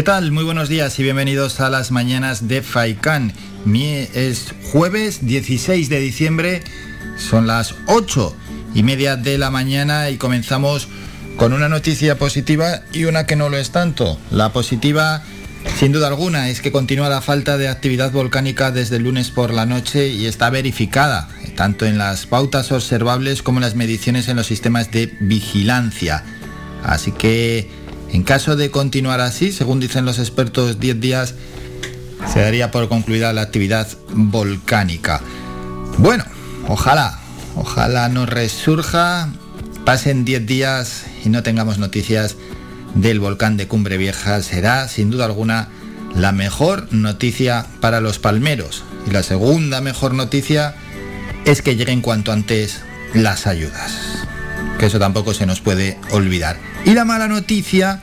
¿Qué tal? Muy buenos días y bienvenidos a las mañanas de Faikán. Es jueves 16 de diciembre, son las 8 y media de la mañana y comenzamos con una noticia positiva y una que no lo es tanto. La positiva, sin duda alguna, es que continúa la falta de actividad volcánica desde el lunes por la noche y está verificada, tanto en las pautas observables como en las mediciones en los sistemas de vigilancia. Así que, en caso de continuar así, según dicen los expertos, 10 días se daría por concluida la actividad volcánica. Bueno, ojalá, Ojalá nos resurja, pasen 10 días y no tengamos noticias del volcán de Cumbre Vieja. Será, sin duda alguna, la mejor noticia para los palmeros. Y la segunda mejor noticia es que lleguen cuanto antes las ayudas. Que eso tampoco se nos puede olvidar. Y la mala noticia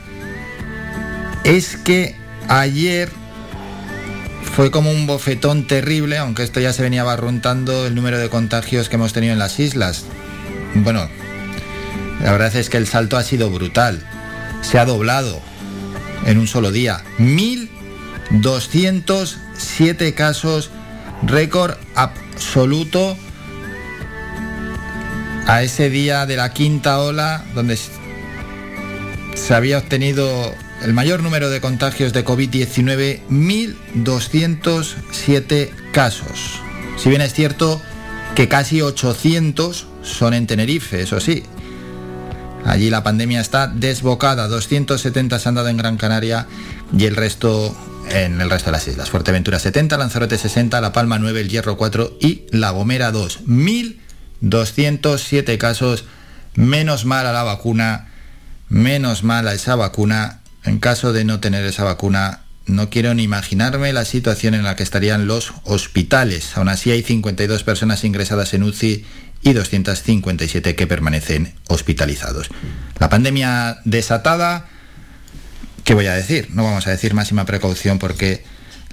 es que ayer fue como un bofetón terrible, aunque esto ya se venía barruntando el número de contagios que hemos tenido en las islas. Bueno, la verdad es que el salto ha sido brutal. Se ha doblado en un solo día. 1.207 casos, récord absoluto a ese día de la quinta ola, donde se había obtenido el mayor número de contagios de COVID-19, 1.207 casos. Si bien es cierto que casi 800 son en Tenerife, eso sí. Allí la pandemia está desbocada, 270 se han dado en Gran Canaria y el resto en el resto de las islas. Fuerteventura 70, Lanzarote 60, La Palma 9, El Hierro 4 y La Gomera 2. 1.207 casos, menos mal a la vacuna, menos mal a esa vacuna en caso de no tener esa vacuna, no quiero ni imaginarme la situación en la que estarían los hospitales. Aún así hay 52 personas ingresadas en UCI y 257 que permanecen hospitalizados. La pandemia desatada, ¿qué voy a decir? No vamos a decir máxima precaución porque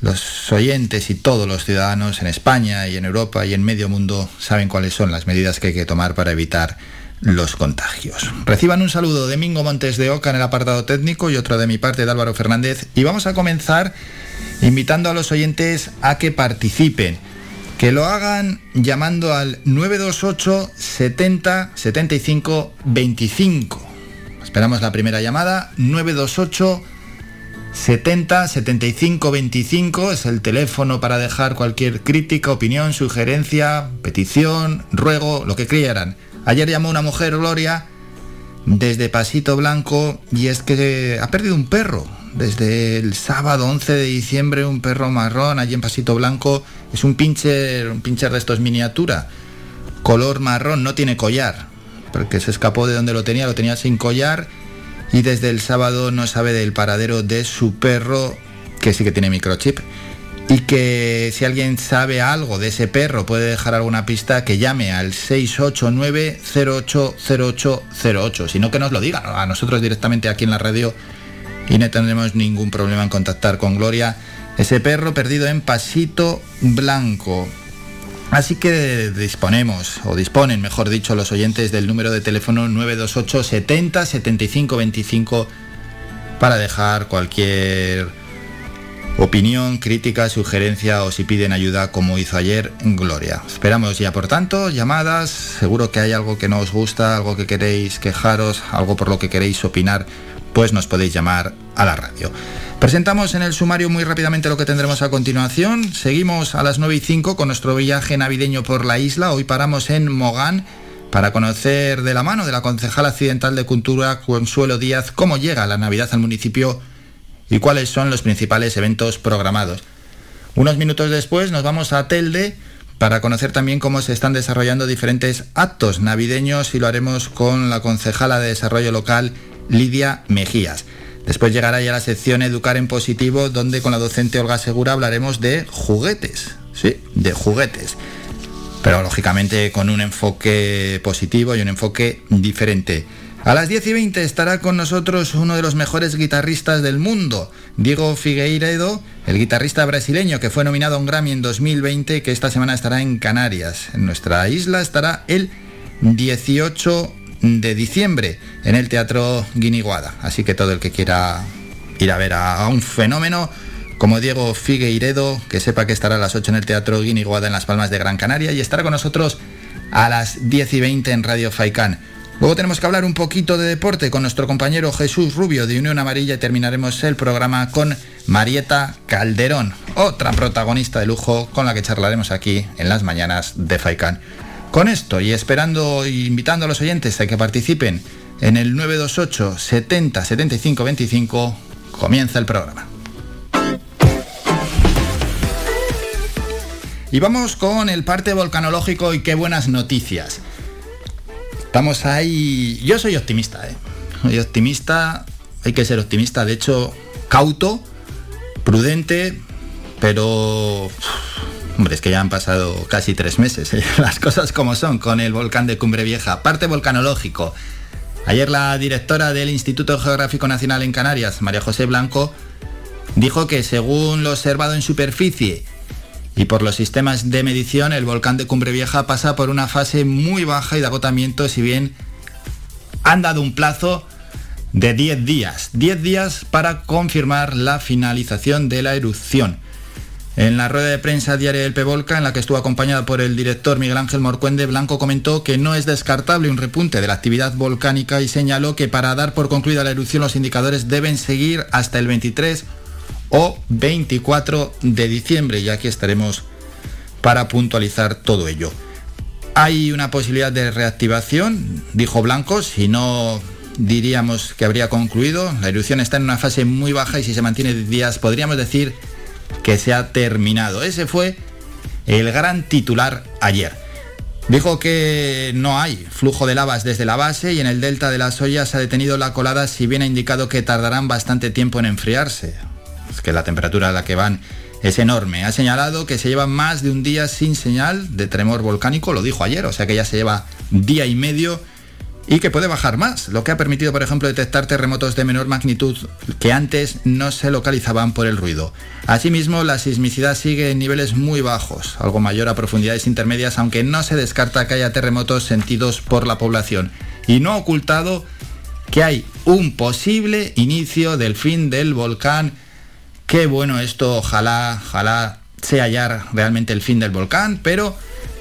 los oyentes y todos los ciudadanos en España y en Europa y en medio mundo saben cuáles son las medidas que hay que tomar para evitar los contagios. Reciban un saludo de Mingo Montes de Oca en el apartado técnico y otro de mi parte de Álvaro Fernández y vamos a comenzar invitando a los oyentes a que participen. Que lo hagan llamando al 928 70 75 25. Esperamos la primera llamada. 928 70 75 25 es el teléfono para dejar cualquier crítica, opinión, sugerencia, petición, ruego, lo que quieran. Ayer llamó una mujer, Gloria, desde Pasito Blanco, y es que ha perdido un perro. Desde el sábado 11 de diciembre, un perro marrón allí en Pasito Blanco. Es un pincher, un pincher de estos miniatura. Color marrón, no tiene collar. Porque se escapó de donde lo tenía, lo tenía sin collar. Y desde el sábado no sabe del paradero de su perro, que sí que tiene microchip y que si alguien sabe algo de ese perro, puede dejar alguna pista, que llame al 689-080808. Si no, que nos lo diga a nosotros directamente aquí en la radio y no tendremos ningún problema en contactar con Gloria. Ese perro perdido en Pasito Blanco. Así que disponemos, o disponen, mejor dicho, los oyentes del número de teléfono 928 70 75 25 para dejar cualquier opinión, crítica, sugerencia o si piden ayuda como hizo ayer Gloria. Esperamos ya por tanto llamadas, seguro que hay algo que no os gusta, algo que queréis quejaros, algo por lo que queréis opinar, pues nos podéis llamar a la radio. Presentamos en el sumario muy rápidamente lo que tendremos a continuación. Seguimos a las 9 y 5 con nuestro viaje navideño por la isla. Hoy paramos en Mogán para conocer de la mano de la concejal accidental de Cultura Consuelo Díaz cómo llega la Navidad al municipio y cuáles son los principales eventos programados. Unos minutos después nos vamos a Telde para conocer también cómo se están desarrollando diferentes actos navideños y lo haremos con la concejala de Desarrollo Local, Lidia Mejías. Después llegará ya la sección Educar en Positivo, donde con la docente Olga Segura hablaremos de juguetes. Sí, de juguetes. Pero lógicamente con un enfoque positivo y un enfoque diferente. A las 10 y 20 estará con nosotros uno de los mejores guitarristas del mundo, Diego Figueiredo, el guitarrista brasileño que fue nominado a un Grammy en 2020 que esta semana estará en Canarias. En nuestra isla estará el 18 de diciembre en el Teatro Guiniguada. Así que todo el que quiera ir a ver a, un fenómeno como Diego Figueiredo, que sepa que estará a las 8 en el Teatro Guiniguada en Las Palmas de Gran Canaria y estará con nosotros a las 10 y 20 en Radio Faicán. Luego tenemos que hablar un poquito de deporte con nuestro compañero Jesús Rubio de Unión Amarilla y terminaremos el programa con Marieta Calderón, otra protagonista de lujo con la que charlaremos aquí en las mañanas de Faicán. Con esto y esperando e invitando a los oyentes a que participen en el 928 70 75 25, comienza el programa. Y vamos con el parte volcanológico y qué buenas noticias. Estamos ahí. Yo soy optimista, ¿eh? Soy optimista. Hay que ser optimista. De hecho, cauto, prudente, pero. Hombre, es que ya han pasado casi tres meses, ¿eh? las cosas como son con el volcán de Cumbre Vieja. Parte volcanológico. Ayer la directora del Instituto Geográfico Nacional en Canarias, María José Blanco, dijo que según lo observado en superficie y por los sistemas de medición, el volcán de Cumbre Vieja pasa por una fase muy baja y de agotamiento, si bien han dado un plazo de 10 días. 10 días para confirmar la finalización de la erupción. En la rueda de prensa diaria del Pevolca, en la que estuvo acompañada por el director Miguel Ángel Morcuende, Blanco comentó que no es descartable un repunte de la actividad volcánica y señaló que para dar por concluida la erupción los indicadores deben seguir hasta el 23 o 24 de diciembre y aquí estaremos para puntualizar todo ello. Hay una posibilidad de reactivación, dijo Blanco, si no diríamos que habría concluido. La erupción está en una fase muy baja y si se mantiene días podríamos decir que se ha terminado. Ese fue el gran titular ayer. Dijo que no hay flujo de lavas desde la base y en el delta de las ollas se ha detenido la colada si bien ha indicado que tardarán bastante tiempo en enfriarse que la temperatura a la que van es enorme. Ha señalado que se lleva más de un día sin señal de tremor volcánico, lo dijo ayer, o sea que ya se lleva día y medio y que puede bajar más, lo que ha permitido, por ejemplo, detectar terremotos de menor magnitud que antes no se localizaban por el ruido. Asimismo, la sismicidad sigue en niveles muy bajos, algo mayor a profundidades intermedias, aunque no se descarta que haya terremotos sentidos por la población. Y no ha ocultado que hay un posible inicio del fin del volcán Qué bueno esto, ojalá, ojalá sea ya realmente el fin del volcán, pero,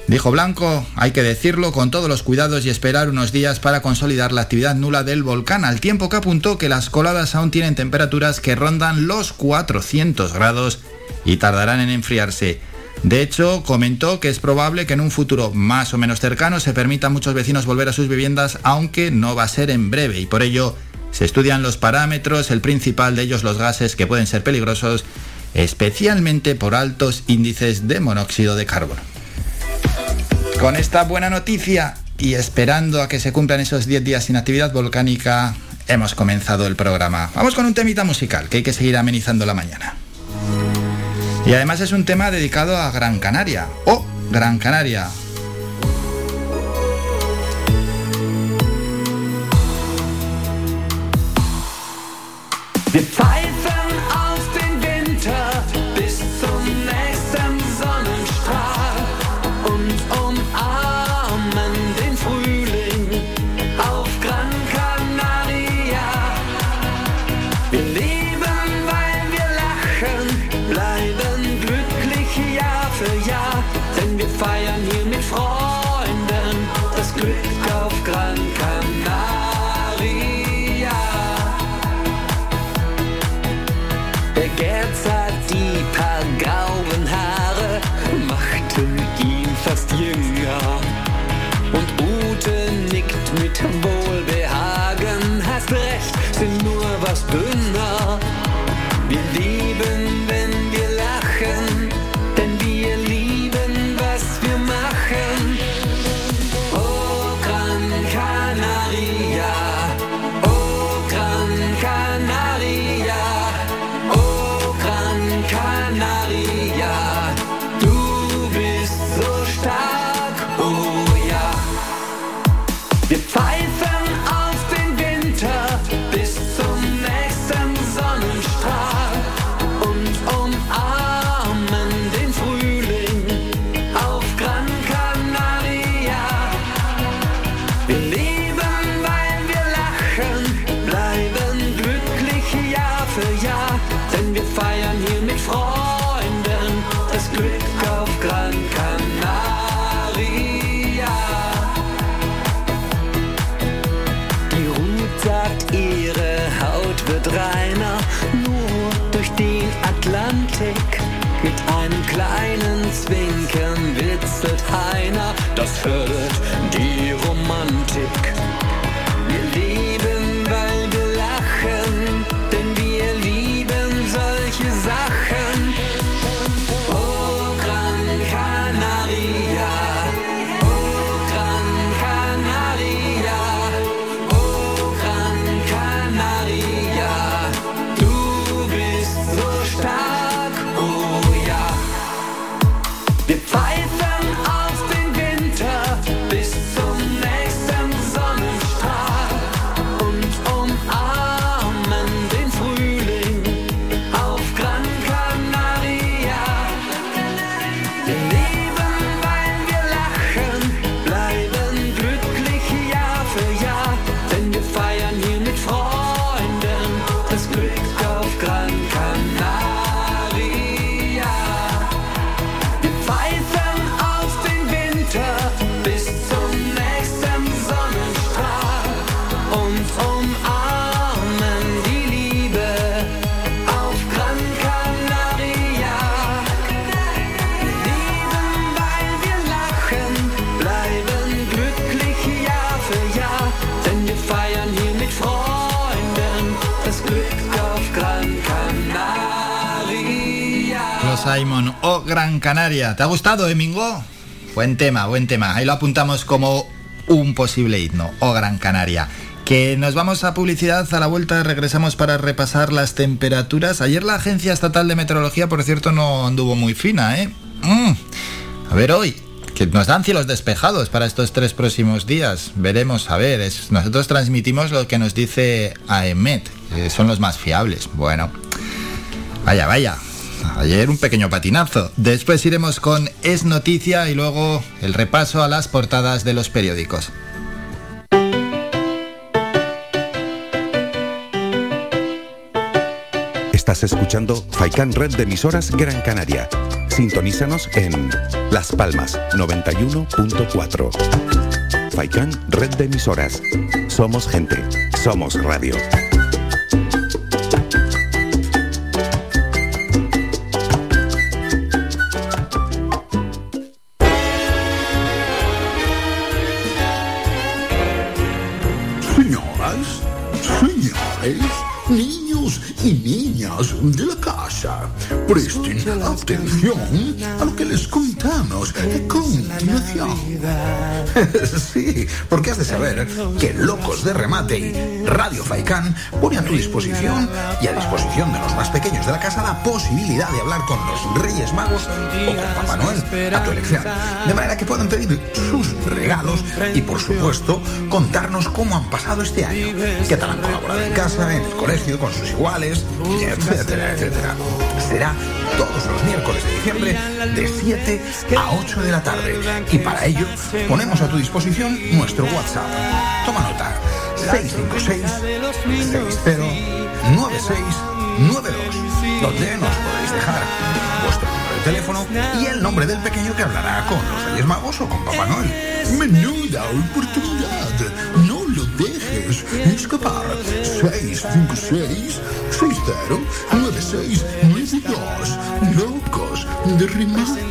dijo Blanco, hay que decirlo con todos los cuidados y esperar unos días para consolidar la actividad nula del volcán, al tiempo que apuntó que las coladas aún tienen temperaturas que rondan los 400 grados y tardarán en enfriarse. De hecho, comentó que es probable que en un futuro más o menos cercano se permita a muchos vecinos volver a sus viviendas, aunque no va a ser en breve, y por ello se estudian los parámetros, el principal de ellos los gases que pueden ser peligrosos, especialmente por altos índices de monóxido de carbono. Con esta buena noticia y esperando a que se cumplan esos 10 días sin actividad volcánica, hemos comenzado el programa. Vamos con un temita musical que hay que seguir amenizando la mañana. Y además es un tema dedicado a Gran Canaria. ¡Oh, Gran Canaria! Eine Pfeife Simon o Gran Canaria. ¿Te ha gustado, Emingo? Buen tema, buen tema. Ahí lo apuntamos como un posible himno, o Gran Canaria. Que nos vamos a publicidad, a la vuelta regresamos para repasar las temperaturas. Ayer la Agencia Estatal de Meteorología, por cierto, no anduvo muy fina, ¿eh? Mm. A ver hoy, que nos dan cielos despejados para estos tres próximos días. Veremos, a ver, es- nosotros transmitimos lo que nos dice AEMET, que son los más fiables. Bueno, vaya, vaya. Ayer un pequeño patinazo. Después iremos con Es Noticia y luego el repaso a las portadas de los periódicos. Estás escuchando Faikan Red de emisoras Gran Canaria. Sintonízanos en Las Palmas 91.4. Faikan Red de emisoras. Somos gente. Somos radio. Presten atención a lo que les contamos a continuación. Sí, porque has de saber que Locos de Remate y Radio Faikán pone a tu disposición y a disposición de los más pequeños de la casa la posibilidad de hablar con los Reyes Magos o con Papá Noel a tu elección. De manera que puedan pedir sus regalos y, por supuesto, contarnos cómo han pasado este año. Qué tal han colaborado en casa, en el colegio, con sus iguales, etcétera, etcétera. Será todos los miércoles de diciembre de 7 a 8 de la tarde. Y para ello ponemos a tu disposición nuestro WhatsApp. Toma nota. 656 60 9692 donde nos podéis dejar vuestro número de teléfono y el nombre del pequeño que hablará con los Reyes Magos o con Papá Noel. Menuda oportunidad. Dejes escapar. 656 60 9692 Locos de remate.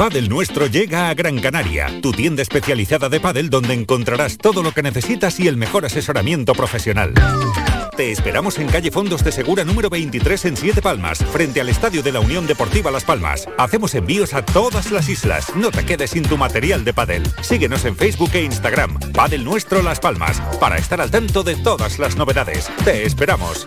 Padel Nuestro llega a Gran Canaria, tu tienda especializada de pádel donde encontrarás todo lo que necesitas y el mejor asesoramiento profesional. Te esperamos en calle Fondos de Segura número 23 en Siete Palmas, frente al Estadio de la Unión Deportiva Las Palmas. Hacemos envíos a todas las islas. No te quedes sin tu material de pádel. Síguenos en Facebook e Instagram. Padel Nuestro Las Palmas, para estar al tanto de todas las novedades. Te esperamos.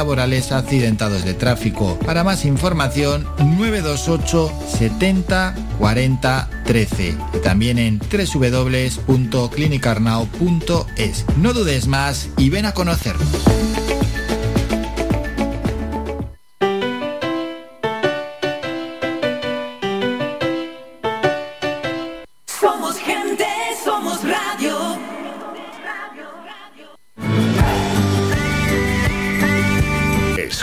laborales, accidentados de tráfico. Para más información, 928 70 40 13 y también en www.clinicarnao.es. No dudes más y ven a conocernos.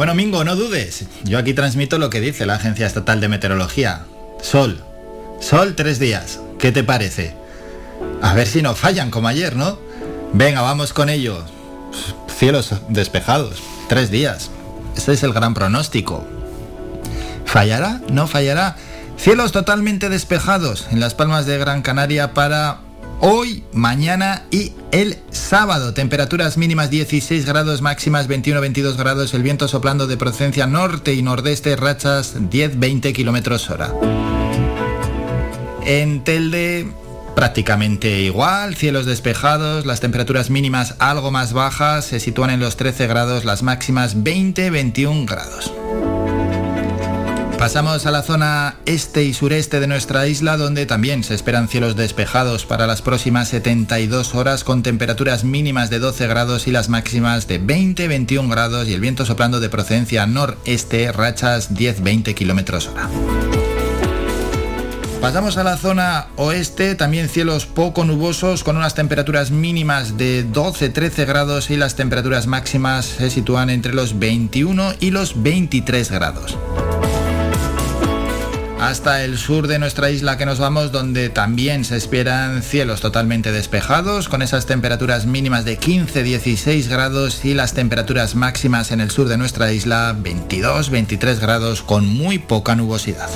Bueno, Mingo, no dudes. Yo aquí transmito lo que dice la Agencia Estatal de Meteorología. Sol. Sol tres días. ¿Qué te parece? A ver si no fallan como ayer, ¿no? Venga, vamos con ello. Cielos despejados. Tres días. Ese es el gran pronóstico. ¿Fallará? ¿No fallará? Cielos totalmente despejados en las palmas de Gran Canaria para hoy, mañana y el sábado. Temperaturas mínimas 16 grados, máximas 21-22 grados, el viento soplando de procedencia norte y nordeste, rachas 10-20 kilómetros hora. En Telde prácticamente igual, cielos despejados, las temperaturas mínimas algo más bajas, se sitúan en los 13 grados, las máximas 20-21 grados. Pasamos a la zona este y sureste de nuestra isla donde también se esperan cielos despejados para las próximas 72 horas con temperaturas mínimas de 12 grados y las máximas de 20-21 grados y el viento soplando de procedencia noreste, rachas 10-20 kilómetros hora. Pasamos a la zona oeste, también cielos poco nubosos con unas temperaturas mínimas de 12-13 grados y las temperaturas máximas se sitúan entre los 21 y los 23 grados hasta el sur de nuestra isla que nos vamos, donde también se esperan cielos totalmente despejados, con esas temperaturas mínimas de 15-16 grados y las temperaturas máximas en el sur de nuestra isla 22-23 grados con muy poca nubosidad.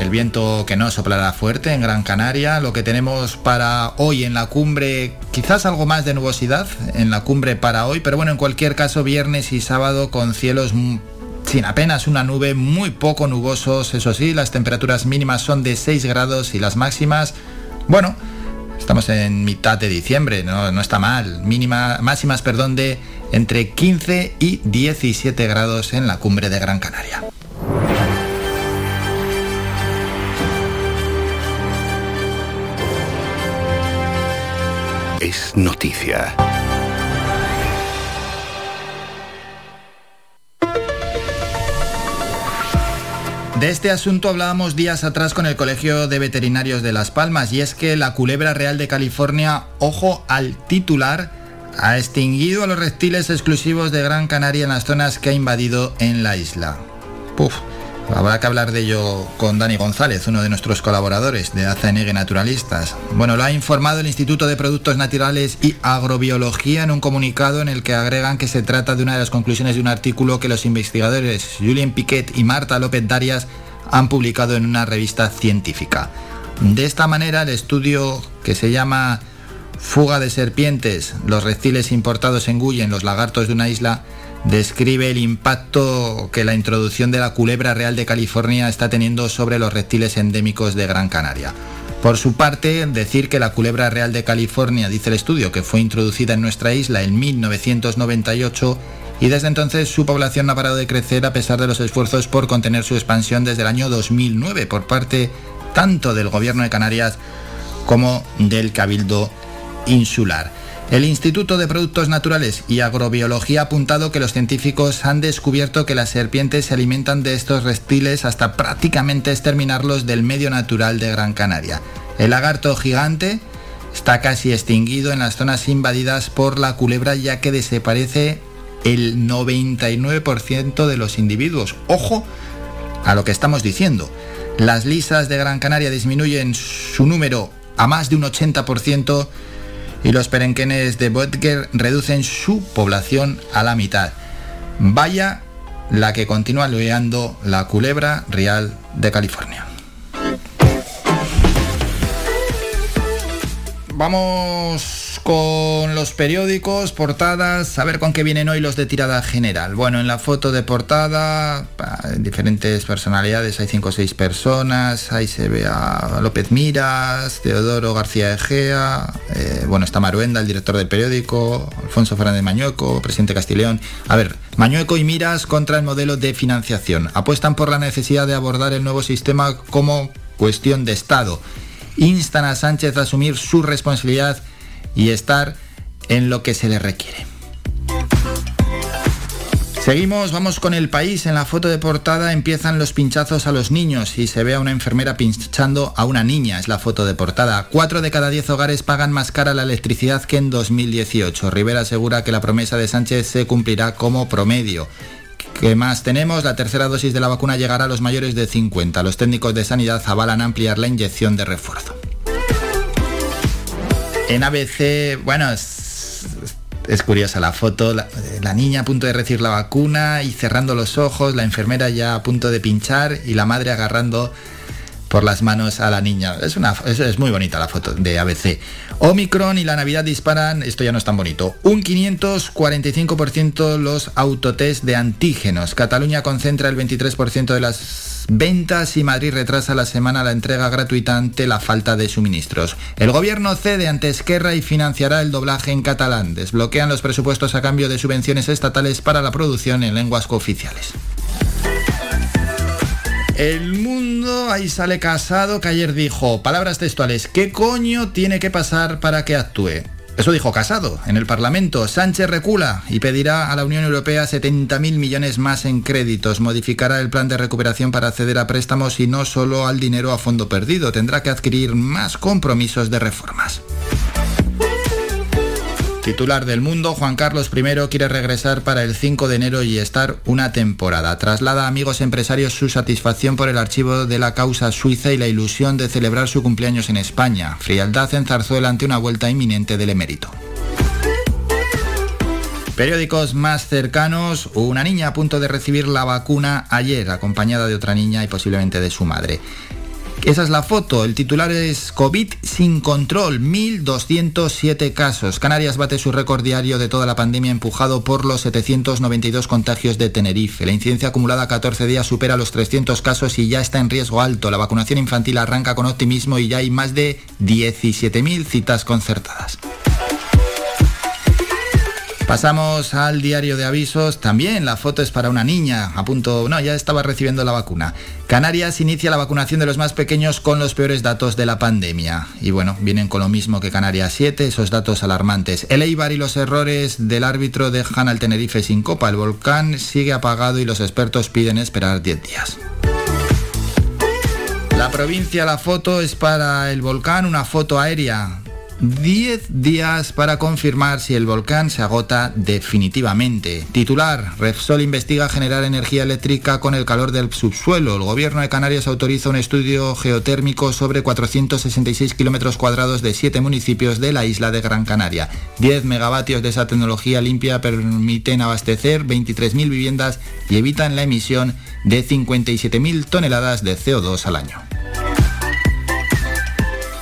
El viento que no soplará fuerte en Gran Canaria, lo que tenemos para hoy en la cumbre, quizás algo más de nubosidad en la cumbre para hoy, pero bueno, en cualquier caso viernes y sábado con cielos sin apenas una nube, muy poco nubosos, eso sí, las temperaturas mínimas son de 6 grados y las máximas, bueno, estamos en mitad de diciembre, no, no está mal, mínima, máximas, perdón, de entre 15 y 17 grados en la cumbre de Gran Canaria. Es noticia. De este asunto hablábamos días atrás con el Colegio de Veterinarios de Las Palmas y es que la culebra real de California, ojo al titular, ha extinguido a los reptiles exclusivos de Gran Canaria en las zonas que ha invadido en la isla. Habrá que hablar de ello con Dani González, uno de nuestros colaboradores de AZNG Naturalistas. Bueno, lo ha informado el Instituto de Productos Naturales y Agrobiología en un comunicado en el que agregan que se trata de una de las conclusiones de un artículo que los investigadores Julien Piquet y Marta López Darias han publicado en una revista científica. De esta manera, el estudio que se llama Fuga de serpientes, los reptiles importados engullen los lagartos de una isla, describe el impacto que la introducción de la culebra real de California está teniendo sobre los reptiles endémicos de Gran Canaria. Por su parte, decir que la culebra real de California, dice el estudio, que fue introducida en nuestra isla en 1998 y desde entonces su población no ha parado de crecer a pesar de los esfuerzos por contener su expansión desde el año 2009 por parte tanto del gobierno de Canarias como del Cabildo Insular. El Instituto de Productos Naturales y Agrobiología ha apuntado que los científicos han descubierto que las serpientes se alimentan de estos reptiles hasta prácticamente exterminarlos del medio natural de Gran Canaria. El lagarto gigante está casi extinguido en las zonas invadidas por la culebra ya que desaparece el 99% de los individuos. Ojo a lo que estamos diciendo. Las lisas de Gran Canaria disminuyen su número a más de un 80% y los perenquenes de Botger reducen su población a la mitad. Vaya la que continúa lueando la culebra real de California. Vamos Con los periódicos, portadas, a ver con qué vienen hoy los de tirada general. Bueno, en la foto de portada, diferentes personalidades, hay cinco o seis personas, ahí se ve a López Miras, Teodoro García Egea, eh, bueno, está Maruenda, el director del periódico, Alfonso Fernández Mañueco, presidente Castileón. A ver, Mañueco y Miras contra el modelo de financiación. Apuestan por la necesidad de abordar el nuevo sistema como cuestión de Estado instan a Sánchez a asumir su responsabilidad y estar en lo que se le requiere. Seguimos, vamos con el país. En la foto de portada empiezan los pinchazos a los niños y se ve a una enfermera pinchando a una niña. Es la foto de portada. Cuatro de cada diez hogares pagan más cara la electricidad que en 2018. Rivera asegura que la promesa de Sánchez se cumplirá como promedio. ¿Qué más tenemos? La tercera dosis de la vacuna llegará a los mayores de 50. Los técnicos de sanidad avalan ampliar la inyección de refuerzo. En ABC, bueno, es, curiosa la foto, la, niña a punto de recibir la vacuna y cerrando los ojos, la enfermera ya a punto de pinchar y la madre agarrando por las manos a la niña. Es, una, es, muy bonita la foto de ABC. Omicron y la Navidad disparan, esto ya no es tan bonito, un 545% los autotest de antígenos. Cataluña concentra el 23% de las ventas y Madrid retrasa la semana la entrega gratuita ante la falta de suministros. El gobierno cede ante Esquerra y financiará el doblaje en catalán. Desbloquean los presupuestos a cambio de subvenciones estatales para la producción en lenguas cooficiales. El mundo ahí sale casado que ayer dijo, palabras textuales, ¿qué coño tiene que pasar para que actúe? Eso dijo Casado en el Parlamento. Sánchez recula y pedirá a la Unión Europea 70.000 millones más en créditos. Modificará el plan de recuperación para acceder a préstamos y no solo al dinero a fondo perdido. Tendrá que adquirir más compromisos de reformas. Titular del mundo, Juan Carlos I quiere regresar para el 5 de enero y estar una temporada. Traslada a amigos empresarios su satisfacción por el archivo de la causa suiza y la ilusión de celebrar su cumpleaños en España. Frialdad en Zarzuela ante una vuelta inminente del emérito. Periódicos más cercanos, una niña a punto de recibir la vacuna ayer, acompañada de otra niña y posiblemente de su madre. Esa es la foto. El titular es COVID sin control, 1.207 casos. Canarias bate su récord diario de toda la pandemia empujado por los 792 contagios de Tenerife. La incidencia acumulada a 14 días supera los 300 casos y ya está en riesgo alto. La vacunación infantil arranca con optimismo y ya hay más de 17.000 citas concertadas. Pasamos al diario de avisos. También la foto es para una niña. A punto, no, ya estaba recibiendo la vacuna. Canarias inicia la vacunación de los más pequeños con los peores datos de la pandemia. Y bueno, vienen con lo mismo que Canarias 7, esos datos alarmantes. El Eibar y los errores del árbitro dejan al Tenerife sin copa. El volcán sigue apagado y los expertos piden esperar 10 días. La provincia, la foto es para el volcán, una foto aérea 10 días para confirmar si el volcán se agota definitivamente. Titular, Repsol investiga generar energía eléctrica con el calor del subsuelo. El gobierno de Canarias autoriza un estudio geotérmico sobre 466 kilómetros cuadrados de 7 municipios de la isla de Gran Canaria. 10 megavatios de esa tecnología limpia permiten abastecer 23.000 viviendas y evitan la emisión de 57.000 toneladas de CO2 al año.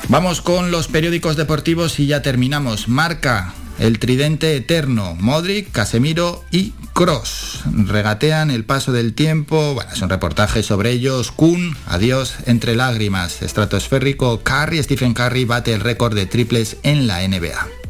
Vamos con los periódicos deportivos y ya terminamos. Marca, el tridente eterno, Modric, Casemiro y Cross. Regatean el paso del tiempo, bueno, son reportajes sobre ellos. Kun, adiós, entre lágrimas. Estratosférico, Curry, Stephen Curry bate el récord de triples en la NBA.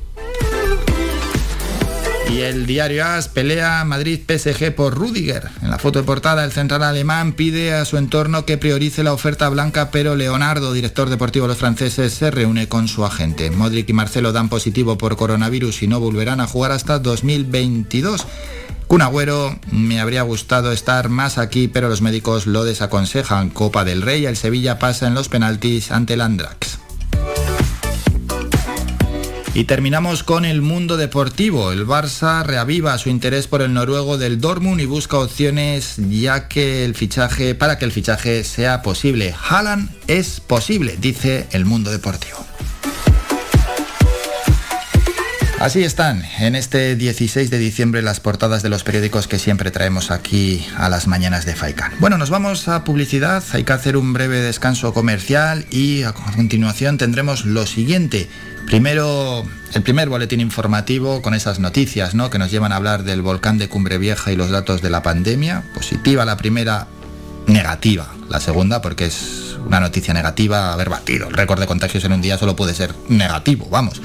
Y el diario AS pelea Madrid PSG por Rudiger. En la foto de portada, el central alemán pide a su entorno que priorice la oferta blanca, pero Leonardo, director deportivo de los franceses, se reúne con su agente. Modric y Marcelo dan positivo por coronavirus y no volverán a jugar hasta 2022. Kun Agüero, me habría gustado estar más aquí, pero los médicos lo desaconsejan. Copa del Rey, el Sevilla pasa en los penaltis ante el Andrax. Y terminamos con el mundo deportivo. El Barça reaviva su interés por el noruego del Dortmund y busca opciones ya que el fichaje para que el fichaje sea posible. Haaland es posible, dice el mundo deportivo. Así están en este 16 de diciembre las portadas de los periódicos que siempre traemos aquí a las mañanas de Faikan. Bueno, nos vamos a publicidad, hay que hacer un breve descanso comercial y a continuación tendremos lo siguiente Primero, el primer boletín informativo con esas noticias ¿no? que nos llevan a hablar del volcán de Cumbre Vieja y los datos de la pandemia. Positiva la primera, negativa la segunda, porque es una noticia negativa haber batido. El récord de contagios en un día solo puede ser negativo, vamos.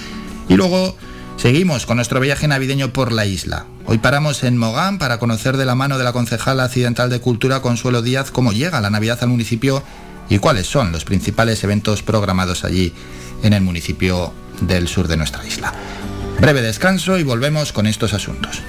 Y luego seguimos con nuestro viaje navideño por la isla. Hoy paramos en Mogán para conocer de la mano de la concejala accidental de Cultura Consuelo Díaz cómo llega la Navidad al municipio y cuáles son los principales eventos programados allí en el municipio del sur de nuestra isla. Breve descanso y volvemos con estos asuntos.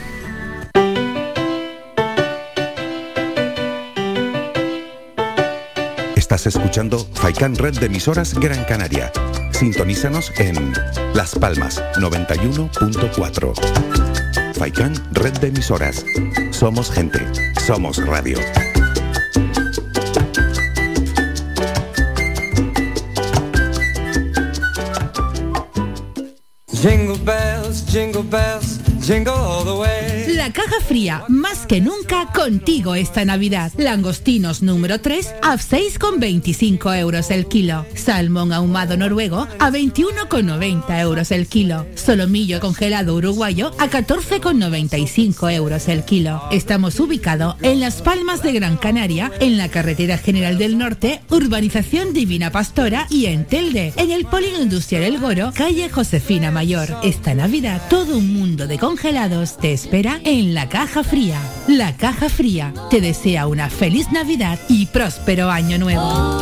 Estás escuchando Faikan Red de emisoras Gran Canaria. Sintonízanos en Las Palmas 91.4. Faikan Red de emisoras. Somos gente. Somos radio. Jingle bells, jingle bells, jingle all the way. La caja fría, más que nunca, contigo esta Navidad. Langostinos número 3 a 6,25 euros el kilo. Salmón ahumado noruego a 21,90 euros el kilo. Solomillo congelado uruguayo a 14,95 euros el kilo. Estamos ubicados en Las Palmas de Gran Canaria, en la Carretera General del Norte, Urbanización Divina Pastora y en Telde, en el Polígono Industrial El Goro, calle Josefina Mayor. Esta Navidad, todo un mundo de congelados te espera en la caja fría. La caja fría te desea una feliz Navidad y próspero año nuevo.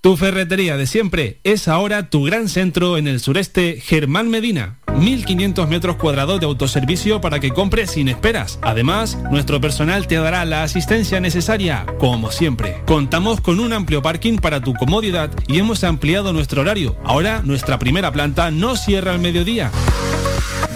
Tu ferretería de siempre es ahora tu gran centro en el sureste Germán Medina. 1500 metros cuadrados de autoservicio para que compres sin esperas. Además, nuestro personal te dará la asistencia necesaria, como siempre. Contamos con un amplio parking para tu comodidad y hemos ampliado nuestro horario. Ahora nuestra primera planta no cierra al mediodía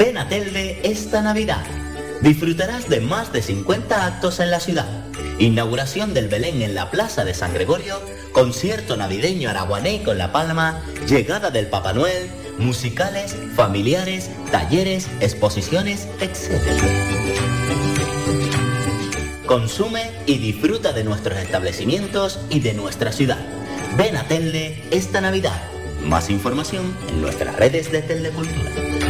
Ven a Telde esta Navidad. Disfrutarás de más de 50 actos en la ciudad. Inauguración del Belén en la Plaza de San Gregorio, concierto navideño araguané con La Palma, llegada del Papá Noel, musicales, familiares, talleres, exposiciones, etc. Consume y disfruta de nuestros establecimientos y de nuestra ciudad. Ven a Telde esta Navidad. Más información en nuestras redes de Telde Cultura.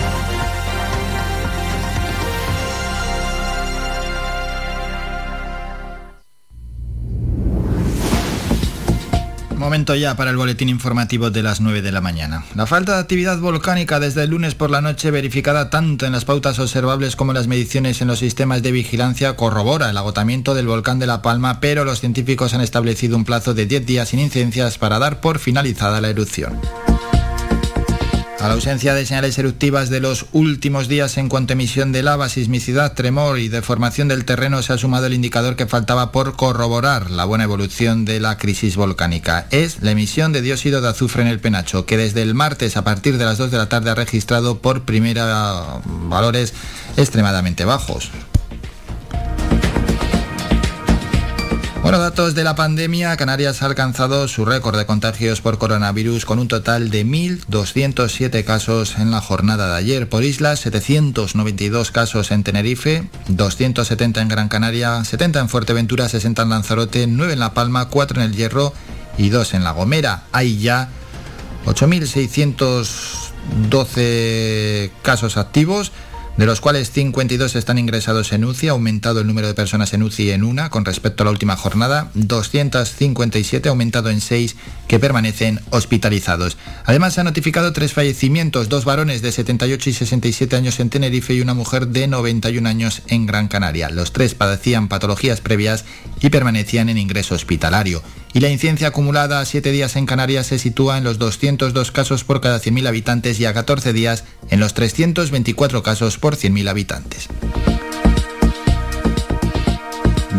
Ya para el boletín informativo de las 9 de la mañana. La falta de actividad volcánica desde el lunes por la noche, verificada tanto en las pautas observables como en las mediciones en los sistemas de vigilancia, corrobora el agotamiento del volcán de La Palma, pero los científicos han establecido un plazo de 10 días sin incidencias para dar por finalizada la erupción. A la ausencia de señales eruptivas de los últimos días en cuanto a emisión de lava, sismicidad, tremor y deformación del terreno, se ha sumado el indicador que faltaba por corroborar la buena evolución de la crisis volcánica. Es la emisión de dióxido de azufre en el penacho, que desde el martes a partir de las 2 de la tarde ha registrado por primera valores extremadamente bajos. Bueno, datos de la pandemia. Canarias ha alcanzado su récord de contagios por coronavirus con un total de 1.207 casos en la jornada de ayer. Por islas, 792 casos en Tenerife, 270 en Gran Canaria, 70 en Fuerteventura, 60 en Lanzarote, 9 en La Palma, 4 en El Hierro y 2 en La Gomera. Hay ya 8.612 casos activos de los cuales 52 están ingresados en UCI, ha aumentado el número de personas en UCI en una con respecto a la última jornada, 257 ha aumentado en 6 que permanecen hospitalizados. Además se han notificado tres fallecimientos, dos varones de 78 y 67 años en Tenerife y una mujer de 91 años en Gran Canaria. Los tres padecían patologías previas y permanecían en ingreso hospitalario y la incidencia acumulada a 7 días en Canarias se sitúa en los 202 casos por cada 100.000 habitantes y a 14 días en los 324 casos por 100.000 habitantes.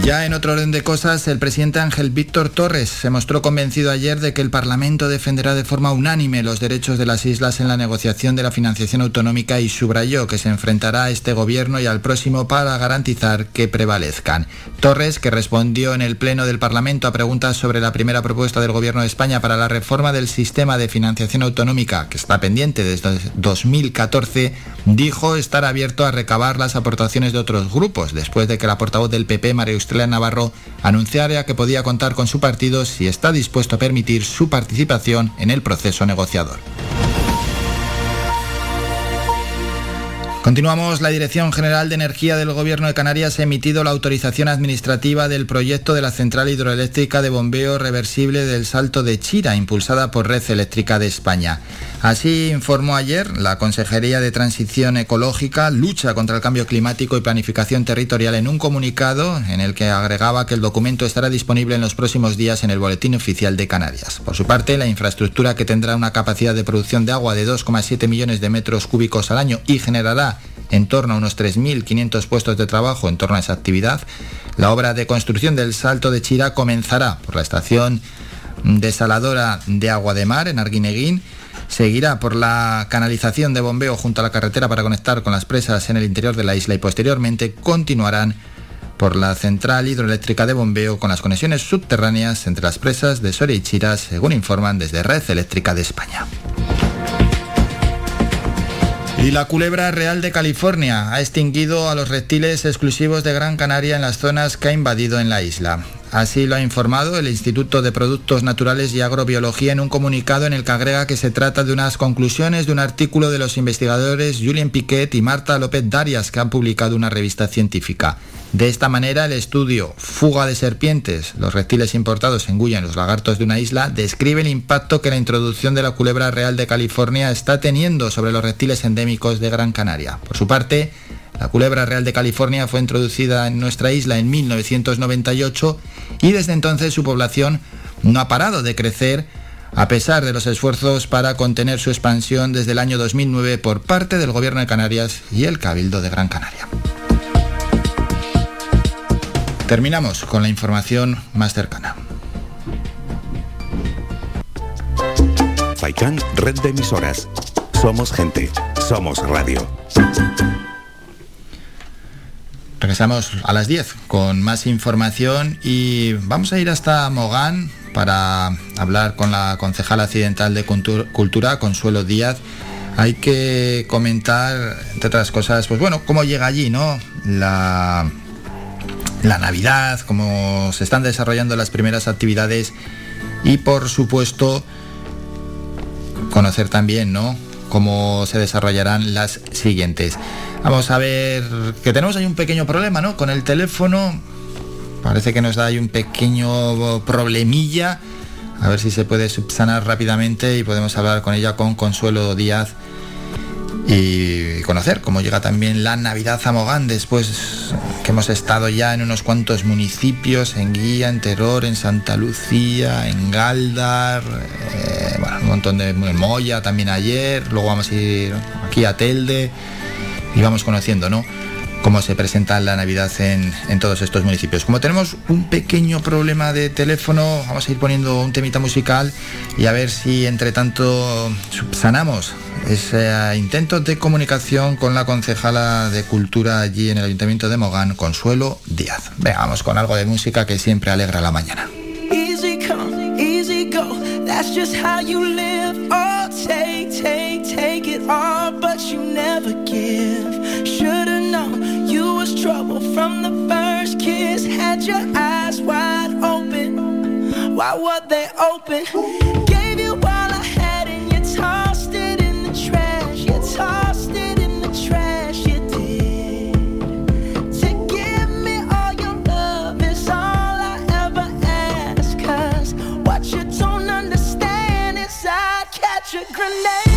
Ya en otro orden de cosas, el presidente Ángel Víctor Torres se mostró convencido ayer de que el Parlamento defenderá de forma unánime los derechos de las islas en la negociación de la financiación autonómica y subrayó que se enfrentará a este gobierno y al próximo para garantizar que prevalezcan. Torres, que respondió en el Pleno del Parlamento a preguntas sobre la primera propuesta del Gobierno de España para la reforma del sistema de financiación autonómica, que está pendiente desde 2014, dijo estar abierto a recabar las aportaciones de otros grupos, después de que la portavoz del PP, María Estrella Navarro, anunciara que podía contar con su partido si está dispuesto a permitir su participación en el proceso negociador. Continuamos. La Dirección General de Energía del Gobierno de Canarias ha emitido la autorización administrativa del proyecto de la central hidroeléctrica de bombeo reversible del Salto de Chira, impulsada por Red Eléctrica de España. Así informó ayer la Consejería de Transición Ecológica, Lucha contra el Cambio Climático y Planificación Territorial en un comunicado en el que agregaba que el documento estará disponible en los próximos días en el Boletín Oficial de Canarias. Por su parte, la infraestructura que tendrá una capacidad de producción de agua de 2,7 millones de metros cúbicos al año y generará en torno a unos 3.500 puestos de trabajo en torno a esa actividad. La obra de construcción del Salto de Chira comenzará por la estación desaladora de agua de mar en Arguineguín, seguirá por la canalización de bombeo junto a la carretera para conectar con las presas en el interior de la isla y posteriormente continuarán por la central hidroeléctrica de bombeo con las conexiones subterráneas entre las presas de Soria y Chira, según informan desde Red Eléctrica de España. Y la culebra real de California ha extinguido a los reptiles exclusivos de Gran Canaria en las zonas que ha invadido en la isla. Así lo ha informado el Instituto de Productos Naturales y Agrobiología en un comunicado en el que agrega que se trata de unas conclusiones de un artículo de los investigadores Julien Piquet y Marta López Darias que han publicado una revista científica. De esta manera, el estudio Fuga de serpientes, los reptiles importados engullen los lagartos de una isla, describe el impacto que la introducción de la culebra real de California está teniendo sobre los reptiles endémicos de Gran Canaria. Por su parte, la culebra real de California fue introducida en nuestra isla en 1998 y desde entonces su población no ha parado de crecer a pesar de los esfuerzos para contener su expansión desde el año 2009 por parte del Gobierno de Canarias y el Cabildo de Gran Canaria. Terminamos con la información más cercana. Red de emisoras. Somos gente, somos radio. Regresamos a las 10 con más información y vamos a ir hasta Mogán para hablar con la concejala accidental de Cultura, Consuelo Díaz. Hay que comentar, entre otras cosas, pues bueno, cómo llega allí, ¿no? La, la Navidad, cómo se están desarrollando las primeras actividades y por supuesto conocer también, ¿no? Cómo se desarrollarán las siguientes. Vamos a ver que tenemos ahí un pequeño problema, ¿no? Con el teléfono. Parece que nos da ahí un pequeño problemilla. A ver si se puede subsanar rápidamente y podemos hablar con ella con Consuelo Díaz y conocer cómo llega también la Navidad a Mogán después que hemos estado ya en unos cuantos municipios, en Guía, en Terror, en Santa Lucía, en Galdar, eh, bueno, montón de Moya también ayer, luego vamos a ir aquí a Telde y vamos conociendo, ¿no? cómo se presenta la Navidad en, en, todos estos municipios. Como tenemos un pequeño problema de teléfono, vamos a ir poniendo un temita musical y a ver si entre tanto subsanamos ese intento de comunicación con la concejala de Cultura allí en el Ayuntamiento de Mogán, Consuelo Díaz. Veamos con algo de música que siempre alegra la mañana. All, but you never give. Should've known you was trouble from the first kiss. Had your eyes wide open. Why were they open? Gave you all I had and you tossed it in the trash. You tossed it in the trash. You did. To give me all your love is all I ever ask. Cause what you don't understand is I'd catch a grenade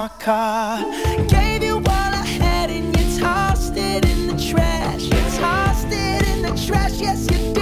my car. Gave you all I had and you tossed it in the trash. You tossed it in the trash, yes, you did.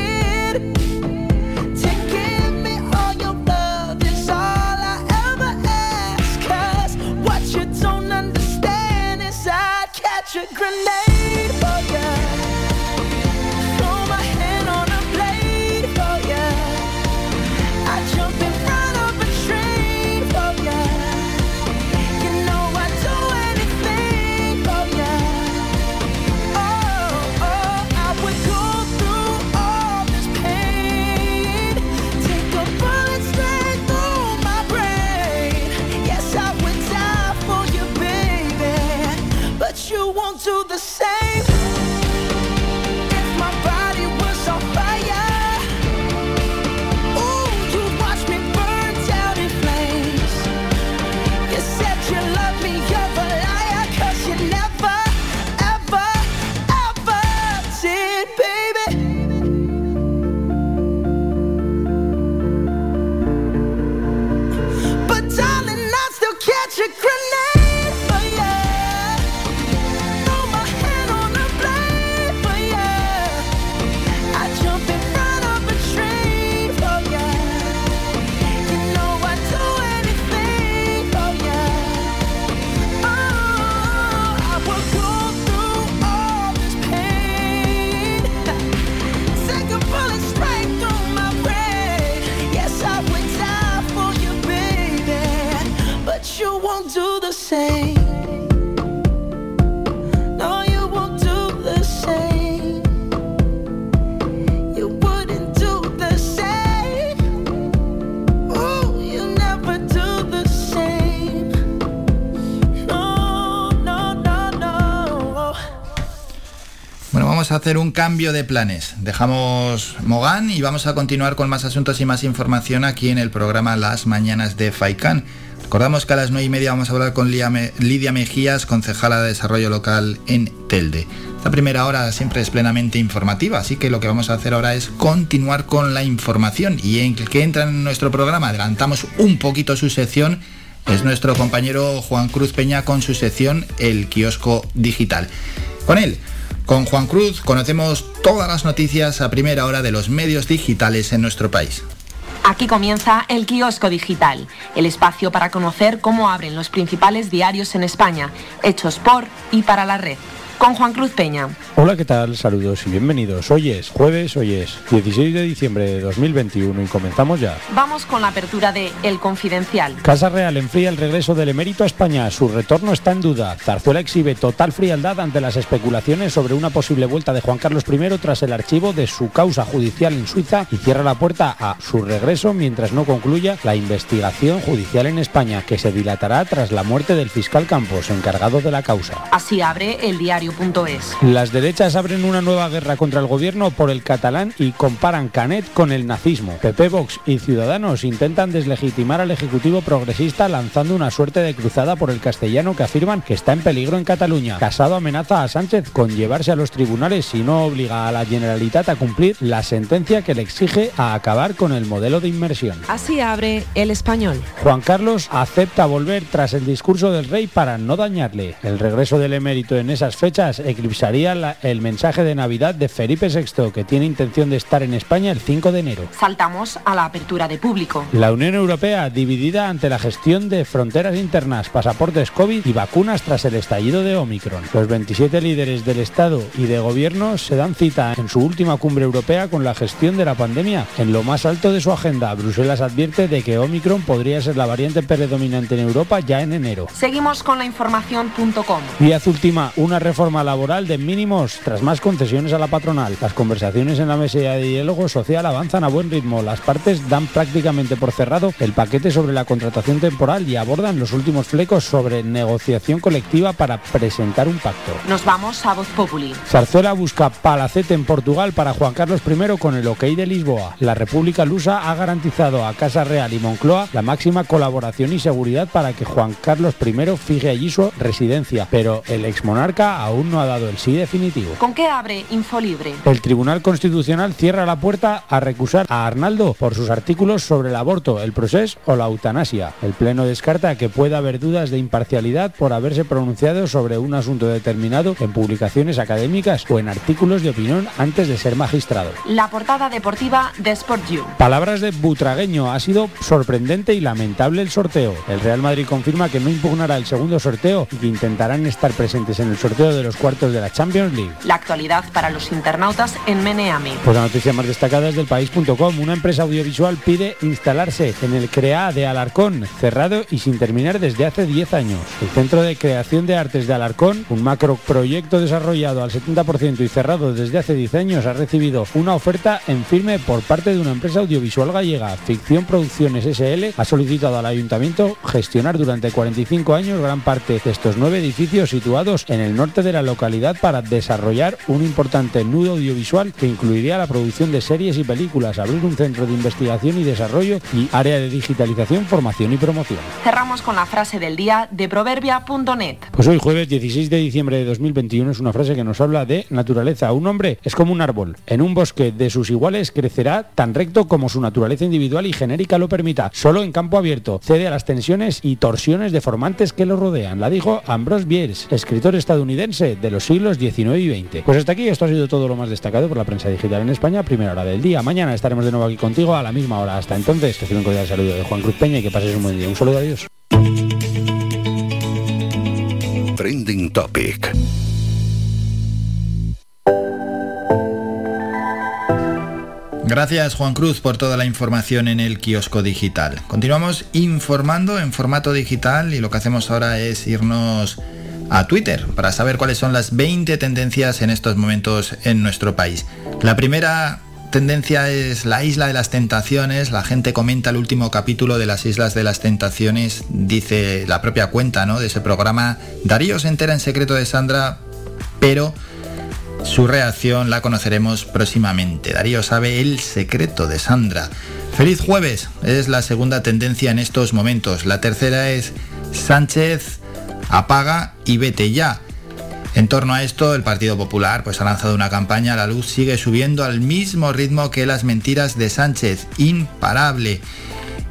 A hacer un cambio de planes. Dejamos Mogán y vamos a continuar con más asuntos y más información aquí en el programa Las Mañanas de Faicán. Recordamos que a las 9 y media vamos a hablar con Lidia Me- Lidia Mejías, concejala de Desarrollo Local en Telde. Esta primera hora siempre es plenamente informativa, así que lo que vamos a hacer ahora es continuar con la información. Y en que entra en nuestro programa, adelantamos un poquito su sección, es nuestro compañero Juan Cruz Peña con su sección El Kiosco Digital. Con él, con Juan Cruz, conocemos todas las noticias a primera hora de los medios digitales en nuestro país. Aquí comienza el kiosco digital, el espacio para conocer cómo abren los principales diarios en España, hechos por y para la red. Con Juan Cruz Peña. Hola, ¿qué tal? Saludos y bienvenidos. Hoy es jueves, hoy es 16 de diciembre de 2021 y comenzamos ya. Vamos con la apertura de El Confidencial. Casa Real enfría el regreso del emérito a España. Su retorno está en duda. Zarzuela exhibe total frialdad ante las especulaciones sobre una posible vuelta de Juan Carlos I tras el archivo de su causa judicial en Suiza y cierra la puerta a su regreso mientras no concluya la investigación judicial en España, que se dilatará tras la muerte del fiscal Campos, encargado de la causa. Así abre el diario.es. Las derechas abren una nueva guerra contra el gobierno por el catalán y comparan Canet con el nazismo. PP, Vox y Ciudadanos intentan deslegitimar al Ejecutivo progresista lanzando una suerte de cruzada por el castellano que afirman que está en peligro en Cataluña. Casado amenaza a Sánchez con llevarse a los tribunales si no obliga a la Generalitat a cumplir la sentencia que le exige a acabar con el modelo de inmersión. Así abre el español. Juan Carlos acepta volver tras el discurso del rey para no dañarle. El regreso del emérito en esas fechas eclipsaría la- el mensaje de Navidad de Felipe VI, que tiene intención de estar en España el 5 de enero. Saltamos a la apertura de público. La Unión Europea dividida ante la gestión de fronteras internas, pasaportes COVID y vacunas tras el estallido de Omicron. Los 27 líderes del Estado y de Gobierno se dan cita en su última cumbre europea con la gestión de la pandemia en lo más alto de su agenda. Bruselas advierte de que Omicron podría ser la variante predominante en Europa ya en enero. Seguimos con la información.com. Díaz ultima una reforma laboral de mínimos tras más concesiones a la patronal. Las conversaciones en la mesa de diálogo social avanzan a buen ritmo. Las partes dan prácticamente por cerrado el paquete sobre la contratación temporal y abordan los últimos flecos sobre negociación colectiva para presentar un pacto. Nos vamos a Voz Populi. Zarzuela busca palacete en Portugal para Juan Carlos I con el ok de Lisboa. La República Lusa ha garantizado a Casa Real y Moncloa la máxima colaboración y seguridad para que Juan Carlos I fije allí su residencia, pero el exmonarca aún no ha dado el sí definitivo. ¿Con qué abre Infolibre? El Tribunal Constitucional cierra la puerta a recusar a Arnaldo por sus artículos sobre el aborto, el proceso o la eutanasia. El Pleno descarta que pueda haber dudas de imparcialidad por haberse pronunciado sobre un asunto determinado en publicaciones académicas o en artículos de opinión antes de ser magistrado. La portada deportiva de Sport You. Palabras de Butragueño, ha sido sorprendente y lamentable el sorteo. El Real Madrid confirma que no impugnará el segundo sorteo y que intentarán estar presentes en el sorteo de los cuartos de la Champions League. La actualidad para los internautas en Meneami. Pues la noticia más destacada es del país.com. Una empresa audiovisual pide instalarse en el CREA de Alarcón, cerrado y sin terminar desde hace 10 años. El Centro de Creación de Artes de Alarcón, un macroproyecto desarrollado al 70% y cerrado desde hace 10 años, ha recibido una oferta en firme por parte de una empresa audiovisual gallega. Ficción Producciones SL ha solicitado al ayuntamiento gestionar durante 45 años gran parte de estos nueve edificios situados en el norte de la localidad para desarrollar un importante nudo audiovisual que incluiría la producción de series y películas, abrir un centro de investigación y desarrollo y área de digitalización, formación y promoción. Cerramos con la frase del día de proverbia.net. Pues hoy jueves 16 de diciembre de 2021 es una frase que nos habla de naturaleza. Un hombre es como un árbol. En un bosque de sus iguales crecerá tan recto como su naturaleza individual y genérica lo permita. Solo en campo abierto. Cede a las tensiones y torsiones deformantes que lo rodean. La dijo Ambrose Bierce, escritor estadounidense de los siglos XIX y XX. Pues hasta aquí esto ha sido todo lo más destacado por la prensa digital en España. Primera hora del día. Mañana estaremos de nuevo aquí contigo a la misma hora. Hasta entonces, recibe un cordial saludo de Juan Cruz Peña y que pases un buen día. Un saludo, adiós. Trending Topic. Gracias Juan Cruz por toda la información en el kiosco digital. Continuamos informando en formato digital y lo que hacemos ahora es irnos a Twitter para saber cuáles son las 20 tendencias en estos momentos en nuestro país. La primera tendencia es la isla de las tentaciones. La gente comenta el último capítulo de las islas de las tentaciones, dice la propia cuenta ¿no? de ese programa. Darío se entera en secreto de Sandra, pero su reacción la conoceremos próximamente. Darío sabe el secreto de Sandra. Feliz jueves es la segunda tendencia en estos momentos. La tercera es Sánchez apaga y vete ya. En torno a esto, el Partido Popular pues, ha lanzado una campaña. La luz sigue subiendo al mismo ritmo que las mentiras de Sánchez. Imparable.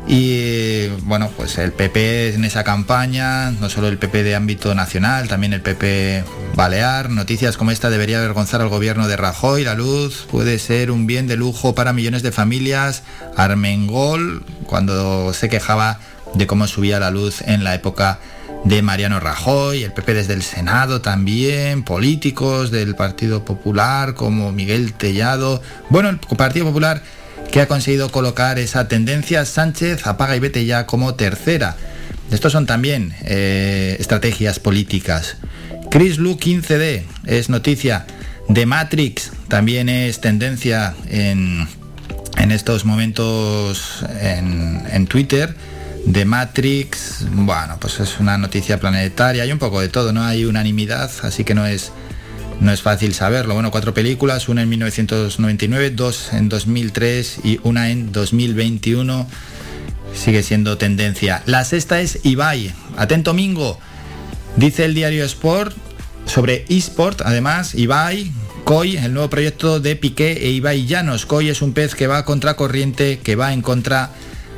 Y bueno, pues el PP en esa campaña, no solo el PP de ámbito nacional, también el PP balear. Noticias como esta debería avergonzar al gobierno de Rajoy. La luz puede ser un bien de lujo para millones de familias. Armengol, cuando se quejaba de cómo subía la luz en la época de Mariano Rajoy, el PP desde el Senado también, políticos del Partido Popular como Miguel Tellado. Bueno, el Partido Popular que ha conseguido colocar esa tendencia Sánchez apaga y vete ya como tercera. Estos son también eh, estrategias políticas. Chris Lu 15D es noticia. de Matrix también es tendencia en, en estos momentos en, en Twitter de Matrix, bueno, pues es una noticia planetaria, hay un poco de todo, no hay unanimidad, así que no es no es fácil saberlo. Bueno, cuatro películas, una en 1999, dos en 2003 y una en 2021. Sigue siendo tendencia. La sexta es Ibai. Atento Mingo. Dice el diario Sport sobre eSport, además, Ibai, COI, el nuevo proyecto de Piqué e Ibai Llanos. COI es un pez que va contra corriente, que va en contra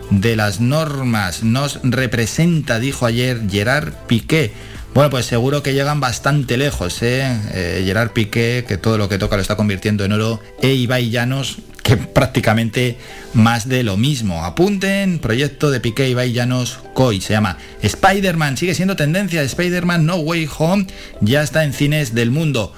de las normas. Nos representa, dijo ayer Gerard Piqué. Bueno, pues seguro que llegan bastante lejos, ¿eh? ¿eh? Gerard Piqué, que todo lo que toca lo está convirtiendo en oro, e Ibai Llanos, que prácticamente más de lo mismo. Apunten, proyecto de Piqué, Ibai Llanos, COI, se llama Spider-Man, sigue siendo tendencia, Spider-Man No Way Home, ya está en cines del mundo.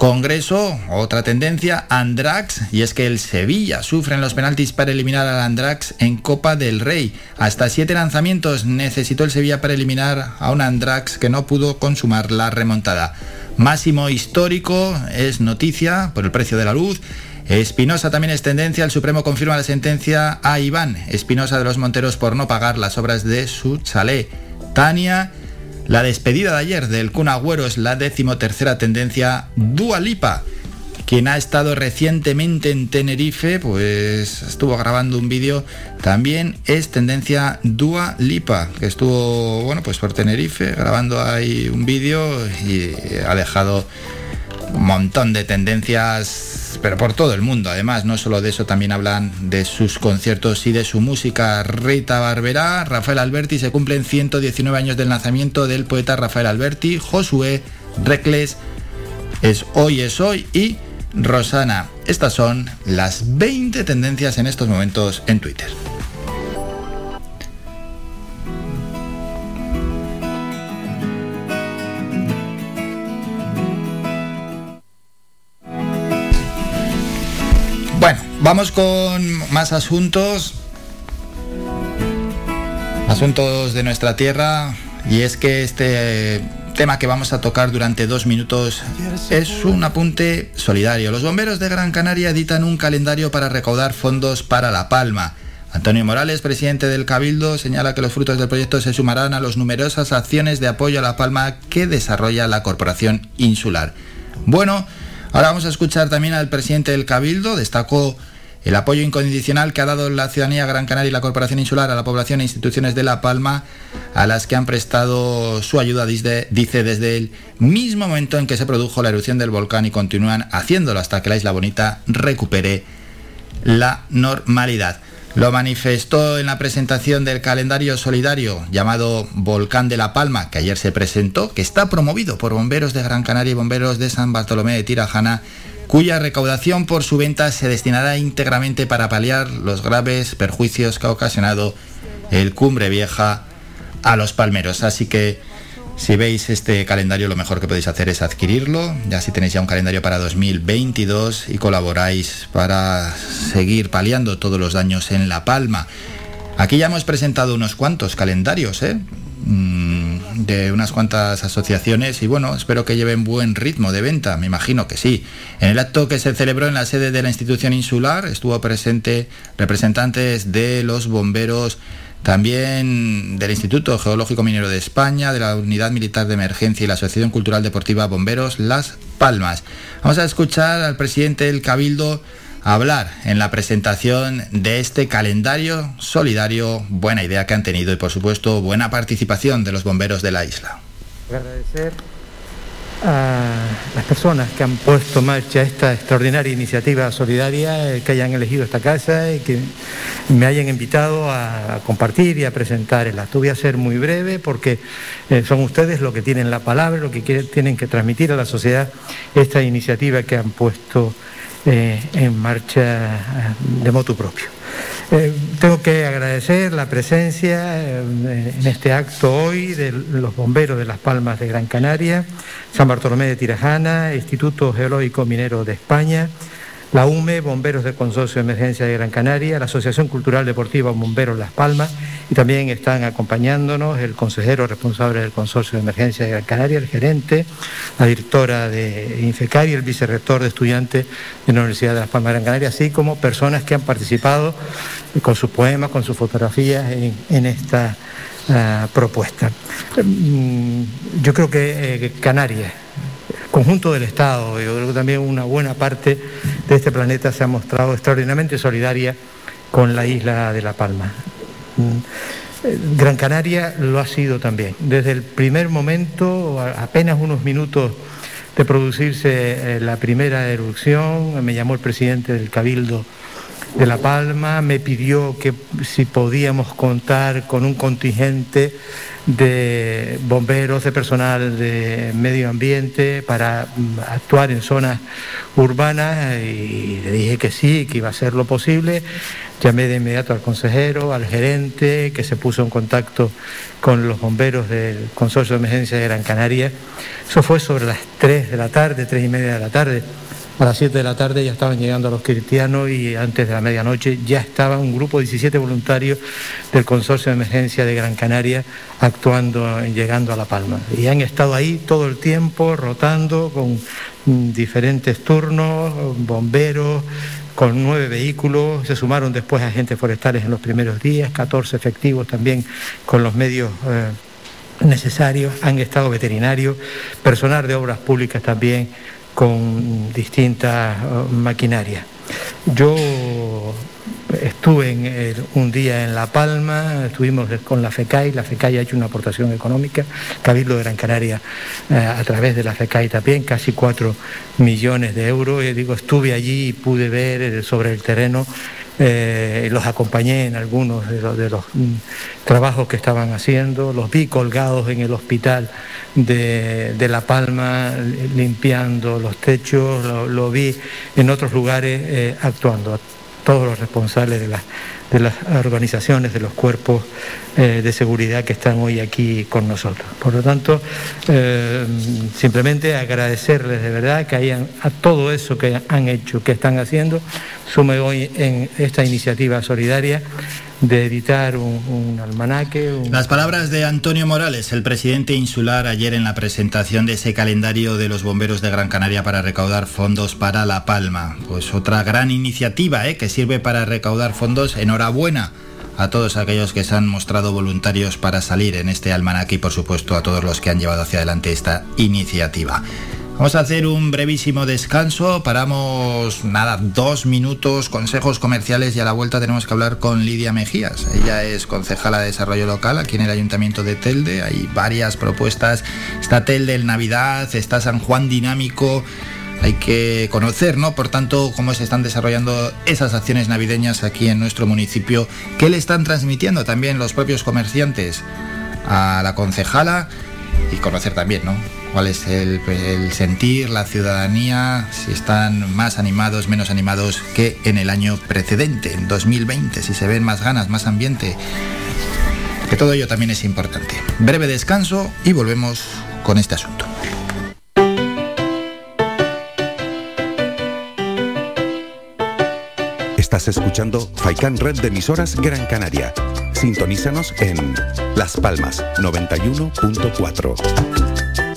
Congreso, otra tendencia, Andrax, y es que el Sevilla sufre en los penaltis para eliminar al Andrax en Copa del Rey. Hasta siete lanzamientos necesitó el Sevilla para eliminar a un Andrax que no pudo consumar la remontada. Máximo histórico es noticia por el precio de la luz. Espinosa también es tendencia, el Supremo confirma la sentencia a Iván Espinosa de los Monteros por no pagar las obras de su chalet. Tania la despedida de ayer del Kun Agüero es la decimotercera tendencia Dualipa. Quien ha estado recientemente en Tenerife, pues estuvo grabando un vídeo, también es tendencia Dua Lipa, que estuvo, bueno, pues por Tenerife grabando ahí un vídeo y ha dejado un montón de tendencias, pero por todo el mundo. Además, no solo de eso, también hablan de sus conciertos y de su música. Rita Barberá, Rafael Alberti, se cumplen 119 años del lanzamiento del poeta Rafael Alberti, Josué, Recles, es hoy es hoy y Rosana. Estas son las 20 tendencias en estos momentos en Twitter. Vamos con más asuntos. Asuntos de nuestra tierra. Y es que este tema que vamos a tocar durante dos minutos es un apunte solidario. Los bomberos de Gran Canaria editan un calendario para recaudar fondos para La Palma. Antonio Morales, presidente del Cabildo, señala que los frutos del proyecto se sumarán a las numerosas acciones de apoyo a La Palma que desarrolla la Corporación Insular. Bueno, Ahora vamos a escuchar también al presidente del Cabildo, destacó el apoyo incondicional que ha dado la ciudadanía Gran Canaria y la Corporación Insular a la población e instituciones de La Palma, a las que han prestado su ayuda, dice, desde el mismo momento en que se produjo la erupción del volcán y continúan haciéndolo hasta que la Isla Bonita recupere la normalidad. Lo manifestó en la presentación del calendario solidario llamado Volcán de la Palma, que ayer se presentó, que está promovido por bomberos de Gran Canaria y bomberos de San Bartolomé de Tirajana, cuya recaudación por su venta se destinará íntegramente para paliar los graves perjuicios que ha ocasionado el Cumbre Vieja a los palmeros. Así que si veis este calendario, lo mejor que podéis hacer es adquirirlo. Ya si tenéis ya un calendario para 2022 y colaboráis para seguir paliando todos los daños en La Palma. Aquí ya hemos presentado unos cuantos calendarios, ¿eh? mm, de unas cuantas asociaciones y bueno, espero que lleven buen ritmo de venta, me imagino que sí. En el acto que se celebró en la sede de la institución insular estuvo presente representantes de los bomberos también del Instituto Geológico Minero de España, de la Unidad Militar de Emergencia y la Asociación Cultural Deportiva Bomberos Las Palmas. Vamos a escuchar al presidente del Cabildo hablar en la presentación de este calendario solidario, buena idea que han tenido y por supuesto buena participación de los bomberos de la isla. Agradecer a las personas que han puesto en marcha esta extraordinaria iniciativa solidaria, eh, que hayan elegido esta casa y que me hayan invitado a compartir y a presentar el. Voy a ser muy breve porque eh, son ustedes los que tienen la palabra, los que tienen que transmitir a la sociedad esta iniciativa que han puesto eh, en marcha de motu propio. Eh, tengo que agradecer la presencia eh, en este acto hoy de los bomberos de Las Palmas de Gran Canaria, San Bartolomé de Tirajana, Instituto Geológico Minero de España, la UME, Bomberos del Consorcio de Emergencia de Gran Canaria, la Asociación Cultural Deportiva Bomberos Las Palmas y también están acompañándonos el consejero responsable del Consorcio de Emergencia de Gran Canaria, el gerente, la directora de Infecar y el vicerrector de estudiantes de la Universidad de Las Palmas de Gran Canaria, así como personas que han participado con sus poemas, con sus fotografías en, esta ah, propuesta. Mm, yo creo que eh, Canarias conjunto del Estado, yo creo que también una buena parte de este planeta se ha mostrado extraordinariamente solidaria con la isla de La Palma. Mm, Gran Canaria lo ha sido también. Desde el primer momento, apenas unos minutos de producirse eh, la primera erupción, me llamó el presidente del Cabildo de La Palma, me pidió que si podíamos contar con un contingente de bomberos, de personal de medio ambiente para mm, actuar en zonas urbanas y le dije que sí, que iba a ser lo posible. Llamé de inmediato al consejero, al gerente, que se puso en contacto con los bomberos del Consorcio de Emergencia de Gran Canaria. Eso fue sobre las 3 de la tarde, 3 y media de la tarde. A las 7 de la tarde ya estaban llegando los cristianos y antes de la medianoche ya estaba un grupo de 17 voluntarios del Consorcio de Emergencia de Gran Canaria actuando, llegando a La Palma. Y han estado ahí todo el tiempo, rotando con diferentes turnos, bomberos, con nueve vehículos, se sumaron después agentes forestales en los primeros días, 14 efectivos también con los medios eh, necesarios, han estado veterinarios, personal de obras públicas también con distintas uh, maquinarias. Yo estuve un día en La Palma, estuvimos con la FECAI, la FECAI ha hecho una aportación económica, Cabildo de Gran Canaria uh, a través de la FECAI también, casi 4 millones de euros. Y digo, estuve allí y pude ver eh, sobre el terreno eh, los acompañé en algunos de los, mm, trabajos que estaban haciendo, los vi colgados en el hospital de, La Palma limpiando los techos, lo, vi en otros lugares eh, actuando, todos los responsables de las organizaciones, de los cuerpos eh, de seguridad que están hoy aquí con nosotros. Por lo tanto, eh, simplemente agradecerles de verdad que hayan a todo eso que han hecho, que están haciendo, sume hoy en esta iniciativa solidaria de editar un, almanaque. Las palabras de Antonio Morales, el presidente insular, ayer en la presentación de ese calendario de los bomberos de Gran Canaria para recaudar fondos para La Palma. Pues otra gran iniciativa ¿eh? que sirve para recaudar fondos. Enhorabuena a todos aquellos que se han mostrado voluntarios para salir en este almanaque y por supuesto a todos los que han llevado hacia adelante esta iniciativa. Vamos a hacer un brevísimo descanso, paramos nada, dos minutos, consejos comerciales y a la vuelta tenemos que hablar con Lidia Mejías. Ella es concejala de desarrollo local aquí en el Ayuntamiento de Telde, hay varias propuestas, está Telde el Navidad, está San Juan Dinámico, hay que conocer, ¿no? Por tanto, cómo se están desarrollando esas acciones navideñas aquí en nuestro municipio, qué le están transmitiendo también los propios comerciantes a la concejala y conocer también, ¿no? Cuál es el, sentir, la ciudadanía, si están más animados, menos animados que en el año precedente, en 2020, si se ven más ganas, más ambiente. Que todo ello también es importante. Breve descanso y volvemos con este asunto. Estás escuchando Faikan Red de emisoras Gran Canaria. Sintonízanos en Las Palmas 91.4.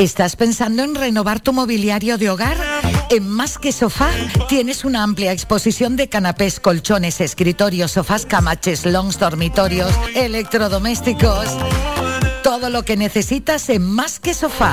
¿Estás pensando en renovar tu mobiliario de hogar? En Más que Sofá tienes una amplia exposición de canapés, colchones, escritorios, sofás, camaches, longs, dormitorios, electrodomésticos. Todo lo que necesitas en Más que Sofá.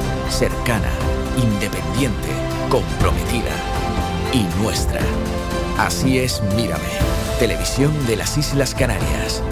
cercana, independiente, comprometida y nuestra. Así es Mírame, televisión de las Islas Canarias.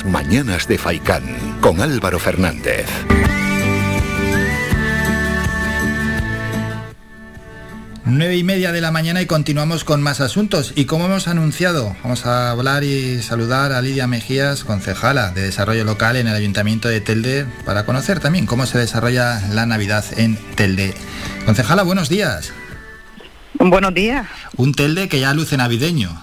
Las Mañanas de Faicán con Álvaro Fernández. Nueve y media de la mañana y continuamos con más asuntos. Y como hemos anunciado, vamos a hablar y saludar a Lidia Mejías, concejala de Desarrollo Local en el Ayuntamiento de Telde, para conocer también cómo se desarrolla la Navidad en Telde. Concejala, buenos días. Buenos días. Un Telde que ya luce navideño.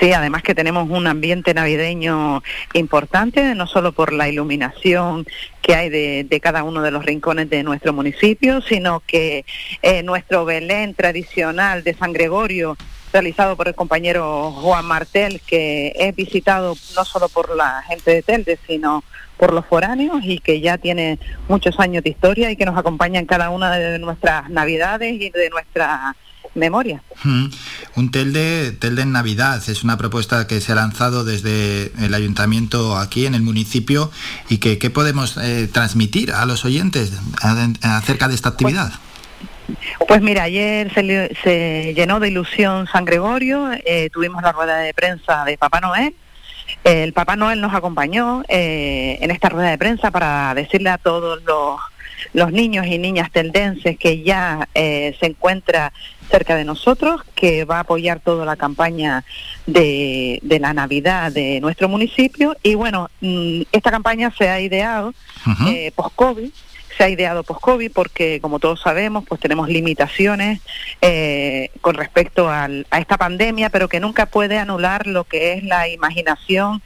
Sí, además que tenemos un ambiente navideño importante, no solo por la iluminación que hay de, cada uno de los rincones de nuestro municipio, sino que eh, nuestro Belén tradicional de San Gregorio, realizado por el compañero Juan Martel, que es visitado no solo por la gente de Telde, sino por los foráneos y que ya tiene muchos años de historia y que nos acompaña en cada una de nuestras navidades y de nuestra memoria. Mm. Un Telde, Telde en Navidad es una propuesta que se ha lanzado desde el ayuntamiento aquí en el municipio y que ¿qué podemos eh, transmitir a los oyentes acerca de esta actividad. Pues mira, ayer se, le- se llenó de ilusión San Gregorio, eh, tuvimos la rueda de prensa de Papá Noel. El Papá Noel nos acompañó eh, en esta rueda de prensa para decirle a todos los, los niños y niñas teldenses que ya eh, se encuentra cerca de nosotros, que va a apoyar toda la campaña de, de la Navidad de nuestro municipio. Y bueno, mm, esta campaña se ha ideado eh, post-COVID, se ha ideado post-COVID porque, como todos sabemos, pues tenemos limitaciones eh, con respecto al- a esta pandemia, pero que nunca puede anular lo que es la imaginación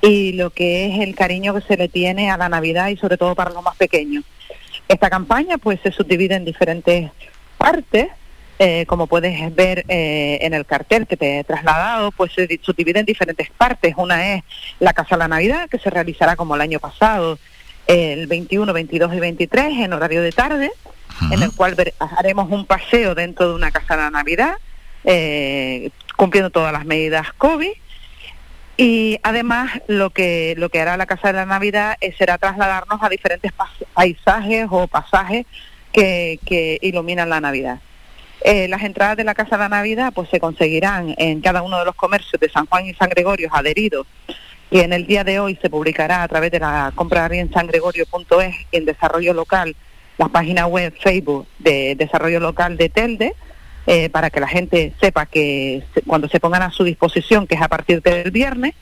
y lo que es el cariño que se le tiene a la Navidad y sobre todo para los más pequeños. Esta campaña pues se subdivide en diferentes partes eh, como puedes ver eh, en el cartel que te he trasladado, pues se subdivide en diferentes partes. Una es la Casa de la Navidad, que se realizará como el año pasado, el 21, 22 y 23 en horario de tarde, en el cual haremos un paseo dentro de una Casa de la Navidad, eh, cumpliendo todas las medidas COVID. Y además lo que lo que hará la Casa de la Navidad será trasladarnos a diferentes paisajes o pasajes que, que iluminan la Navidad. Eh, las entradas de la Casa de la Navidad pues se conseguirán en cada uno de los comercios de San Juan y San Gregorio adheridos. Y en el día de hoy se publicará a través de la compra en sangregorio.es y en desarrollo local la página web Facebook de desarrollo local de Telde eh, para que la gente sepa que cuando se pongan a su disposición, que es a partir del viernes,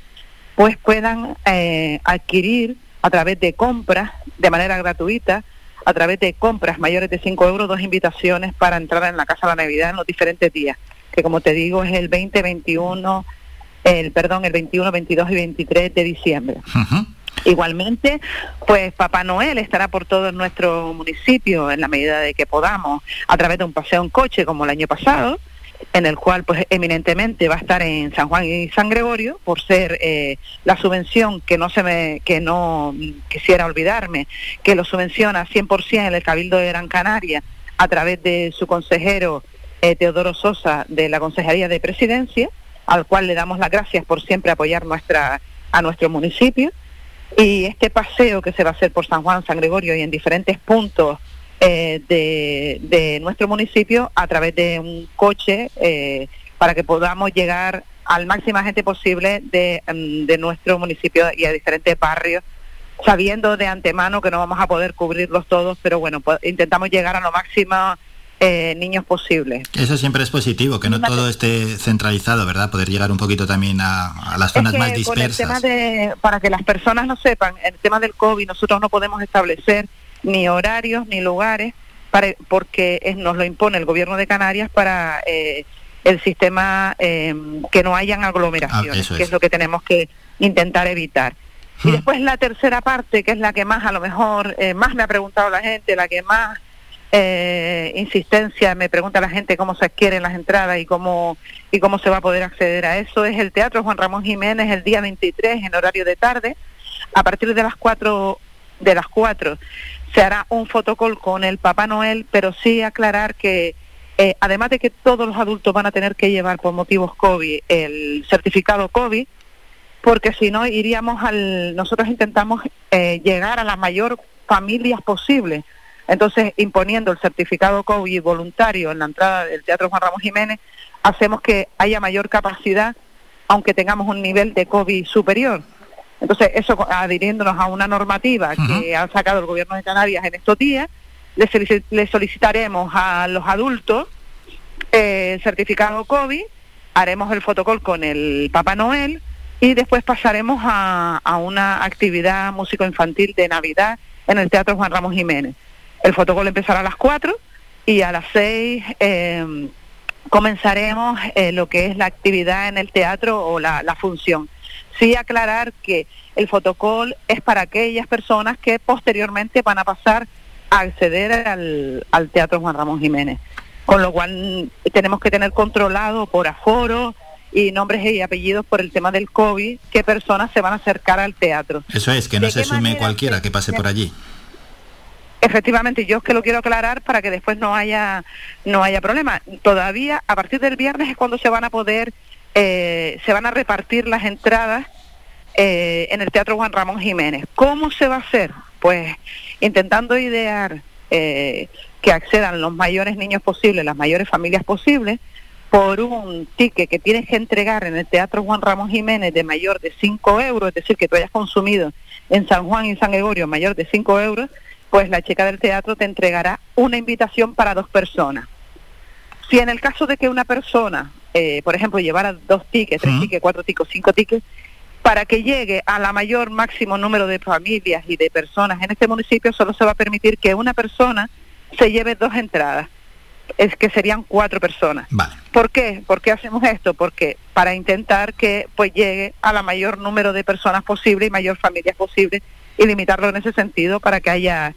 pues puedan eh, adquirir a través de compras de manera gratuita a través de compras mayores de 5 euros dos invitaciones para entrar en la Casa de la Navidad en los diferentes días, que como te digo es el 20, 21, el, perdón, el 21, 22 y 23 de diciembre. Igualmente, pues Papá Noel estará por todo nuestro municipio en la medida de que podamos, a través de un paseo en coche como el año pasado, en el cual pues eminentemente va a estar en San Juan y San Gregorio por ser eh, la subvención que no se me que no quisiera olvidarme que lo subvenciona 100% el Cabildo de Gran Canaria a través de su consejero eh, Teodoro Sosa de la Consejería de Presidencia al cual le damos las gracias por siempre apoyar nuestra a nuestro municipio. Y este paseo que se va a hacer por San Juan, San Gregorio y en diferentes puntos eh, de, nuestro municipio a través de un coche eh, para que podamos llegar al máxima gente posible de, mm, de, nuestro municipio y a diferentes barrios, sabiendo de antemano que no vamos a poder cubrirlos todos, pero bueno, pues intentamos llegar a lo máximo eh, niños posibles. Eso siempre es positivo, que no todo esté centralizado, ¿verdad? Poder llegar un poquito también a, las zonas más dispersas. para que las personas lo sepan, el tema del COVID nosotros no podemos establecer ni horarios ni lugares para, porque nos lo impone el gobierno de Canarias para eh, el sistema em, que no hayan aglomeraciones, ah, que es lo que tenemos que intentar evitar. Y hmm. después la tercera parte, que es la que más a lo mejor, eh, más me ha preguntado la gente, la que más eh, insistencia me pregunta la gente cómo se adquieren las entradas y cómo, y cómo se va a poder acceder a eso, es el Teatro Juan Ramón Jiménez el día 23 en horario de tarde, a partir de las 4 de las 4 se hará un fotocall con el Papá Noel, pero sí aclarar que eh, además de que todos los adultos van a tener que llevar por motivos COVID el certificado COVID, porque si no iríamos al, nosotros intentamos eh, llegar a la mayor familias posible. Entonces, imponiendo el certificado COVID voluntario en la entrada del Teatro Juan Ramos Jiménez, hacemos que haya mayor capacidad, aunque tengamos un nivel de COVID superior. Entonces, eso adhiriéndonos a una normativa que ha sacado el Gobierno de Canarias en estos días, le, solicitaremos a los adultos eh, el certificado COVID, haremos el fotocall con el Papá Noel y después pasaremos a, una actividad músico-infantil de Navidad en el Teatro Juan Ramos Jiménez. El fotocall empezará a las 4 y a las 6 em, comenzaremos eh, lo que es la actividad en el teatro o la función. Sí aclarar que el fotocall es para aquellas personas que posteriormente van a pasar a acceder al, Teatro Juan Ramón Jiménez. Con lo cual tenemos que tener controlado por aforo y nombres y apellidos por el tema del COVID qué personas se van a acercar al teatro. Eso es, que no se sume cualquiera que pase por allí. Efectivamente, yo es que lo quiero aclarar para que después no haya no haya problema. Todavía a partir del viernes es cuando se van a poder eh, se van a repartir las entradas eh, en el Teatro Juan Ramón Jiménez. ¿Cómo se va a hacer? Pues intentando idear eh, que accedan los mayores niños posibles, las mayores familias posibles, por un ticket que tienes que entregar en el Teatro Juan Ramón Jiménez de mayor de 5 euros, es decir, que tú hayas consumido en San Juan y San Gregorio mayor de 5 euros, pues la chica del teatro te entregará una invitación para dos personas. Si en el caso de que una persona eh, por ejemplo, llevar a dos tickets, tres tickets, cuatro tickets, cinco tickets, para que llegue a la mayor máximo número de familias y de personas en este municipio, solo se va a permitir que una persona se lleve dos entradas. Es que serían cuatro personas. ¿Por qué? ¿Por qué hacemos esto? Porque para intentar que pues llegue a la mayor número de personas posible y mayor familias posible y limitarlo en ese sentido para que haya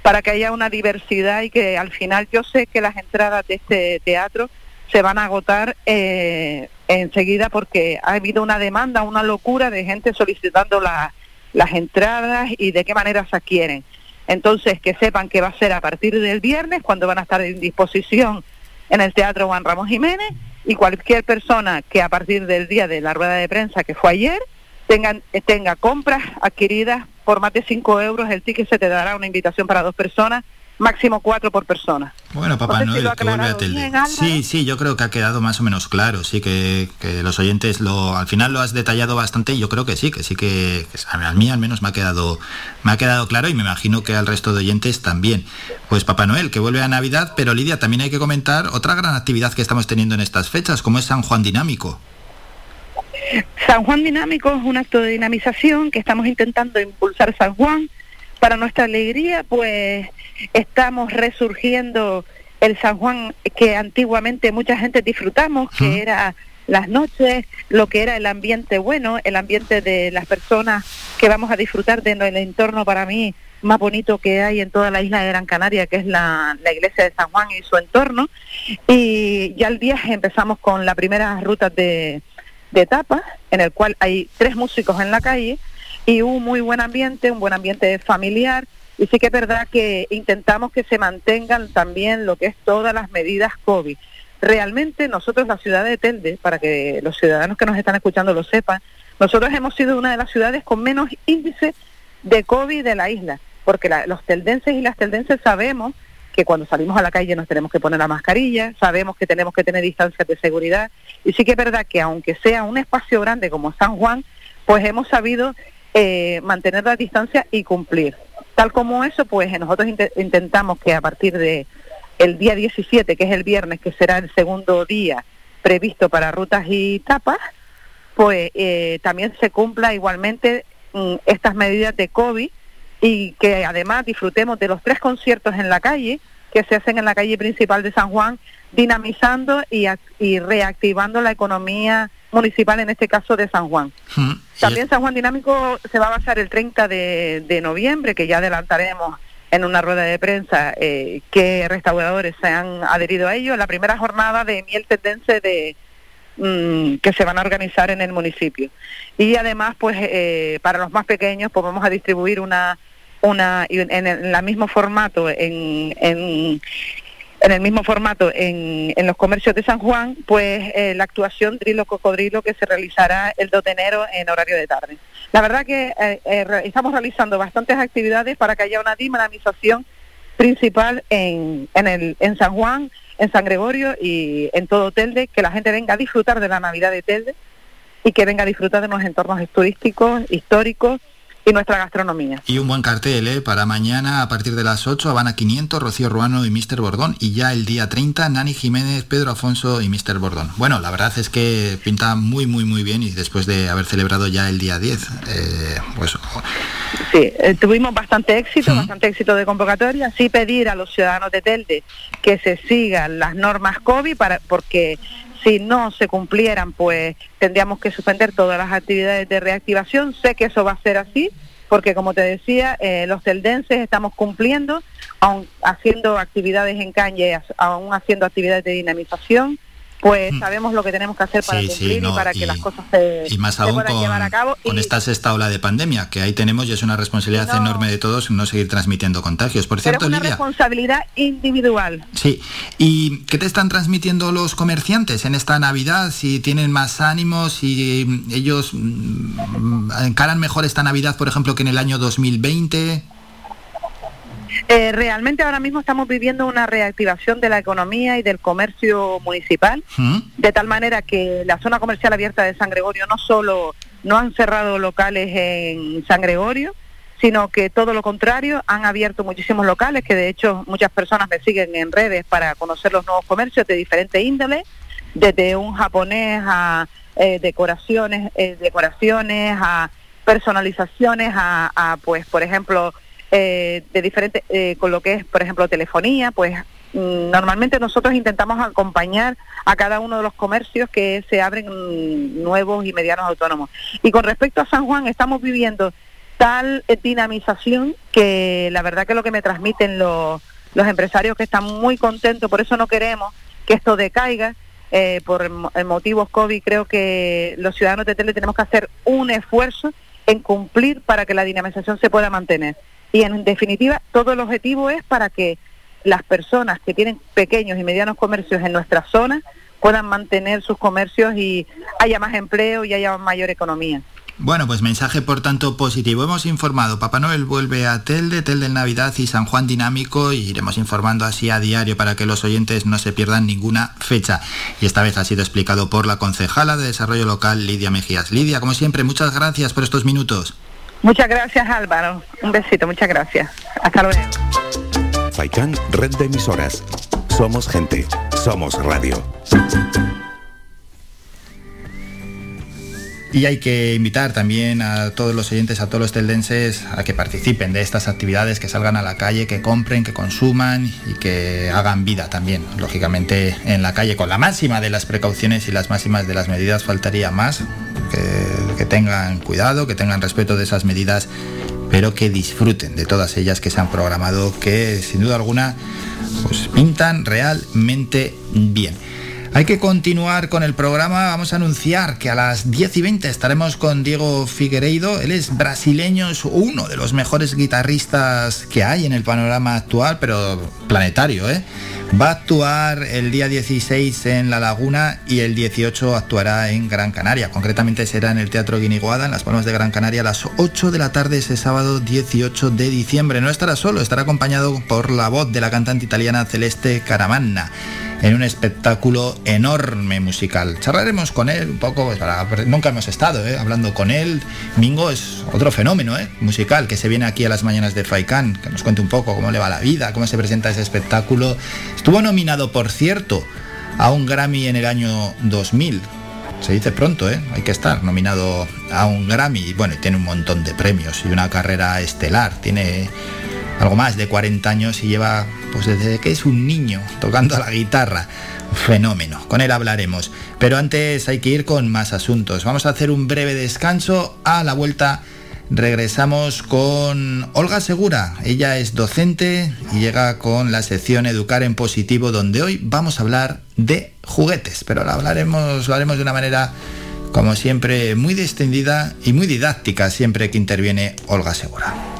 para que haya una diversidad y que al final yo sé que las entradas de este teatro se van a agotar eh, enseguida porque ha habido una demanda, una locura de gente solicitando las entradas y de qué manera se adquieren. Entonces, que sepan que va a ser a partir del viernes, cuando van a estar en disposición en el Teatro Juan Ramos Jiménez, y cualquier persona que a partir del día de la rueda de prensa, que fue ayer, tenga compras adquiridas por más de 5 euros, el ticket se te dará una invitación para dos personas máximo cuatro por persona. Bueno, Papá Noel, que vuelve a Telde. Sí, sí, yo creo que ha quedado más o menos claro, sí, que, los oyentes lo, al final lo has detallado bastante y yo creo que sí, que sí que, a mí al menos me ha quedado, me ha quedado claro y me imagino que al resto de oyentes también. Pues Papá Noel, que vuelve a Navidad, pero Lidia, también hay que comentar otra gran actividad que estamos teniendo en estas fechas, como es San Juan Dinámico. San Juan Dinámico es un acto de dinamización que estamos intentando impulsar San Juan para nuestra alegría, pues estamos resurgiendo el San Juan que antiguamente mucha gente disfrutamos, que era las noches, lo que era el ambiente bueno, el ambiente de las personas que vamos a disfrutar de el entorno para mí más bonito que hay en toda la isla de Gran Canaria, que es la, iglesia de San Juan y su entorno. Y ya el viaje empezamos con la primera ruta de, de etapa, en el cual hay tres músicos en la calle y un muy buen ambiente, un buen ambiente familiar. Y sí que es verdad que intentamos que se mantengan también lo que es todas las medidas COVID. Realmente nosotros, la ciudad de Telde, para que los ciudadanos que nos están escuchando lo sepan, nosotros hemos sido una de las ciudades con menos índice de COVID de la isla, porque los teldenses y las teldenses sabemos que cuando salimos a la calle nos tenemos que poner la mascarilla, sabemos que tenemos que tener distancias de seguridad, y sí que es verdad que aunque sea un espacio grande como San Juan, pues hemos sabido eh, mantener la distancia y cumplir. Tal como eso, pues nosotros intentamos que a partir de el día 17, que es el viernes, que será el segundo día previsto para rutas y tapas, pues eh, también se cumpla igualmente mm, estas medidas de COVID y que además disfrutemos de los tres conciertos en la calle que se hacen en la calle principal de San Juan, dinamizando y, y reactivando la economía municipal, en este caso de San Juan. Hmm. También San Juan Dinámico se va a basar el 30 de, noviembre, que ya adelantaremos en una rueda de prensa eh, que restauradores se han adherido a ello, la primera jornada de miel tendense de mm, que se van a organizar en el municipio. Y además, pues eh, para los más pequeños, pues vamos a distribuir una una en el, mismo formato en, en en el mismo formato en, en los comercios de San Juan, pues eh, la actuación Drilo Cocodrilo que se realizará el 2 de enero en horario de tarde. La verdad que eh, eh, estamos realizando bastantes actividades para que haya una dinamización principal en, en, el, en San Juan, en San Gregorio y en todo Telde, que la gente venga a disfrutar de la Navidad de Telde y que venga a disfrutar de los entornos turísticos, históricos y nuestra gastronomía. Y un buen cartel, ¿eh? Para mañana a partir de las 8, Habana 500, Rocío Ruano y Mr. Bordón. Y ya el día 30, Nani Jiménez, Pedro Afonso y Mr. Bordón. Bueno, la verdad es que pinta muy, muy, muy bien y después de haber celebrado ya el día 10, eh, pues... Sí, eh, tuvimos bastante éxito, bastante éxito de convocatoria. Sí pedir a los ciudadanos de Telde que se sigan las normas COVID para, porque si no se cumplieran, pues tendríamos que suspender todas las actividades de reactivación. Sé que eso va a ser así, porque como te decía, eh, los celdenses estamos cumpliendo, aún haciendo actividades en calle, aún haciendo actividades de dinamización, pues hmm. sabemos lo que tenemos que hacer para cumplir y para que las cosas se, y más aún con, llevar a cabo. Con esta sexta ola de pandemia que ahí tenemos y es una responsabilidad enorme de todos no seguir transmitiendo contagios. Por cierto, pero es una responsabilidad individual. Sí. ¿Y qué te están transmitiendo los comerciantes en esta Navidad? Si tienen más ánimos, si ellos mm, encaran mejor esta Navidad, por ejemplo, que en el año 2020. Eh, realmente ahora mismo estamos viviendo una reactivación de la economía y del comercio municipal, ¿Mm? de tal manera que la zona comercial abierta de San Gregorio no solo no han cerrado locales en San Gregorio, sino que todo lo contrario, han abierto muchísimos locales, que de hecho muchas personas me siguen en redes para conocer los nuevos comercios de diferentes índoles, desde un japonés a eh, decoraciones, eh, decoraciones, a personalizaciones, a, pues por ejemplo eh, de diferentes, eh, con lo que es, por ejemplo, telefonía, pues mm, normalmente nosotros intentamos acompañar a cada uno de los comercios que se abren nuevos y medianos autónomos. Y con respecto a San Juan, estamos viviendo tal dinamización que la verdad que lo que me transmiten los, los empresarios que están muy contentos, por eso no queremos que esto decaiga, eh, por motivos COVID creo que los ciudadanos de Tele tenemos que hacer un esfuerzo en cumplir para que la dinamización se pueda mantener. Y en definitiva, todo el objetivo es para que las personas que tienen pequeños y medianos comercios en nuestra zona puedan mantener sus comercios y haya más empleo y haya mayor economía. Bueno, pues mensaje por tanto positivo. Hemos informado, Papá Noel vuelve a Telde, Telde en Navidad y San Juan Dinámico y iremos informando así a diario para que los oyentes no se pierdan ninguna fecha. Y esta vez ha sido explicado por la concejala de Desarrollo Local, Lidia Mejías. Lidia, como siempre, muchas gracias por estos minutos. Muchas gracias Álvaro. Un besito, muchas gracias. Hasta luego. Faikan, red de emisoras. Somos gente, somos radio. Y hay que invitar también a todos los oyentes, a todos los teldenses, a que participen de estas actividades, que salgan a la calle, que compren, que consuman y que hagan vida también, lógicamente, en la calle, con la máxima de las precauciones y las máximas de las medidas, faltaría más, que, tengan cuidado, que tengan respeto de esas medidas, pero que disfruten de todas ellas que se han programado, que sin duda alguna pues pintan realmente bien. Hay que continuar con el programa. Vamos a anunciar que a las 10 y 20 estaremos con Diego Figueiredo. Él es brasileño, es uno de los mejores guitarristas que hay en el panorama actual, pero planetario. ¿eh? Va a actuar el día 16 en La Laguna y el 18 actuará en Gran Canaria. Concretamente será en el Teatro Guiniguada, en las Palmas de Gran Canaria, a las 8 de la tarde ese sábado 18 de diciembre. No estará solo, estará acompañado por la voz de la cantante italiana Celeste Caramanna en un espectáculo enorme musical. Charlaremos con él un poco, pues, nunca hemos estado ¿eh? hablando con él. Mingo es otro fenómeno ¿eh? musical que se viene aquí a las mañanas de Faikan, que nos cuente un poco cómo le va la vida, cómo se presenta ese espectáculo. Estuvo nominado, por cierto, a un Grammy en el año 2000. Se dice pronto, ¿eh? hay que estar nominado a un Grammy. Bueno, tiene un montón de premios y una carrera estelar. Tiene algo más de 40 años y lleva pues desde que es un niño tocando la guitarra. Fenómeno, con él hablaremos. Pero antes hay que ir con más asuntos. Vamos a hacer un breve descanso. A la vuelta regresamos con Olga Segura. Ella es docente y llega con la sección Educar en Positivo, donde hoy vamos a hablar de juguetes. Pero lo hablaremos, lo haremos de una manera, como siempre, muy distendida y muy didáctica siempre que interviene Olga Segura.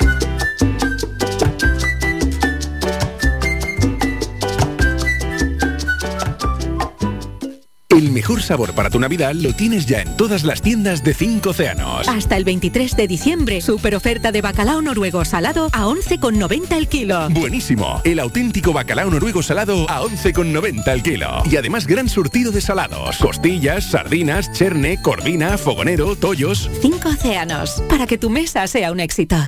Mejor sabor para tu Navidad lo tienes ya en todas las tiendas de 5 océanos. Hasta el 23 de diciembre, super oferta de bacalao noruego salado a 11,90 el kilo. Buenísimo. El auténtico bacalao noruego salado a 11,90 el kilo. Y además gran surtido de salados. Costillas, sardinas, cherne, corvina, fogonero, tollos. 5 océanos. Para que tu mesa sea un éxito.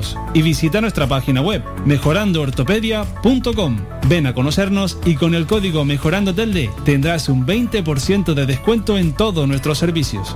Y visita nuestra página web mejorandoortopedia.com. Ven a conocernos y con el código Mejorandotelde tendrás un 20% de descuento en todos nuestros servicios.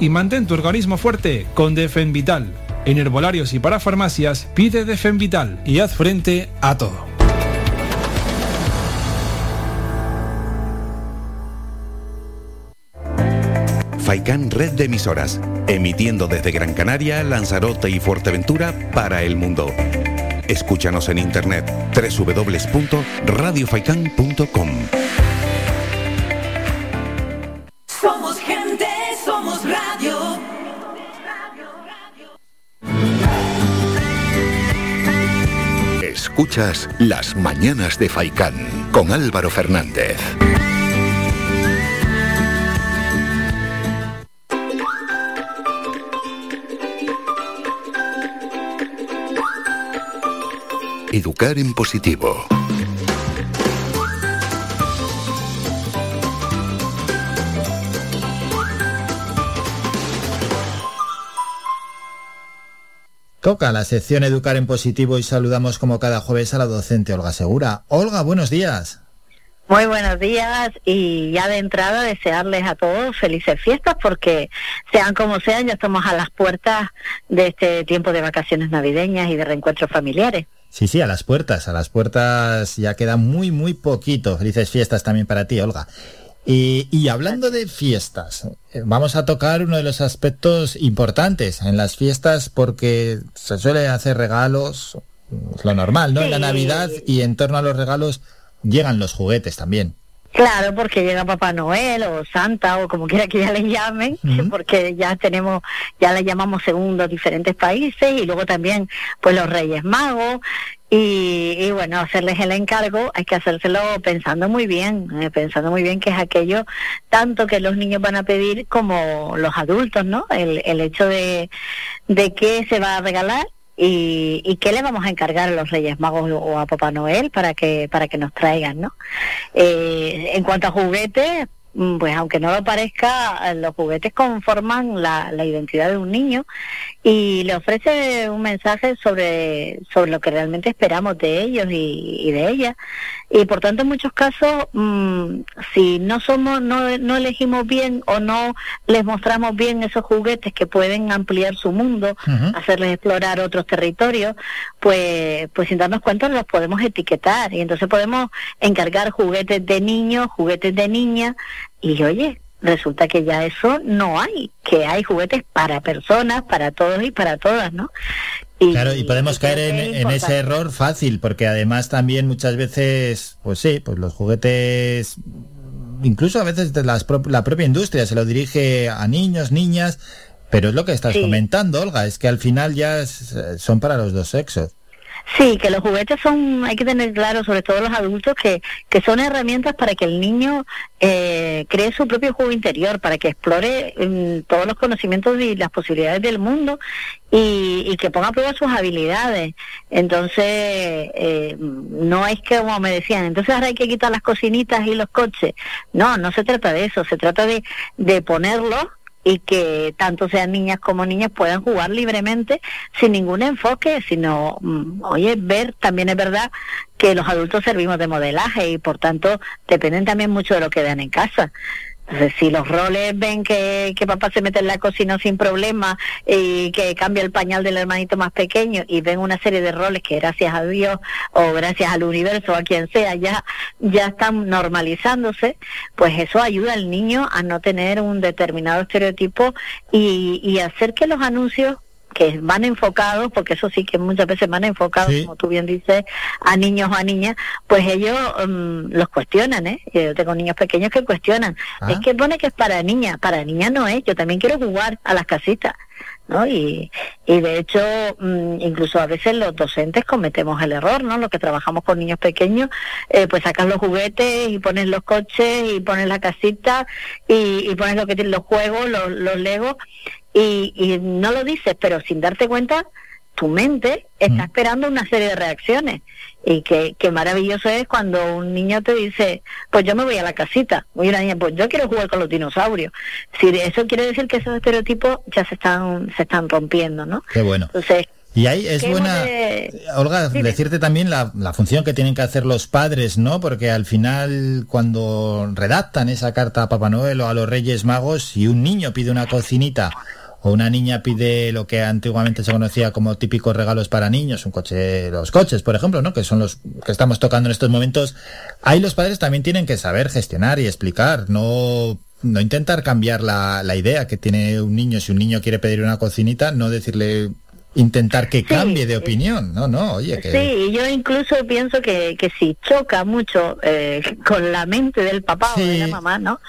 y mantén tu organismo fuerte con Defen Vital. En herbolarios y para farmacias pide Defen Vital y haz frente a todo. Faicán Red de Emisoras, emitiendo desde Gran Canaria, Lanzarote y Fuerteventura para el mundo. Escúchanos en internet www.radiofaikan.com. Escuchas Las Mañanas de Faicán con Álvaro Fernández. Educar en positivo. Toca la sección Educar en Positivo y saludamos como cada jueves a la docente Olga Segura. Olga, buenos días. Muy buenos días y ya de entrada desearles a todos felices fiestas porque sean como sean ya estamos a las puertas de este tiempo de vacaciones navideñas y de reencuentros familiares. Sí, sí, a las puertas, a las puertas ya queda muy, muy poquito. Felices fiestas también para ti, Olga. Y, y hablando de fiestas, vamos a tocar uno de los aspectos importantes en las fiestas porque se suele hacer regalos, es lo normal, ¿no? En la. Navidad y en torno a los regalos llegan los juguetes también. Claro, porque llega Papá Noel o Santa o como quiera que ya le llamen, porque ya tenemos, ya le llamamos según los diferentes países y luego también pues los Reyes Magos y, y, bueno, hacerles el encargo hay que hacérselo pensando muy bien, eh, pensando muy bien que es aquello tanto que los niños van a pedir como los adultos, ¿no? El, el hecho de, de qué se va a regalar y, y qué le vamos a encargar a los Reyes Magos o a Papá Noel para que para que nos traigan, ¿no? Eh, en cuanto a juguetes, mm, pues aunque no lo parezca, eh, los juguetes conforman la, la identidad de un niño y le ofrece un mensaje sobre, sobre lo que realmente esperamos de ellos y, y de ellas. Y por tanto, en muchos casos, mm, si no somos, no, no elegimos bien o no les mostramos bien esos juguetes que pueden ampliar su mundo, hacerles explorar otros territorios, pues, pues sin darnos cuenta los podemos etiquetar. Y entonces podemos encargar juguetes de niños, juguetes de niñas y oye, resulta que ya eso no hay, que hay juguetes para personas, para todos y para todas, ¿no? Y, Claro, y podemos caer en, es en importante. ese error fácil, porque además también muchas veces, pues sí, pues los juguetes, incluso a veces de las prop- la propia industria se lo dirige a niños, niñas, pero es lo que estás Sí. comentando, Olga, es que al final ya son para los dos sexos. Sí, que los juguetes son, hay que tener claro, sobre todo los adultos, que, que son herramientas para que el niño eh, cree su propio juego interior, para que explore mm, todos los conocimientos y las posibilidades del mundo y, y que ponga a prueba sus habilidades. Entonces, eh, no es que, como me decían, entonces ahora hay que quitar las cocinitas y los coches. No, no se trata de eso, se trata de, de ponerlos y que tanto sean niñas como niños puedan jugar libremente sin ningún enfoque, sino, mm, oye, ver, también es verdad que los adultos servimos de modelaje y por tanto dependen también mucho de lo que vean en casa. Si los roles ven que, que papá se mete en la cocina sin problema y que cambia el pañal del hermanito más pequeño y ven una serie de roles que gracias a Dios o gracias al universo o a quien sea ya, ya están normalizándose, pues eso ayuda al niño a no tener un determinado estereotipo y, y hacer que los anuncios que van enfocados, porque eso sí que muchas veces van enfocados, como tú bien dices, a niños o a niñas, pues ellos mm, los cuestionan, ¿eh? Yo tengo niños pequeños que cuestionan. Ah. Es que pone que es para niñas, para niñas no es, yo también quiero jugar a las casitas. ¿no? Y, y de hecho, mm, incluso a veces los docentes cometemos el error, ¿no? Los que trabajamos con niños pequeños, eh, pues sacas los juguetes y pones los coches y pones la casita y, y pones lo que tienen los juegos, los, los legos y, y no lo dices, pero sin darte cuenta, tu mente está esperando una serie de reacciones. Y que, que maravilloso es cuando un niño te dice, pues yo me voy a la casita, voy a una niña, pues yo quiero jugar con los dinosaurios. Si eso quiere decir que esos estereotipos ya se están, se están rompiendo, ¿no? Qué bueno. Entonces, Y ahí es ¿qué buena, de- Olga, Dime. decirte también la, la función que tienen que hacer los padres, ¿no? Porque al final, cuando redactan esa carta a Papá Noel o a los Reyes Magos, si un niño pide una cocinita o una niña pide lo que antiguamente se conocía como típicos regalos para niños, un coche, los coches, por ejemplo, ¿no? Que son los que estamos tocando en estos momentos, ahí los padres también tienen que saber gestionar y explicar, no no intentar cambiar la, la idea que tiene un niño. Si un niño quiere pedir una cocinita, no decirle intentar que cambie de opinión. No, no, oye, que... Sí, yo incluso pienso que, que si choca mucho eh, con la mente del papá o de la mamá, ¿no?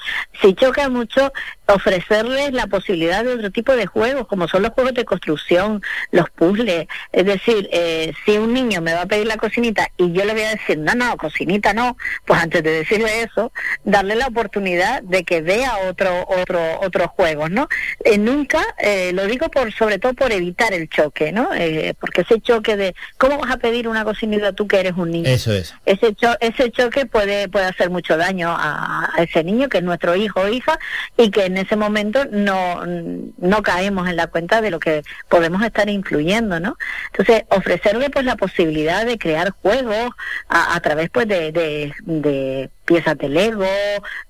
Si choca mucho, ofrecerles la posibilidad de otro tipo de juegos, como son los juegos de construcción, los puzzles. Es decir, eh, si un niño me va a pedir la cocinita y yo le voy a decir, no, no, cocinita no, pues antes de decirle eso, darle la oportunidad de que vea otro, otro, otros juegos, ¿no? Eh, nunca, eh, lo digo por, sobre todo por evitar el choque, ¿no? Eh, porque ese choque de, ¿cómo vas a pedir una cocinita tú que eres un niño? Eso es. ese cho- ese choque puede puede hacer mucho daño a, a ese niño que es nuestro hijo o hija y que en ese momento no no caemos en la cuenta de lo que podemos estar influyendo no entonces ofrecerle pues la posibilidad de crear juegos a, a través pues de, de, de piezas de Lego,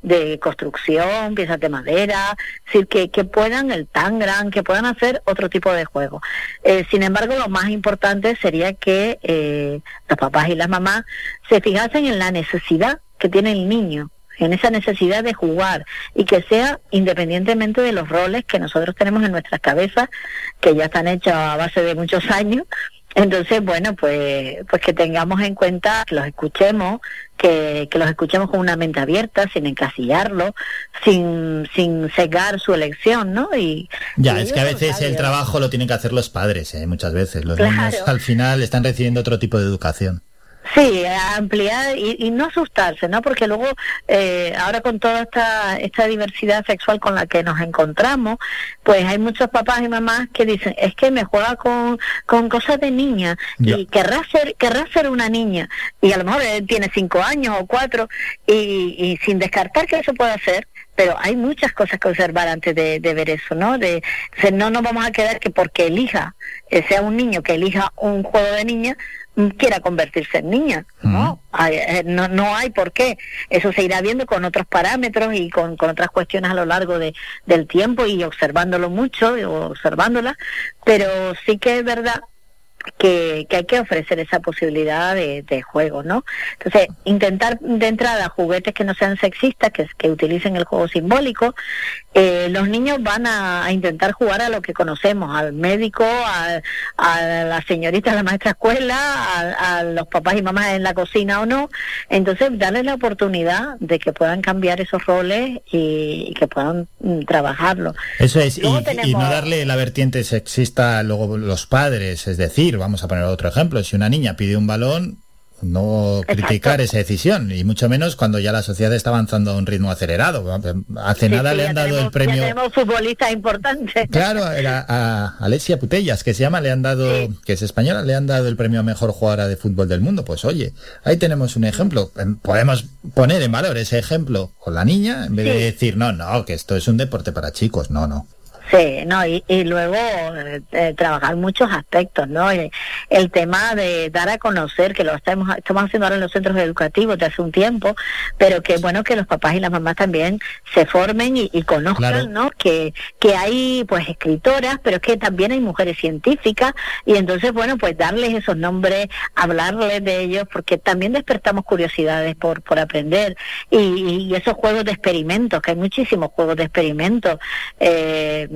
de construcción, piezas de madera, decir, que, que puedan el Tangram, que puedan hacer otro tipo de juego. Eh, sin embargo, lo más importante sería que eh, los papás y las mamás se fijasen en la necesidad que tiene el niño en esa necesidad de jugar y que sea independientemente de los roles que nosotros tenemos en nuestras cabezas, que ya están hechos a base de muchos años. Entonces, bueno, pues, pues que tengamos en cuenta, que los escuchemos, que, que los escuchemos con una mente abierta, sin encasillarlos, sin, sin cegar su elección, ¿no? Y, Ya, y es que a veces el trabajo lo tienen que hacer los padres, ¿eh? muchas veces. Los Claro. niños al final están recibiendo otro tipo de educación. Sí, ampliar y, y no asustarse, ¿no? Porque luego, eh, ahora con toda esta, esta diversidad sexual con la que nos encontramos, pues hay muchos papás y mamás que dicen, es que me juega con, con cosas de niña y querrá ser, querrá ser una niña. Y a lo mejor él tiene cinco años o cuatro y, y sin descartar que eso pueda ser, pero hay muchas cosas que observar antes de, de ver eso, ¿no? De, no nos vamos a quedar que porque elija, eh, sea un niño que elija un juego de niña, quiera convertirse en niña, ¿no? Hay- eh, no, no hay por qué. Eso se irá viendo con otros parámetros y con, con otras cuestiones a lo largo de, del tiempo y observándolo mucho, observándola, pero sí que es verdad que, que hay que ofrecer esa posibilidad de, de juego, ¿no? Entonces, intentar de entrada juguetes que no sean sexistas, que, que utilicen el juego simbólico. Eh, los niños van a, a intentar jugar a lo que conocemos, al médico, a, a la señorita, a la maestra escuela, a, a los papás y mamás en la cocina o no. Entonces, darles la oportunidad de que puedan cambiar esos roles y, y que puedan mm, trabajarlo. Eso es, y, no darle la vertiente sexista luego los padres, es decir, vamos a poner otro ejemplo, si una niña pide un balón, no criticar esa decisión, y mucho menos cuando ya la sociedad está avanzando a un ritmo acelerado. Hace Sí, nada sí, le han dado tenemos- el premio... Ya tenemos futbolistas importantes. Claro, era a Alessia Putellas, que se llama, le han dado, que es española, le han dado el premio a mejor jugadora de fútbol del mundo. Pues oye, ahí tenemos un ejemplo. Em, Podemos poner en valor ese ejemplo con la niña, en vez de decir, no, no, que esto es un deporte para chicos. No, no. Sí, no, y, y luego eh, eh, trabajar muchos aspectos, ¿no? Eh, El, tema de dar a conocer, que lo estamos, estamos haciendo ahora en los centros educativos de hace un tiempo, pero que bueno que los papás y las mamás también se formen y, y conozcan, Claro. ¿no? Que, que hay pues escritoras, pero que también hay mujeres científicas, y entonces, bueno, pues darles esos nombres, hablarles de ellos, porque también despertamos curiosidades por, por aprender, y, y esos juegos de experimentos, que hay muchísimos juegos de experimentos, eh,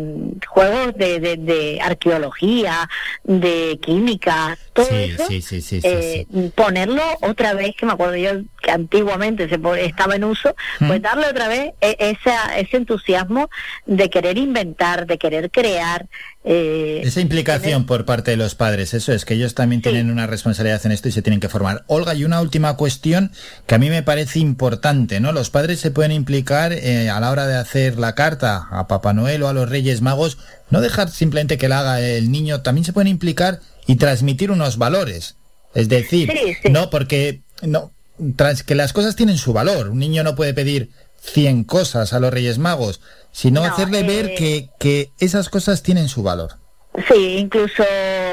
juegos de, de, de arqueología, de química, todo Sí, eso, sí, sí, eh, ponerlo otra vez, que me acuerdo yo que antiguamente se estaba en uso, pues Mm. darle otra vez e- esa, ese entusiasmo de querer inventar, de querer crear. Eh, Esa implicación por parte de los padres, eso es, que ellos también tienen una responsabilidad en esto y se tienen que formar. Olga, y una última cuestión que a mí me parece importante, ¿no? Los padres se pueden implicar eh, a la hora de hacer la carta a Papá Noel o a los Reyes Magos, no dejar simplemente que la haga el niño, también se pueden implicar y transmitir unos valores. Es decir, no, porque no, tras que las cosas tienen su valor. Un niño no puede pedir 100 cosas a los Reyes Magos, sino No, hacerle ver eh, que, que esas cosas tienen su valor. Sí, incluso,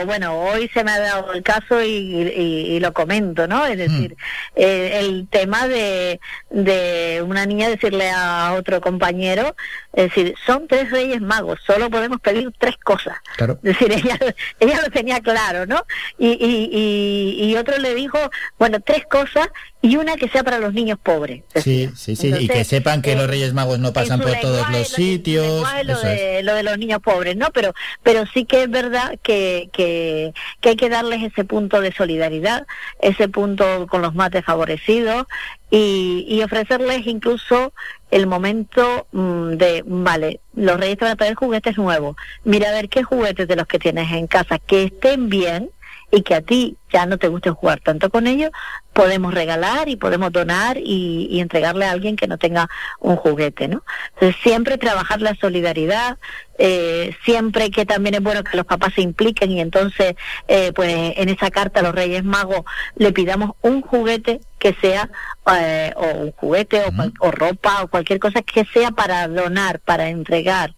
bueno, hoy se me ha dado el caso y, y- y lo comento, ¿no? Es decir, eh, el tema de, de una niña decirle a otro compañero, es decir, son tres reyes magos, solo podemos pedir tres cosas. Claro. Es decir, ella, ella lo tenía claro, ¿no? Y, y, y, y otro le dijo, bueno, tres cosas y una que sea para los niños pobres. Sí, sí, sí, y que sepan que eh, los Reyes Magos no pasan por todos los sitios. lo, eso es. de, lo de los niños pobres, ¿no? Pero, pero sí que es verdad que, que, que hay que darles ese punto de solidaridad, ese punto con los más desfavorecidos y, y ofrecerles incluso el momento mm, de, vale, los reyes te van a traer juguetes nuevos, mira a ver qué juguetes de los que tienes en casa que estén bien y que a ti ya no te guste jugar tanto con ellos, podemos regalar y podemos donar y, y entregarle a alguien que no tenga un juguete, ¿no? Entonces siempre trabajar la solidaridad, eh, siempre que también es bueno que los papás se impliquen y entonces eh, pues en esa carta a los Reyes Magos le pidamos un juguete que sea eh, o un juguete o, cual- o ropa o cualquier cosa que sea para donar, para entregar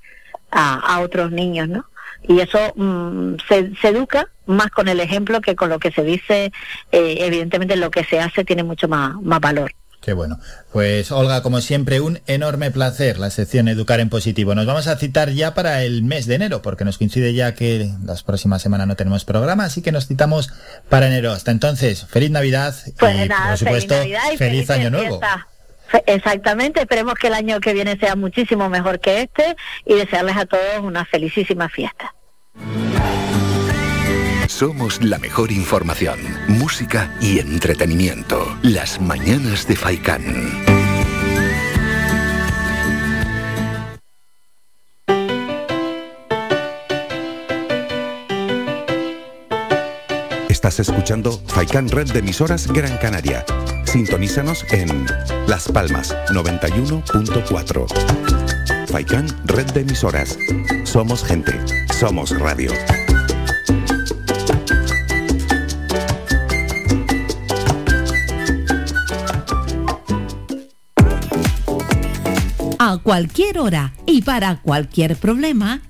a, a otros niños, ¿no? Y eso mm, se, se educa más con el ejemplo que con lo que se dice. eh, evidentemente lo que se hace tiene mucho más, más valor. Qué bueno. Pues Olga, como siempre, un enorme placer la sección Educar en Positivo. Nos vamos a citar ya para el mes de enero, porque nos coincide ya que las próximas semanas no tenemos programa, así que nos citamos para enero. Hasta entonces, feliz Navidad Pues y, nada, por supuesto, feliz Año Nuevo. Exactamente, esperemos que el año que viene sea muchísimo mejor que este y desearles a todos una felicísima fiesta. Somos la mejor información, música y entretenimiento. Las mañanas de Faikán. Estás escuchando Faikan Red de emisoras Gran Canaria. Sintonízanos en Las Palmas 91.4. Faikan Red de emisoras. Somos gente, somos radio. A cualquier hora y para cualquier problema,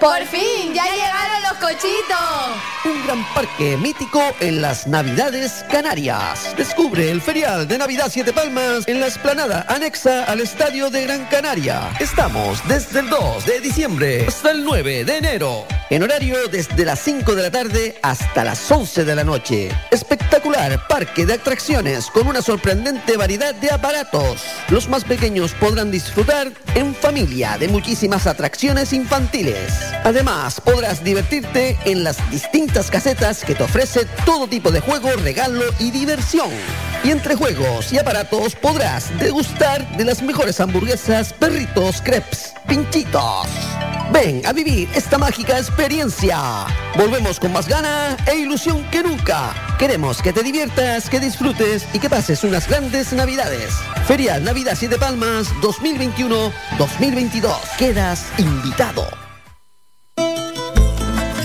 ¡Por fin! ¡Ya llegaron los cochitos! Un gran parque mítico en las Navidades Canarias. Descubre el ferial de Navidad Siete Palmas en la esplanada anexa al Estadio de Gran Canaria. Estamos desde el 2 de diciembre hasta el 9 de enero. En horario desde las 5 de la tarde hasta las 11 de la noche. Espectacular parque de atracciones con una sorprendente variedad de aparatos. Los más pequeños podrán disfrutar en familia de muchísimas atracciones infantiles. Además, podrás divertirte en las distintas casetas que te ofrece todo tipo de juego, regalo y diversión. Y entre juegos y aparatos podrás degustar de las mejores hamburguesas, perritos, crepes, pinchitos. Ven a vivir esta mágica experiencia. Volvemos con más gana e ilusión que nunca. Queremos que te diviertas, que disfrutes y que pases unas grandes navidades. Ferial Navidad Siete Palmas 2021-2022. Quedas invitado.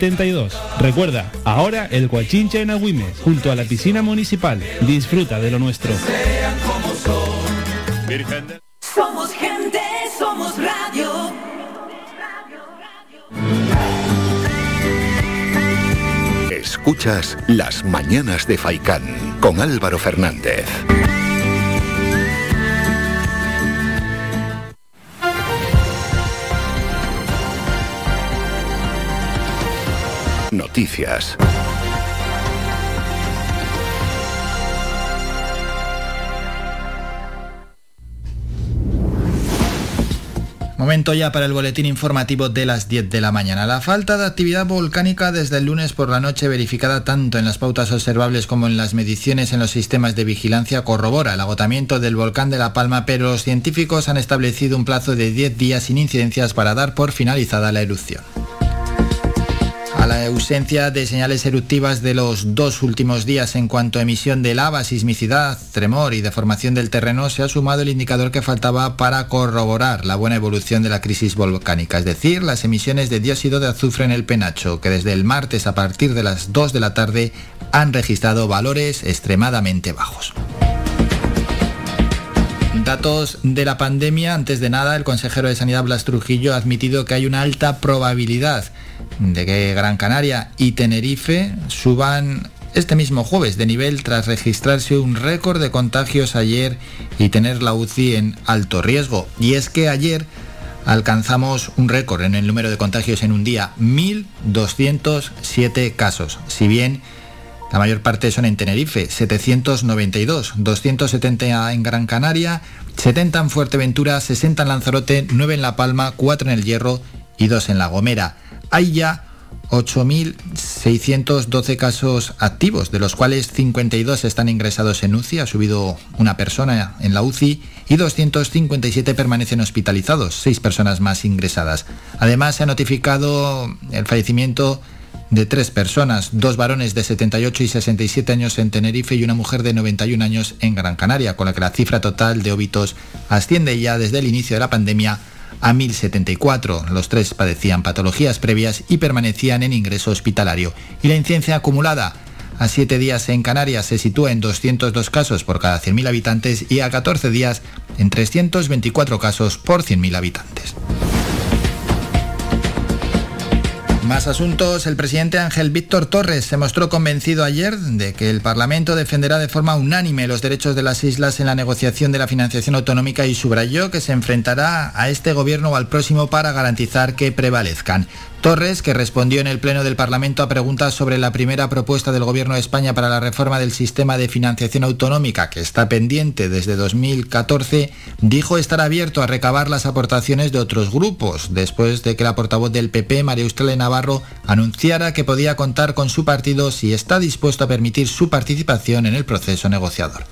72. Recuerda, ahora el Guachinche en Agüimes, junto a la piscina municipal. Disfruta de lo nuestro. Somos gente, somos radio. Escuchas Las Mañanas de Faicán con Álvaro Fernández. Noticias. Momento ya para el boletín informativo de las 10 de la mañana. La falta de actividad volcánica desde el lunes por la noche verificada tanto en las pautas observables como en las mediciones en los sistemas de vigilancia corrobora el agotamiento del volcán de La Palma, pero los científicos han establecido un plazo de 10 días sin incidencias para dar por finalizada la erupción. A la ausencia de señales eruptivas de los dos últimos días en cuanto a emisión de lava, sismicidad, tremor y deformación del terreno, se ha sumado el indicador que faltaba para corroborar la buena evolución de la crisis volcánica, es decir, las emisiones de dióxido de azufre en el penacho, que desde el martes a partir de las 2 de la tarde han registrado valores extremadamente bajos. Datos de la pandemia. Antes de nada, el consejero de Sanidad Blas Trujillo ha admitido que hay una alta probabilidad de que Gran Canaria y Tenerife suban este mismo jueves de nivel tras registrarse un récord de contagios ayer y tener la UCI en alto riesgo. Y es que ayer alcanzamos un récord en el número de contagios en un día, 1.207 casos. Si bien la mayor parte son en Tenerife, 792, 270 en Gran Canaria, 70 en Fuerteventura, 60 en Lanzarote, 9 en La Palma, 4 en El Hierro y 2 en La Gomera. Hay ya 8.612 casos activos, de los cuales 52 están ingresados en UCI, ha subido una persona en la UCI y 257 permanecen hospitalizados, 6 personas más ingresadas. Además se ha notificado el fallecimiento de tres personas, dos varones de 78 y 67 años en Tenerife y una mujer de 91 años en Gran Canaria, con la que la cifra total de óbitos asciende ya desde el inicio de la pandemia a 1.074. Los tres padecían patologías previas y permanecían en ingreso hospitalario. Y la incidencia acumulada a 7 días en Canarias se sitúa en 202 casos por cada 100.000 habitantes y a 14 días en 324 casos por 100.000 habitantes. Más asuntos. El presidente Ángel Víctor Torres se mostró convencido ayer de que el Parlamento defenderá de forma unánime los derechos de las islas en la negociación de la financiación autonómica y subrayó que se enfrentará a este gobierno o al próximo para garantizar que prevalezcan. Torres, que respondió en el Pleno del Parlamento a preguntas sobre la primera propuesta del Gobierno de España para la reforma del sistema de financiación autonómica, que está pendiente desde 2014, dijo estar abierto a recabar las aportaciones de otros grupos, después de que la portavoz del PP, María Eustela Navarro, anunciara que podía contar con su partido si está dispuesto a permitir su participación en el proceso negociador.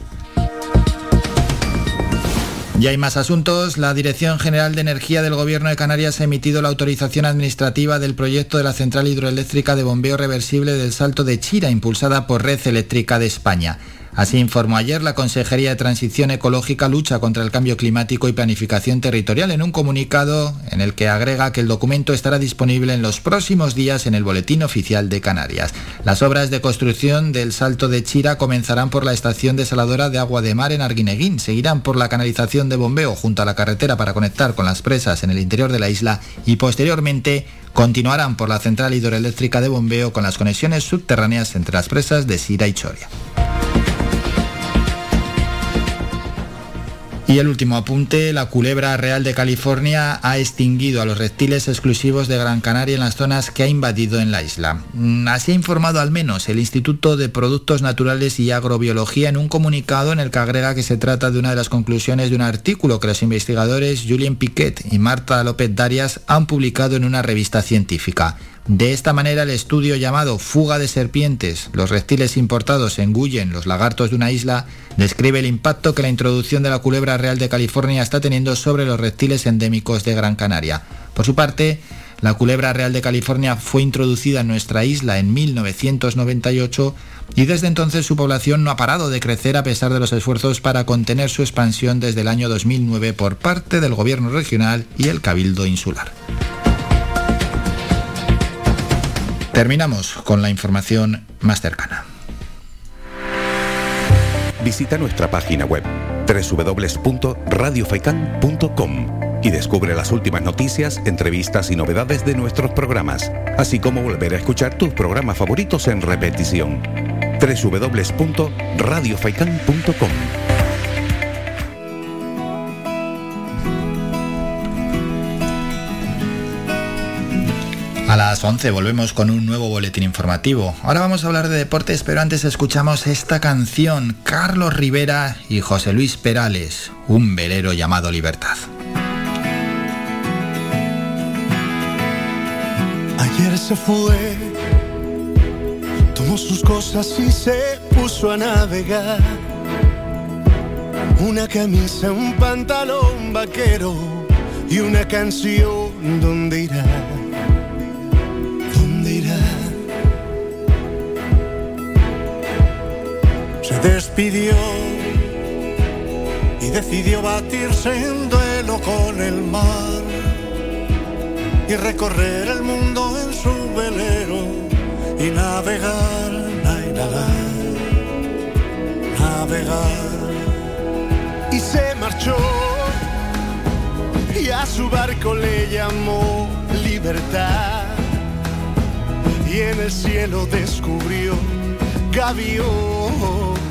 Y hay más asuntos. La Dirección General de Energía del Gobierno de Canarias ha emitido la autorización administrativa del proyecto de la central hidroeléctrica de bombeo reversible del Salto de Chira, impulsada por Red Eléctrica de España. Así informó ayer la Consejería de Transición Ecológica, Lucha contra el Cambio Climático y Planificación Territorial en un comunicado en el que agrega que el documento estará disponible en los próximos días en el Boletín Oficial de Canarias. Las obras de construcción del Salto de Chira comenzarán por la estación desaladora de agua de mar en Arguineguín, seguirán por la canalización de bombeo junto a la carretera para conectar con las presas en el interior de la isla y posteriormente continuarán por la central hidroeléctrica de bombeo con las conexiones subterráneas entre las presas de Sira y Choria. Y el último apunte, la culebra real de California ha extinguido a los reptiles exclusivos de Gran Canaria en las zonas que ha invadido en la isla. Mm, así ha informado al menos el Instituto de Productos Naturales y Agrobiología en un comunicado en el que agrega que se trata de una de las conclusiones de un artículo que los investigadores Julien Piquet y Marta López Darias han publicado en una revista científica. De esta manera, el estudio llamado Fuga de serpientes, los reptiles importados engullen los lagartos de una isla, describe el impacto que la introducción de la culebra real de California está teniendo sobre los reptiles endémicos de Gran Canaria. Por su parte, la culebra real de California fue introducida en nuestra isla en 1998 y desde entonces su población no ha parado de crecer a pesar de los esfuerzos para contener su expansión desde el año 2009 por parte del gobierno regional y el cabildo insular. Terminamos con la información más cercana. Visita nuestra página web www.radiofaikan.com y descubre las últimas noticias, entrevistas y novedades de nuestros programas, así como volver a escuchar tus programas favoritos en repetición. www.radiofaikan.com A las 11 volvemos con un nuevo boletín informativo. Ahora vamos a hablar de deportes, pero antes escuchamos esta canción, Carlos Rivera y José Luis Perales, un velero llamado Libertad. Ayer se fue, tomó sus cosas y se puso a navegar. Una camisa, un pantalón vaquero y una canción, ¿dónde irá? Se despidió y decidió batirse en duelo con el mar y recorrer el mundo en su velero y navegar, navegar, navegar. Y se marchó y a su barco le llamó libertad y en el cielo descubrió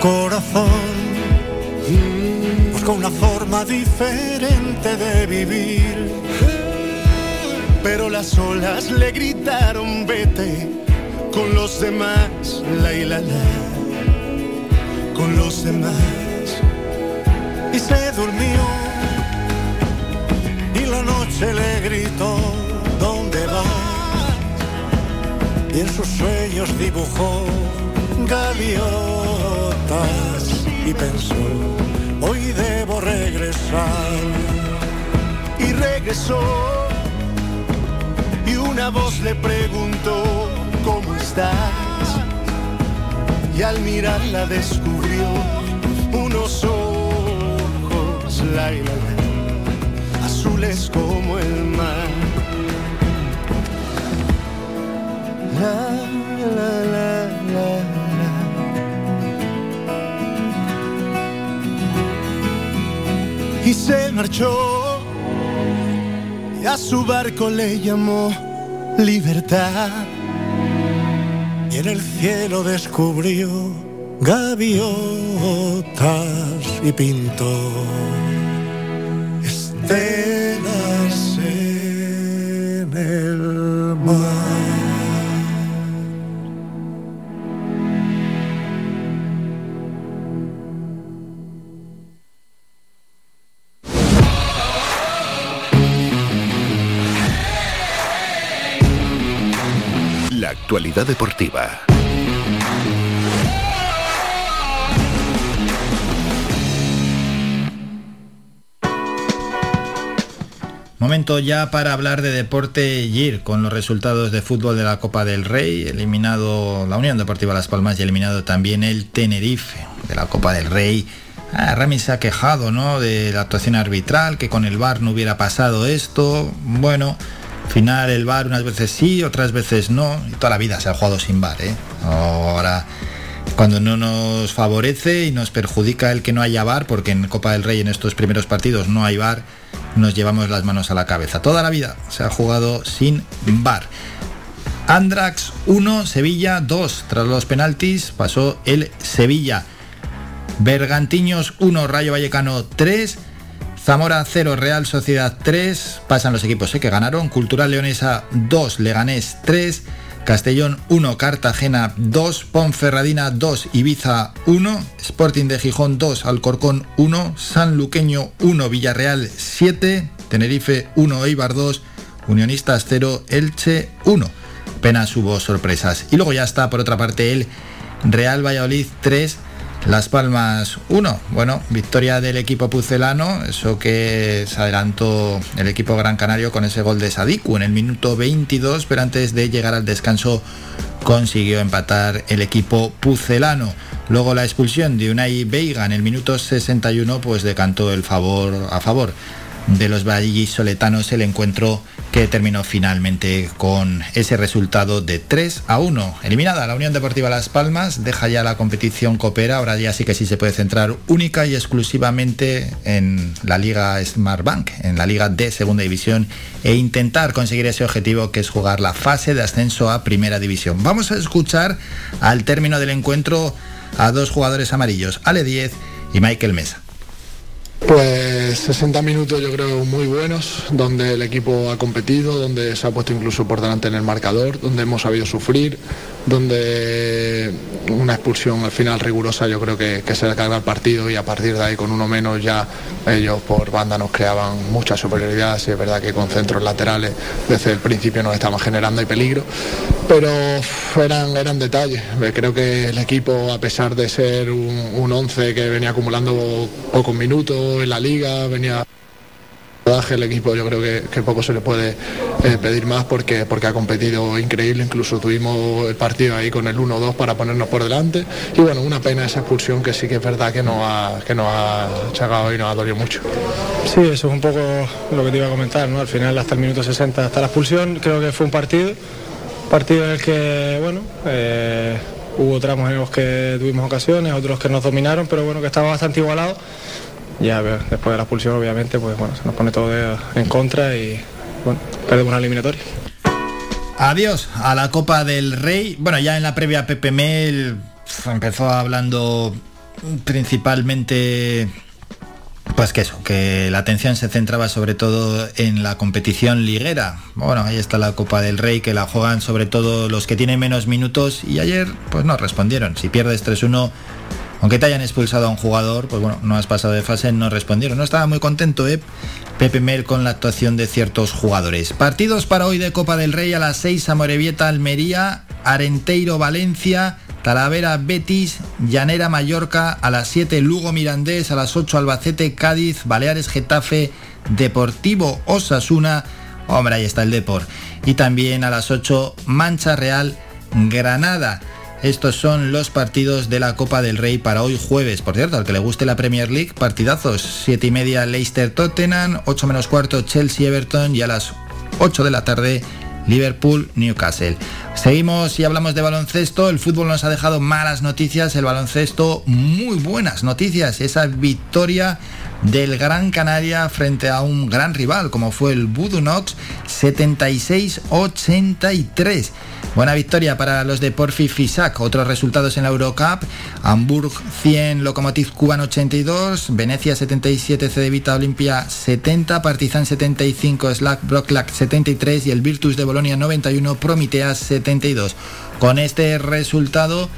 Corazón busca una forma diferente de vivir. Pero las olas le gritaron vete con los demás, la y la la, con los demás. Y se durmió y la noche le gritó, ¿dónde vas? Y en sus sueños dibujó y pensó, hoy debo regresar. Y regresó y una voz le preguntó, ¿cómo estás? Y al mirarla descubrió unos ojos, la, azules como el mar. La, la, la, se marchó y a su barco le llamó libertad. Y en el cielo descubrió gaviotas y pintó actualidad deportiva. Momento ya para hablar de deporte y con los resultados de fútbol de la Copa del Rey, eliminado la Unión Deportiva Las Palmas y eliminado también el Tenerife de la Copa del Rey. Ah, Rami se ha quejado ¿no? de la actuación arbitral, que con el VAR no hubiera pasado esto. Bueno, al final el VAR unas veces sí, otras veces no. Y toda la vida se ha jugado sin VAR. ¿eh? Ahora, cuando no nos favorece y nos perjudica el que no haya VAR, porque en Copa del Rey en estos primeros partidos no hay VAR, nos llevamos las manos a la cabeza. Toda la vida se ha jugado sin VAR. Andrax 1, Sevilla 2. Tras los penaltis pasó el Sevilla. Bergantiños 1, Rayo Vallecano 3. Zamora 0, Real Sociedad 3. Pasan los equipos ¿eh? que ganaron. Cultural Leonesa 2, Leganés 3. Castellón 1, Cartagena 2, Ponferradina 2, Ibiza 1, Sporting de Gijón 2, Alcorcón 1, Sanluqueño 1, Villarreal 7, Tenerife 1, Eibar 2, Unionistas 0, Elche 1. Apenas hubo sorpresas. Y luego ya está por otra parte el Real Valladolid 3, las Palmas 1. Bueno, victoria del equipo pucelano, eso que se adelantó el equipo Gran Canario con ese gol de Sadiku en el minuto 22, pero antes de llegar al descanso consiguió empatar el equipo pucelano. Luego la expulsión de Unai Veiga en el minuto 61 pues decantó el favor a favor de los vallisoletanos el encuentro que terminó finalmente con ese resultado de 3 a 1. Eliminada la Unión Deportiva Las Palmas, deja ya la competición coopera, ahora ya sí que sí se puede centrar única y exclusivamente en la Liga Smartbank, en la Liga de Segunda División e intentar conseguir ese objetivo que es jugar la fase de ascenso a Primera División. Vamos a escuchar al término del encuentro a dos jugadores amarillos, Ale 10 y Michael Mesa. Pues 60 minutos yo creo muy buenos, donde el equipo ha competido, donde se ha puesto incluso por delante en el marcador, donde hemos sabido sufrir, donde una expulsión al final rigurosa yo creo que, que se le carga el partido y a partir de ahí con uno menos ya ellos por banda nos creaban mucha superioridad, si es verdad que con centros laterales desde el principio nos estaban generando y peligro, pero eran, eran detalles, creo que el equipo a pesar de ser un, un 11 que venía acumulando pocos minutos en la liga, venía el equipo yo creo que, poco se le puede eh, pedir más porque, porque ha competido increíble, incluso tuvimos el partido ahí con el 1-2 para ponernos por delante y bueno, una pena esa expulsión que sí que es verdad que nos ha, que nos ha chagado y nos ha dolido mucho. Sí, eso es un poco lo que te iba a comentar, ¿no? Al final hasta el minuto 60, hasta la expulsión, creo que fue un partido, partido en el que, bueno, eh, hubo tramos en los que tuvimos ocasiones, otros que nos dominaron, pero bueno, que estaba bastante igualado ya después de la expulsión obviamente pues bueno, se nos pone todo en contra y bueno, perdemos una eliminatoria. Adiós a la Copa del Rey. Bueno, ya en la previa Pepe Mel empezó hablando principalmente pues que eso, que la atención se centraba sobre todo en la competición liguera. Bueno, ahí está la Copa del Rey que la juegan sobre todo los que tienen menos minutos y ayer pues no respondieron. Si pierdes 3-1 aunque te hayan expulsado a un jugador, pues bueno, no has pasado de fase, no respondieron. No estaba muy contento, ¿eh? Pepe Mel con la actuación de ciertos jugadores. Partidos para hoy de Copa del Rey a las 6, Amorebieta, Almería, Arenteiro, Valencia, Talavera, Betis, Llanera, Mallorca, a las 7, Lugo, Mirandés, a las 8, Albacete, Cádiz, Baleares, Getafe, Deportivo, Osasuna, hombre, ahí está el Depor. Y también a las 8, Mancha Real, Granada. Estos son los partidos de la Copa del Rey para hoy jueves. Por cierto, al que le guste la Premier League, partidazos. 7 y media Leicester Tottenham, 8 menos cuarto Chelsea Everton y a las 8 de la tarde Liverpool Newcastle. Seguimos y hablamos de baloncesto. El fútbol nos ha dejado malas noticias, el baloncesto muy buenas noticias. Esa victoria del Gran Canaria frente a un gran rival como fue el Budunox 76-83. Buena victoria para los de Porfi Fisac. Otros resultados en la Eurocup. Hamburg 100, Lokomotiv Cuban 82, Venecia 77, Cedevita Olimpia 70, Partizan 75, Slack Brocklack 73 y el Virtus de Bolonia 91, Prometeas 72. Con este resultado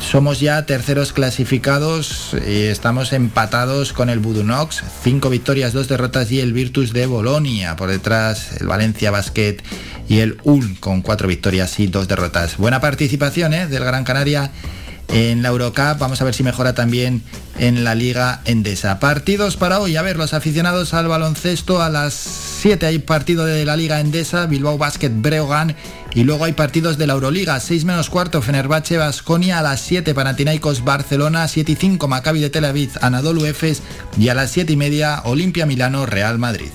somos ya terceros clasificados y estamos empatados con el Budunox, cinco victorias, dos derrotas y el Virtus de Bolonia. Por detrás el Valencia Basket y el Ulm con cuatro victorias y dos derrotas. Buena participación ¿eh? del Gran Canaria en la Eurocup. Vamos a ver si mejora también en la Liga Endesa. Partidos para hoy. A ver, los aficionados al baloncesto a las 7 hay partido de la Liga Endesa, Bilbao Basket Breogán y luego hay partidos de la Euroliga, 6 menos cuarto, Fenerbahce Basconia a las 7, Panathinaikos Barcelona, 7 y 5, Maccabi de Tel Aviv, Anadolu Efes y a las 7 y media, Olimpia Milano, Real Madrid.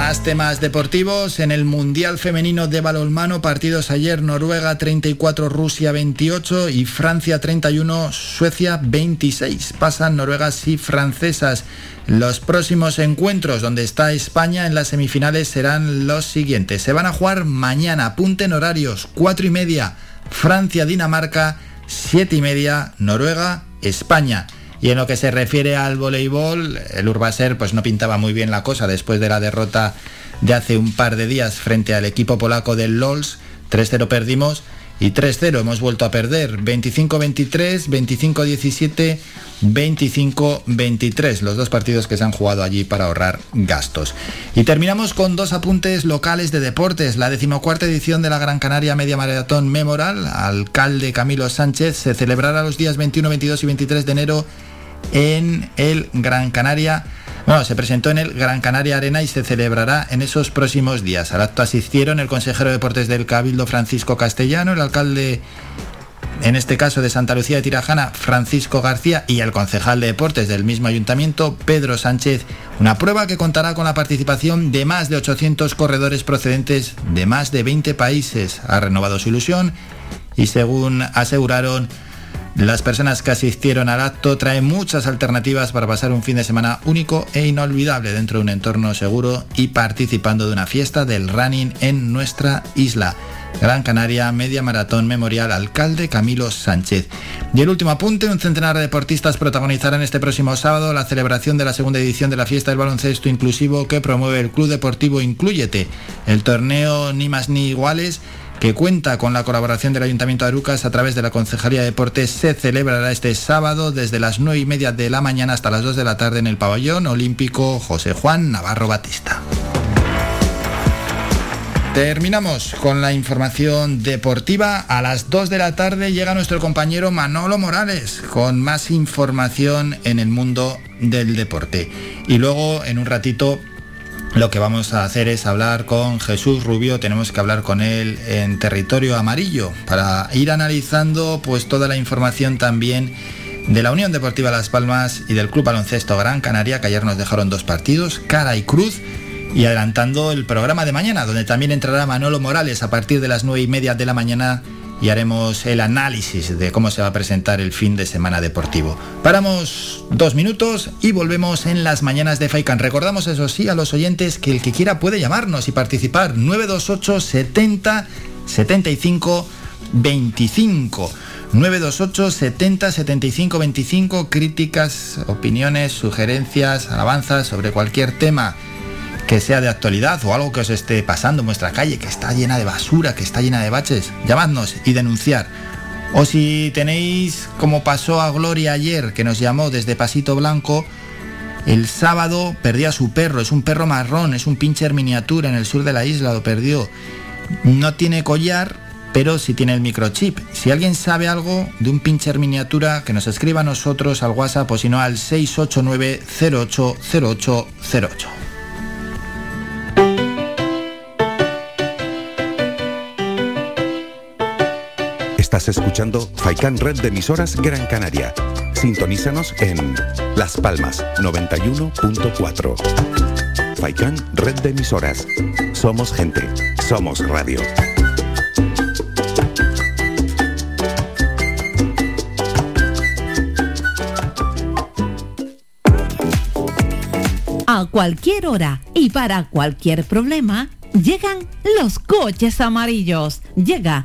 Más temas deportivos en el Mundial Femenino de Balonmano, partidos ayer Noruega 34, Rusia 28 y Francia 31, Suecia 26. Pasan noruegas y francesas. Los próximos encuentros donde está España en las semifinales serán los siguientes. Se van a jugar mañana, apunten horarios, 4 y media, Francia-Dinamarca, 7 y media, Noruega-España. Y en lo que se refiere al voleibol, el Urbaser pues no pintaba muy bien la cosa después de la derrota de hace un par de días frente al equipo polaco del LOLS. 3-0 perdimos y 3-0 hemos vuelto a perder. 25-23, 25-17, 25-23. Los dos partidos que se han jugado allí para ahorrar gastos. Y terminamos con dos apuntes locales de deportes. La decimocuarta edición de la Gran Canaria Media Maratón Memorial, alcalde Camilo Sánchez, se celebrará los días 21, 22 y 23 de enero en el Gran Canaria. Bueno, se presentó en el Gran Canaria Arena y se celebrará en esos próximos días. Al acto asistieron el consejero de deportes del Cabildo Francisco Castellano, el alcalde en este caso de Santa Lucía de Tirajana, Francisco García y el concejal de deportes del mismo ayuntamiento, Pedro Sánchez, una prueba que contará con la participación de más de 800 corredores procedentes de más de 20 países. Ha renovado su ilusión y según aseguraron las personas que asistieron al acto traen muchas alternativas para pasar un fin de semana único e inolvidable dentro de un entorno seguro y participando de una fiesta del running en nuestra isla. Gran Canaria Media Maratón Memorial Alcalde Camilo Sánchez. Y el último apunte, un centenar de deportistas protagonizarán este próximo sábado la celebración de la segunda edición de la fiesta del baloncesto inclusivo que promueve el Club Deportivo Incluyete. El torneo ni más ni iguales que cuenta con la colaboración del Ayuntamiento de Arucas a través de la Concejalía de Deportes, se celebrará este sábado desde las 9 y media de la mañana hasta las 2 de la tarde en el pabellón olímpico José Juan Navarro Batista. Terminamos con la información deportiva. A las 2 de la tarde llega nuestro compañero Manolo Morales con más información en el mundo del deporte. Y luego, en un ratito, lo que vamos a hacer es hablar con Jesús Rubio, tenemos que hablar con él en territorio amarillo para ir analizando pues toda la información también de la Unión Deportiva Las Palmas y del Club Baloncesto Gran Canaria, que ayer nos dejaron dos partidos, cara y cruz, y adelantando el programa de mañana, donde también entrará Manolo Morales a partir de las nueve y media de la mañana y haremos el análisis de cómo se va a presentar el fin de semana deportivo. Paramos dos minutos y volvemos en las mañanas de Faikan. Recordamos eso sí a los oyentes que el que quiera puede llamarnos y participar 928 70 75 25. 928 70 75 25 críticas, opiniones, sugerencias, alabanzas sobre cualquier tema que sea de actualidad o algo que os esté pasando en vuestra calle, que está llena de basura, que está llena de baches, llamadnos y denunciar. O si tenéis, como pasó a Gloria ayer, que nos llamó desde Pasito Blanco, el sábado perdió a su perro, es un perro marrón, es un pincher miniatura en el sur de la isla, lo perdió. No tiene collar, pero sí tiene el microchip. Si alguien sabe algo de un pincher miniatura, que nos escriba a nosotros al WhatsApp o si no al 689 Estás escuchando Faikan Red de emisoras Gran Canaria. Sintonízanos en Las Palmas 91.4. Faikan Red de emisoras. Somos gente. Somos radio. A cualquier hora y para cualquier problema, llegan los coches amarillos. Llega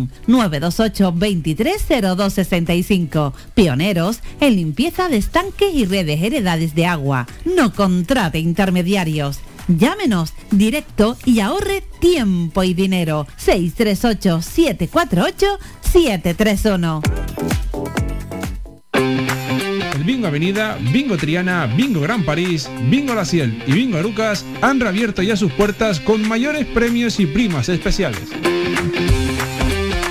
928 230265. Pioneros en limpieza de estanques y redes heredades de agua. No contrate intermediarios. Llámenos directo y ahorre tiempo y dinero. 638-748-731. El Bingo Avenida, Bingo Triana, Bingo Gran París, Bingo La Ciel y Bingo Arucas han reabierto ya sus puertas con mayores premios y primas especiales.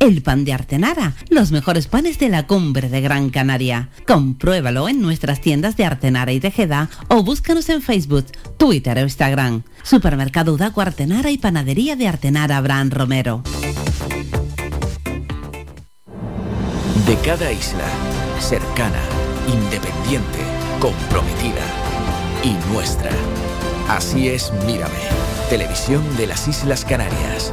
el pan de Artenara, los mejores panes de la cumbre de Gran Canaria. Compruébalo en nuestras tiendas de Artenara y Tejeda o búscanos en Facebook, Twitter o Instagram. Supermercado Udaco Artenara y Panadería de Artenara Abraham Romero. De cada isla, cercana, independiente, comprometida y nuestra. Así es Mírame, televisión de las Islas Canarias.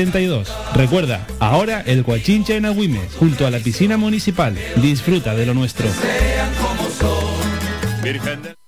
72. Recuerda, ahora el Guachincha en Agüimes, junto a la piscina municipal. Disfruta de lo nuestro. Descarga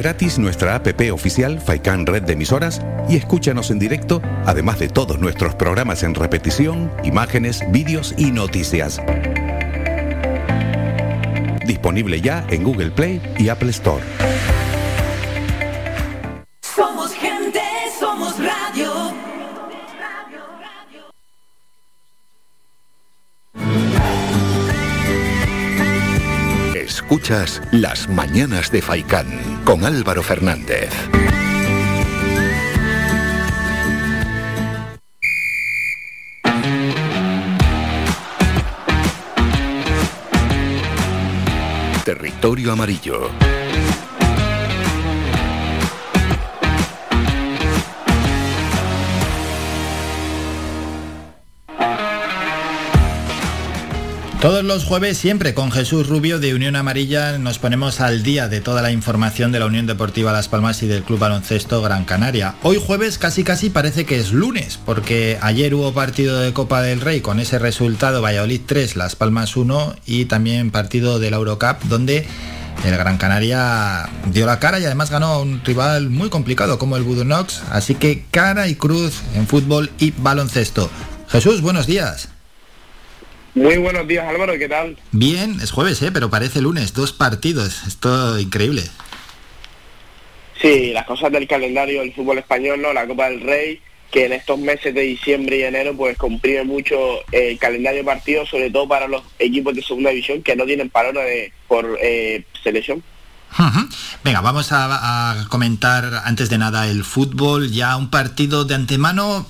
gratis nuestra app oficial Faikan Red de Emisoras y escúchanos en directo, además de todos nuestros programas en repetición, imágenes, vídeos y noticias. Disponible ya en Google Play y Apple Store. Somos gente, somos radio. Escuchas Las Mañanas de Faicán con Álvaro Fernández. Territorio Amarillo. Todos los jueves, siempre con Jesús Rubio de Unión Amarilla, nos ponemos al día de toda la información de la Unión Deportiva Las Palmas y del Club Baloncesto Gran Canaria. Hoy jueves casi casi parece que es lunes, porque ayer hubo partido de Copa del Rey con ese resultado Valladolid 3, Las Palmas 1 y también partido de la Eurocup donde el Gran Canaria dio la cara y además ganó a un rival muy complicado como el Budunox, así que cara y cruz en fútbol y baloncesto. Jesús, buenos días. Muy buenos días Álvaro, ¿qué tal? Bien, es jueves, ¿eh? pero parece lunes, dos partidos, esto increíble. Sí, las cosas del calendario del fútbol español, ¿no? La Copa del Rey, que en estos meses de diciembre y enero pues comprime mucho el calendario de partidos, sobre todo para los equipos de segunda división que no tienen palabra de, por eh, selección. Venga, vamos a, comentar antes de nada el fútbol, ya un partido de antemano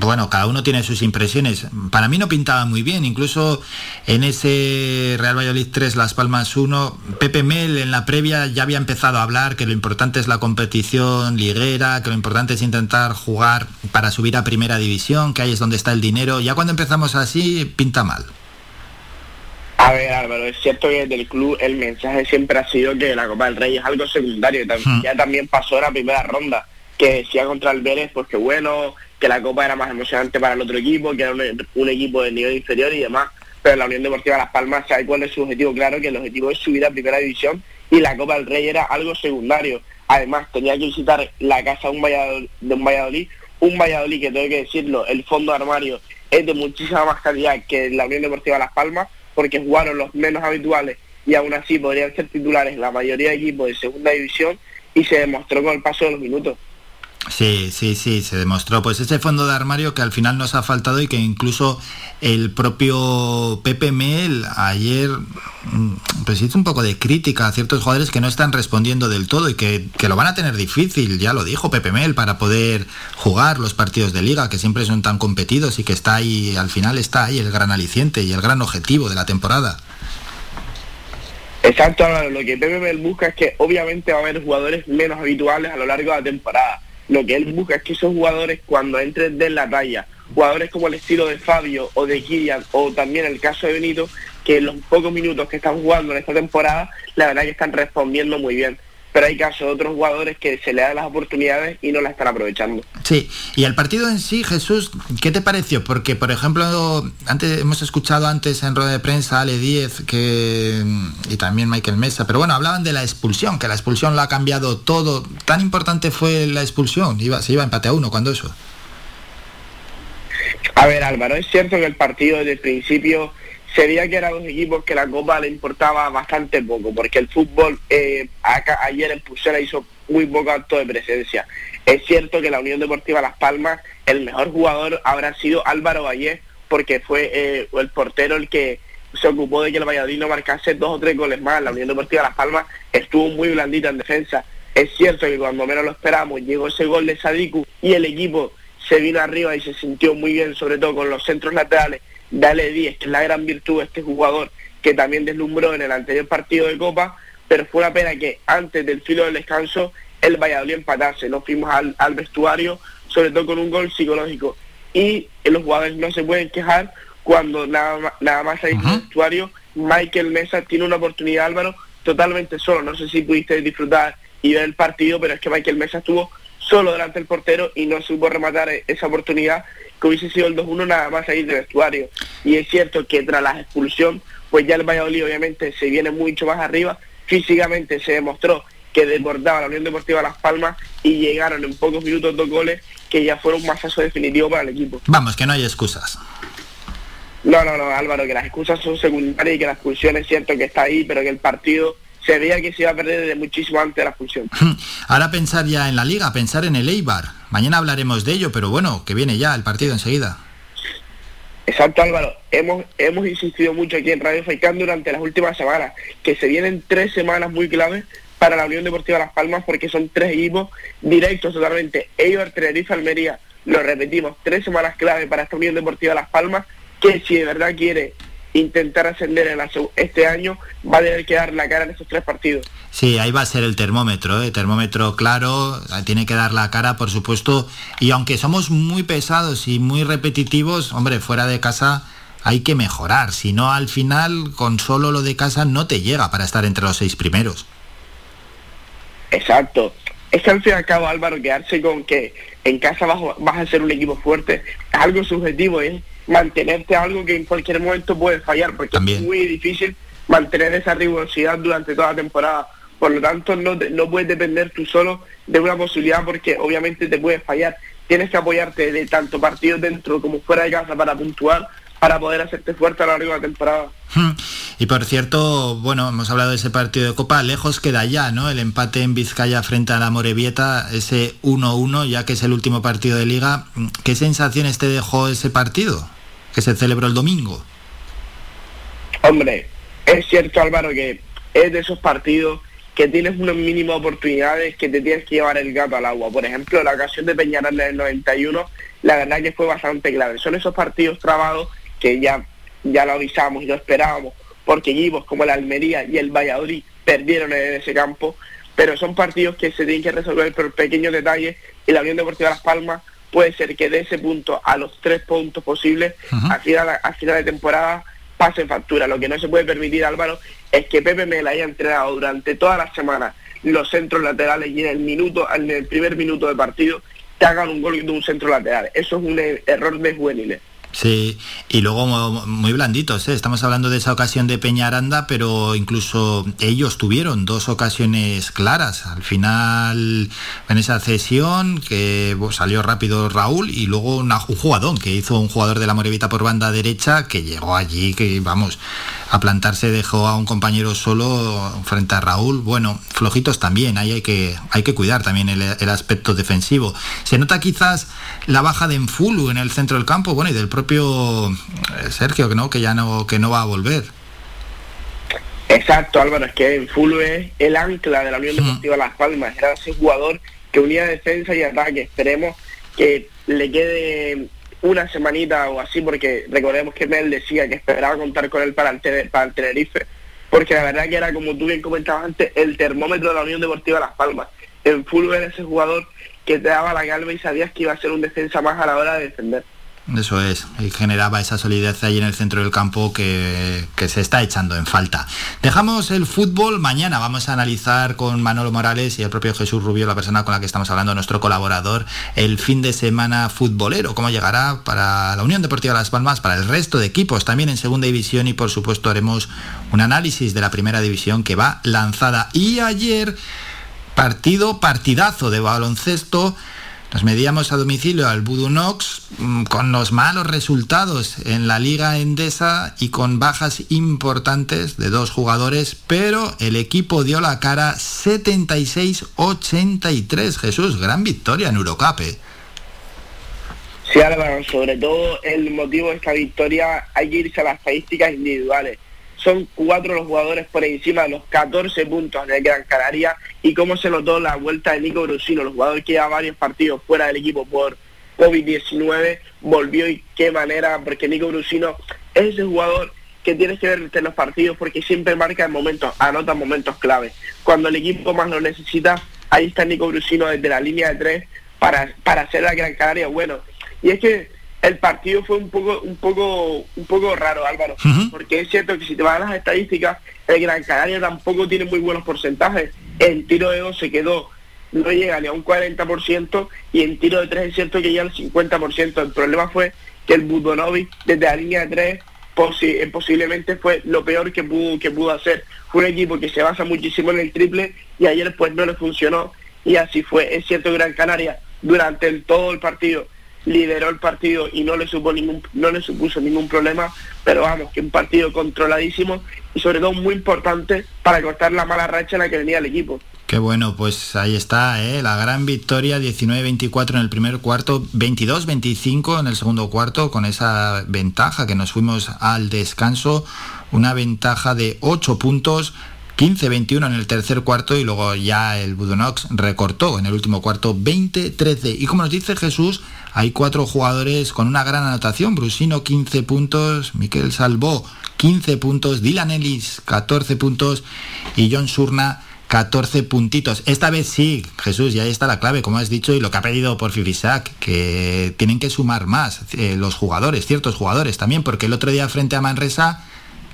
bueno, cada uno tiene sus impresiones. Para mí no pintaba muy bien, incluso en ese Real Valladolid 3, Las Palmas 1, Pepe Mel en la previa ya había empezado a hablar que lo importante es la competición liguera, que lo importante es intentar jugar para subir a primera división, que ahí es donde está el dinero. Ya cuando empezamos así, pinta mal. A ver, Álvaro, es cierto que desde el club el mensaje siempre ha sido que la Copa del Rey es algo secundario. Hmm. Ya también pasó la primera ronda, que decía contra el Vélez, pues que bueno, que la Copa era más emocionante para el otro equipo, que era un, equipo de nivel inferior y demás, pero la Unión Deportiva Las Palmas sabe cuál es su objetivo claro, que el objetivo es subir a Primera División y la Copa del Rey era algo secundario. Además, tenía que visitar la casa de un Valladolid, de un Valladolid, un Valladolid que tengo que decirlo, el fondo armario es de muchísima más calidad que la Unión Deportiva Las Palmas, porque jugaron los menos habituales y aún así podrían ser titulares la mayoría de equipos de segunda división y se demostró con el paso de los minutos. Sí, sí, sí, se demostró. Pues ese fondo de armario que al final nos ha faltado y que incluso el propio Pepe Mel ayer mm, pues hizo un poco de crítica a ciertos jugadores que no están respondiendo del todo y que, que, lo van a tener difícil, ya lo dijo Pepe Mel, para poder jugar los partidos de liga que siempre son tan competidos y que está ahí, al final está ahí el gran aliciente y el gran objetivo de la temporada. Exacto, lo que Pepe Mel busca es que obviamente va a haber jugadores menos habituales a lo largo de la temporada lo que él busca es que esos jugadores cuando entren de la talla, jugadores como el estilo de Fabio o de Kirian o también el caso de Benito, que en los pocos minutos que están jugando en esta temporada, la verdad que están respondiendo muy bien pero hay casos de otros jugadores que se le dan las oportunidades y no las están aprovechando. Sí, y el partido en sí, Jesús, ¿qué te pareció? Porque, por ejemplo, antes hemos escuchado antes en rueda de prensa Ale 10 que, y también Michael Mesa, pero bueno, hablaban de la expulsión, que la expulsión la ha cambiado todo. ¿Tan importante fue la expulsión? Iba, se iba a empate a uno, cuando eso? A ver, Álvaro, es cierto que el partido desde el principio sería que eran dos equipos que la Copa le importaba bastante poco, porque el fútbol eh, ayer en Pusera hizo muy poco acto de presencia. Es cierto que la Unión Deportiva Las Palmas, el mejor jugador habrá sido Álvaro Valle, porque fue eh, el portero el que se ocupó de que el Valladolid no marcase dos o tres goles más. La Unión Deportiva Las Palmas estuvo muy blandita en defensa. Es cierto que cuando menos lo esperamos llegó ese gol de Sadiku y el equipo se vino arriba y se sintió muy bien, sobre todo con los centros laterales Dale 10, que es la gran virtud de este jugador que también deslumbró en el anterior partido de Copa, pero fue una pena que antes del filo del descanso el Valladolid empatase. Nos fuimos al, vestuario, sobre todo con un gol psicológico. Y los jugadores no se pueden quejar cuando nada, nada más en el vestuario, Michael Mesa tiene una oportunidad, Álvaro, totalmente solo. No sé si pudiste disfrutar y ver el partido, pero es que Michael Mesa estuvo solo delante del portero y no supo rematar esa oportunidad que hubiese sido el 2-1 nada más ahí del vestuario. Y es cierto que tras la expulsión, pues ya el Valladolid obviamente se viene mucho más arriba, físicamente se demostró que desbordaba la Unión Deportiva Las Palmas y llegaron en pocos minutos dos goles que ya fueron un masazo definitivo para el equipo. Vamos, que no hay excusas. No, no, no, Álvaro, que las excusas son secundarias y que la expulsión es cierto que está ahí, pero que el partido se veía que se iba a perder desde muchísimo antes de la expulsión. Ahora pensar ya en la liga, pensar en el Eibar. Mañana hablaremos de ello, pero bueno, que viene ya el partido enseguida. Exacto Álvaro, hemos, hemos insistido mucho aquí en Radio Faicán durante las últimas semanas, que se vienen tres semanas muy claves para la Unión Deportiva Las Palmas porque son tres equipos directos totalmente. Eibar, Tenerife, Almería, lo repetimos, tres semanas clave para esta Unión Deportiva Las Palmas que si de verdad quiere intentar ascender en este año, va a tener que dar la cara en esos tres partidos. Sí, ahí va a ser el termómetro, ¿eh? termómetro claro, tiene que dar la cara, por supuesto, y aunque somos muy pesados y muy repetitivos, hombre, fuera de casa hay que mejorar, si no al final con solo lo de casa no te llega para estar entre los seis primeros. Exacto. Es al fin y al cabo, Álvaro, quedarse con que en casa vas, vas a ser un equipo fuerte, es algo subjetivo, ¿eh? Mantenerte algo que en cualquier momento puede fallar, porque es muy difícil mantener esa rigurosidad durante toda la temporada. Por lo tanto, no, no puedes depender tú solo de una posibilidad porque obviamente te puedes fallar. Tienes que apoyarte de tanto partidos dentro como fuera de casa para puntuar, para poder hacerte fuerte a lo largo de la temporada. Hmm. Y por cierto, bueno, hemos hablado de ese partido de Copa, lejos queda ya, ¿no? El empate en Vizcaya frente a la Morevieta, ese 1-1, ya que es el último partido de liga. ¿Qué sensaciones te dejó ese partido que se celebró el domingo? Hombre, es cierto Álvaro que es de esos partidos que tienes unas mínimas oportunidades que te tienes que llevar el gato al agua. Por ejemplo, la ocasión de Peñaranda en el 91, la verdad que fue bastante clave. Son esos partidos trabados que ya, ya lo avisamos y lo esperábamos, porque equipos como el Almería y el Valladolid perdieron en ese campo, pero son partidos que se tienen que resolver por pequeños detalles y la Unión Deportiva Las Palmas puede ser que de ese punto a los tres puntos posibles, a, final, a final de temporada, pase factura. Lo que no se puede permitir, Álvaro, es que Pepe me la haya entrenado durante toda la semana los centros laterales y en el minuto, en el primer minuto de partido, te hagan un gol de un centro lateral. Eso es un e-, error de juveniles. Sí, y luego muy blanditos, ¿eh? estamos hablando de esa ocasión de Peñaranda, pero incluso ellos tuvieron dos ocasiones claras. Al final, en esa cesión, que salió rápido Raúl, y luego un jugador que hizo un jugador de la Morevita por banda derecha, que llegó allí, que vamos, a plantarse dejó a un compañero solo frente a Raúl. Bueno, flojitos también, ahí hay que, hay que cuidar también el, el aspecto defensivo. Se nota quizás la baja de Enfulu en el centro del campo, bueno, y del propio eh, Sergio, que no, que ya no, que no va a volver. Exacto, Álvaro, es que Enfulu es el ancla de la Unión Deportiva Las Palmas, era ese jugador que unía defensa y ataque. Esperemos que le quede una semanita o así, porque recordemos que Mel decía que esperaba contar con él para el, para el Tenerife, porque la verdad que era, como tú bien comentabas antes, el termómetro de la Unión Deportiva Las Palmas. En Fulvio era ese jugador que te daba la calma y sabías que iba a ser un defensa más a la hora de defender. Eso es, y generaba esa solidez ahí en el centro del campo que, se está echando en falta. Dejamos el fútbol, mañana vamos a analizar con Manolo Morales y el propio Jesús Rubio, la persona con la que estamos hablando, nuestro colaborador, el fin de semana futbolero, cómo llegará para la Unión Deportiva Las Palmas, para el resto de equipos, también en segunda división y por supuesto haremos un análisis de la primera división que va lanzada. Y ayer, partido, partidazo de baloncesto nos medíamos a domicilio al Budunox mm, con los malos resultados en la Liga Endesa y con bajas importantes de dos jugadores, pero el equipo dio la cara 76-83. Jesús, gran victoria en Eurocup. ¿eh? Sí, Álvaro, sobre todo el motivo de esta victoria hay que irse a las estadísticas individuales son cuatro los jugadores por encima de los 14 puntos de Gran Canaria y cómo se notó la vuelta de Nico Brusino, los jugadores que lleva varios partidos fuera del equipo por COVID-19, volvió y qué manera, porque Nico Brusino es ese jugador que tienes que ver en los partidos porque siempre marca en momentos, anota momentos clave. Cuando el equipo más lo necesita, ahí está Nico Brusino desde la línea de tres para, para hacer la Gran Canaria bueno. Y es que el partido fue un poco, un poco, un poco raro, Álvaro, porque es cierto que si te vas a las estadísticas, el Gran Canaria tampoco tiene muy buenos porcentajes. El tiro de dos se quedó, no llega ni a un 40%, y en tiro de tres es cierto que llega al 50%. El problema fue que el Budonovic, desde la línea de tres, eh, posiblemente fue lo peor que pudo, que pudo hacer. Fue un equipo que se basa muchísimo en el triple y ayer pues no le funcionó y así fue. Es cierto Gran Canaria durante todo el partido lideró el partido y no le supo ningún no le supuso ningún problema pero vamos que un partido controladísimo y sobre todo muy importante para cortar la mala racha en la que venía el equipo Qué bueno, pues ahí está, ¿eh? la gran victoria, 19-24 en el primer cuarto, 22-25 en el segundo cuarto, con esa ventaja que nos fuimos al descanso, una ventaja de 8 puntos 15-21 en el tercer cuarto y luego ya el Budonox recortó en el último cuarto 20-13. Y como nos dice Jesús, hay cuatro jugadores con una gran anotación. Brusino 15 puntos, Miquel Salvó 15 puntos, Dylan Ellis 14 puntos y John Surna 14 puntitos. Esta vez sí, Jesús, y ahí está la clave, como has dicho, y lo que ha pedido por Fifisac, que tienen que sumar más eh, los jugadores, ciertos jugadores también, porque el otro día frente a Manresa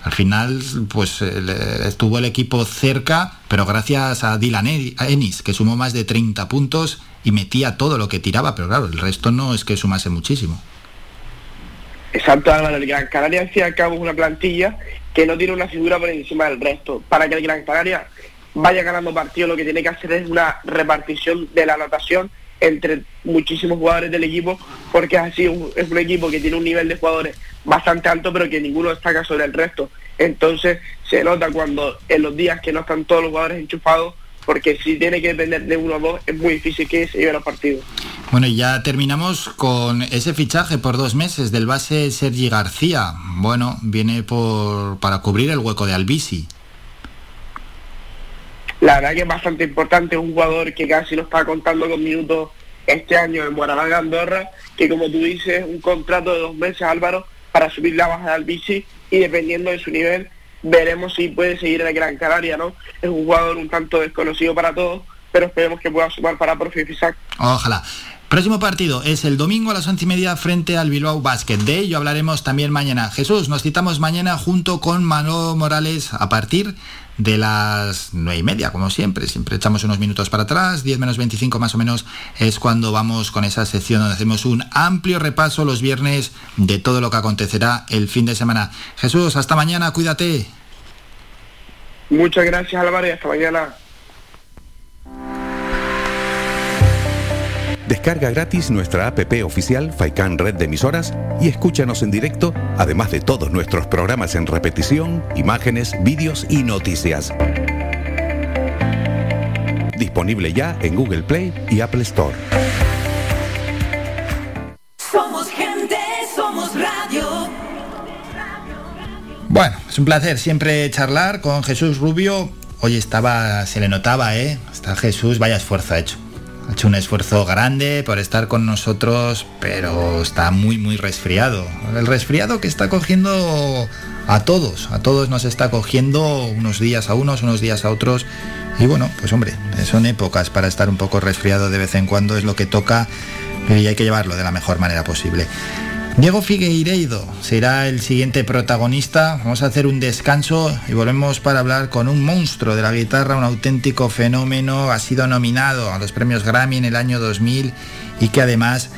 al final, pues eh, estuvo el equipo cerca, pero gracias a Dylan Ennis, que sumó más de 30 puntos y metía todo lo que tiraba, pero claro, el resto no es que sumase muchísimo. Exacto, Álvaro. El Gran Canaria, al fin y al cabo, es una plantilla que no tiene una figura por encima del resto. Para que el Gran Canaria vaya ganando partido, lo que tiene que hacer es una repartición de la anotación entre muchísimos jugadores del equipo, porque así es un equipo que tiene un nivel de jugadores bastante alto, pero que ninguno destaca sobre el resto. Entonces se nota cuando en los días que no están todos los jugadores enchufados, porque si tiene que depender de uno o dos, es muy difícil que se lleve los partidos. Bueno, y ya terminamos con ese fichaje por dos meses del base Sergi García. Bueno, viene por, para cubrir el hueco de Albisi. La verdad que es bastante importante, un jugador que casi no está contando con minutos este año en Buenaventura, Andorra, que como tú dices, un contrato de dos meses, Álvaro, para subir la baja del bici y dependiendo de su nivel, veremos si puede seguir en la Gran Canaria, ¿no? Es un jugador un tanto desconocido para todos, pero esperemos que pueda sumar para Profe Fisac. Ojalá. Próximo partido es el domingo a las once y media frente al Bilbao Basket. De ello hablaremos también mañana. Jesús, nos citamos mañana junto con Manolo Morales a partir de las nueve y media, como siempre. Siempre echamos unos minutos para atrás, 10 menos 25 más o menos es cuando vamos con esa sección donde hacemos un amplio repaso los viernes de todo lo que acontecerá el fin de semana. Jesús, hasta mañana, cuídate. Muchas gracias Álvaro y hasta mañana. Descarga gratis nuestra app oficial Faikan Red de Emisoras y escúchanos en directo, además de todos nuestros programas en repetición, imágenes, vídeos y noticias. Disponible ya en Google Play y Apple Store. Somos gente, somos radio. Bueno, es un placer siempre charlar con Jesús Rubio. Hoy estaba, se le notaba, ¿eh? Está Jesús, vaya esfuerzo ha hecho. Ha hecho un esfuerzo grande por estar con nosotros, pero está muy, muy resfriado. El resfriado que está cogiendo a todos, a todos nos está cogiendo unos días a unos, unos días a otros. Y bueno, pues hombre, son épocas para estar un poco resfriado de vez en cuando, es lo que toca y hay que llevarlo de la mejor manera posible. Diego Figueiredo será el siguiente protagonista. Vamos a hacer un descanso y volvemos para hablar con un monstruo de la guitarra, un auténtico fenómeno. Ha sido nominado a los premios Grammy en el año 2000 y que además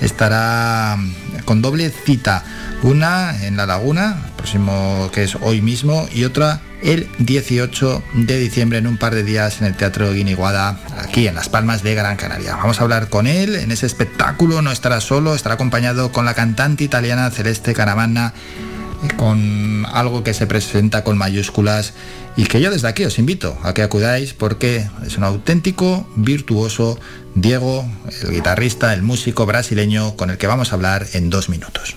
estará con doble cita. Una en La Laguna, próximo que es hoy mismo, y otra el 18 de diciembre en un par de días en el Teatro Guiniguada, aquí en Las Palmas de Gran Canaria. Vamos a hablar con él en ese espectáculo, no estará solo, estará acompañado con la cantante italiana Celeste Caravana, con algo que se presenta con mayúsculas y que yo desde aquí os invito a que acudáis porque es un auténtico virtuoso Diego, el guitarrista, el músico brasileño con el que vamos a hablar en dos minutos.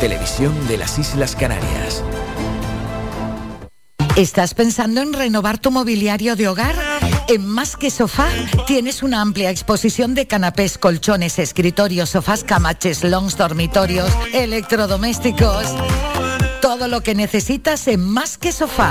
televisión de las Islas Canarias. ¿Estás pensando en renovar tu mobiliario de hogar? En Más que Sofá tienes una amplia exposición de canapés, colchones, escritorios, sofás, camaches, longs, dormitorios, electrodomésticos. Todo lo que necesitas en Más que Sofá.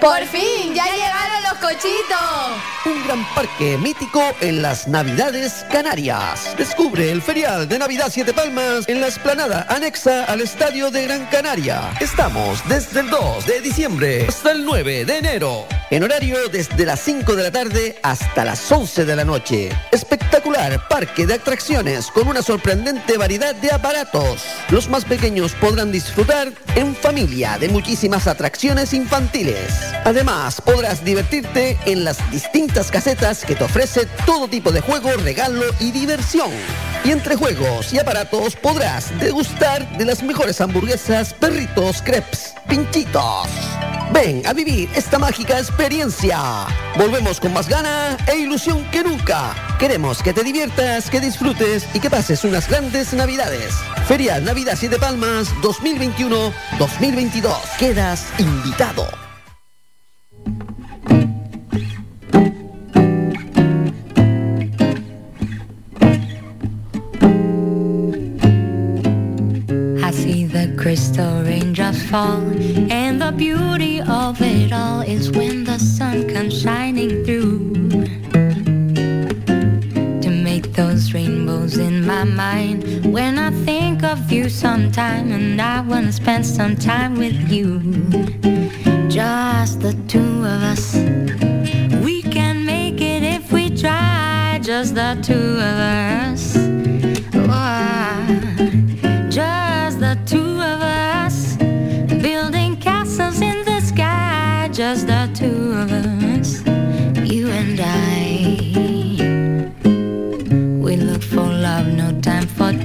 Por fin, ya llegaron los cochitos. Un gran parque mítico en las Navidades Canarias. Descubre el ferial de Navidad Siete Palmas en la esplanada anexa al Estadio de Gran Canaria. Estamos desde el 2 de diciembre hasta el 9 de enero. En horario desde las 5 de la tarde hasta las 11 de la noche. Espectacular parque de atracciones con una sorprendente variedad de aparatos. Los más pequeños podrán disfrutar en familia de muchísimas atracciones infantiles. Además, podrás divertirte en las distintas casetas que te ofrece todo tipo de juego, regalo y diversión. Y entre juegos y aparatos podrás degustar de las mejores hamburguesas, perritos, crepes, pinchitos. Ven a vivir esta mágica experiencia. Volvemos con más gana e ilusión que nunca. Queremos que te diviertas, que disfrutes y que pases unas grandes navidades. Feria Navidad Siete Palmas 2021-2022. Quedas invitado. Crystal raindrops fall, and the beauty of it all is when the sun comes shining through. To make those rainbows in my mind, when I think of you sometime, and I wanna spend some time with you. Just the two of us. We can make it if we try, just the two of us.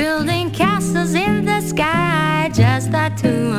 Building castles in the sky. Just the two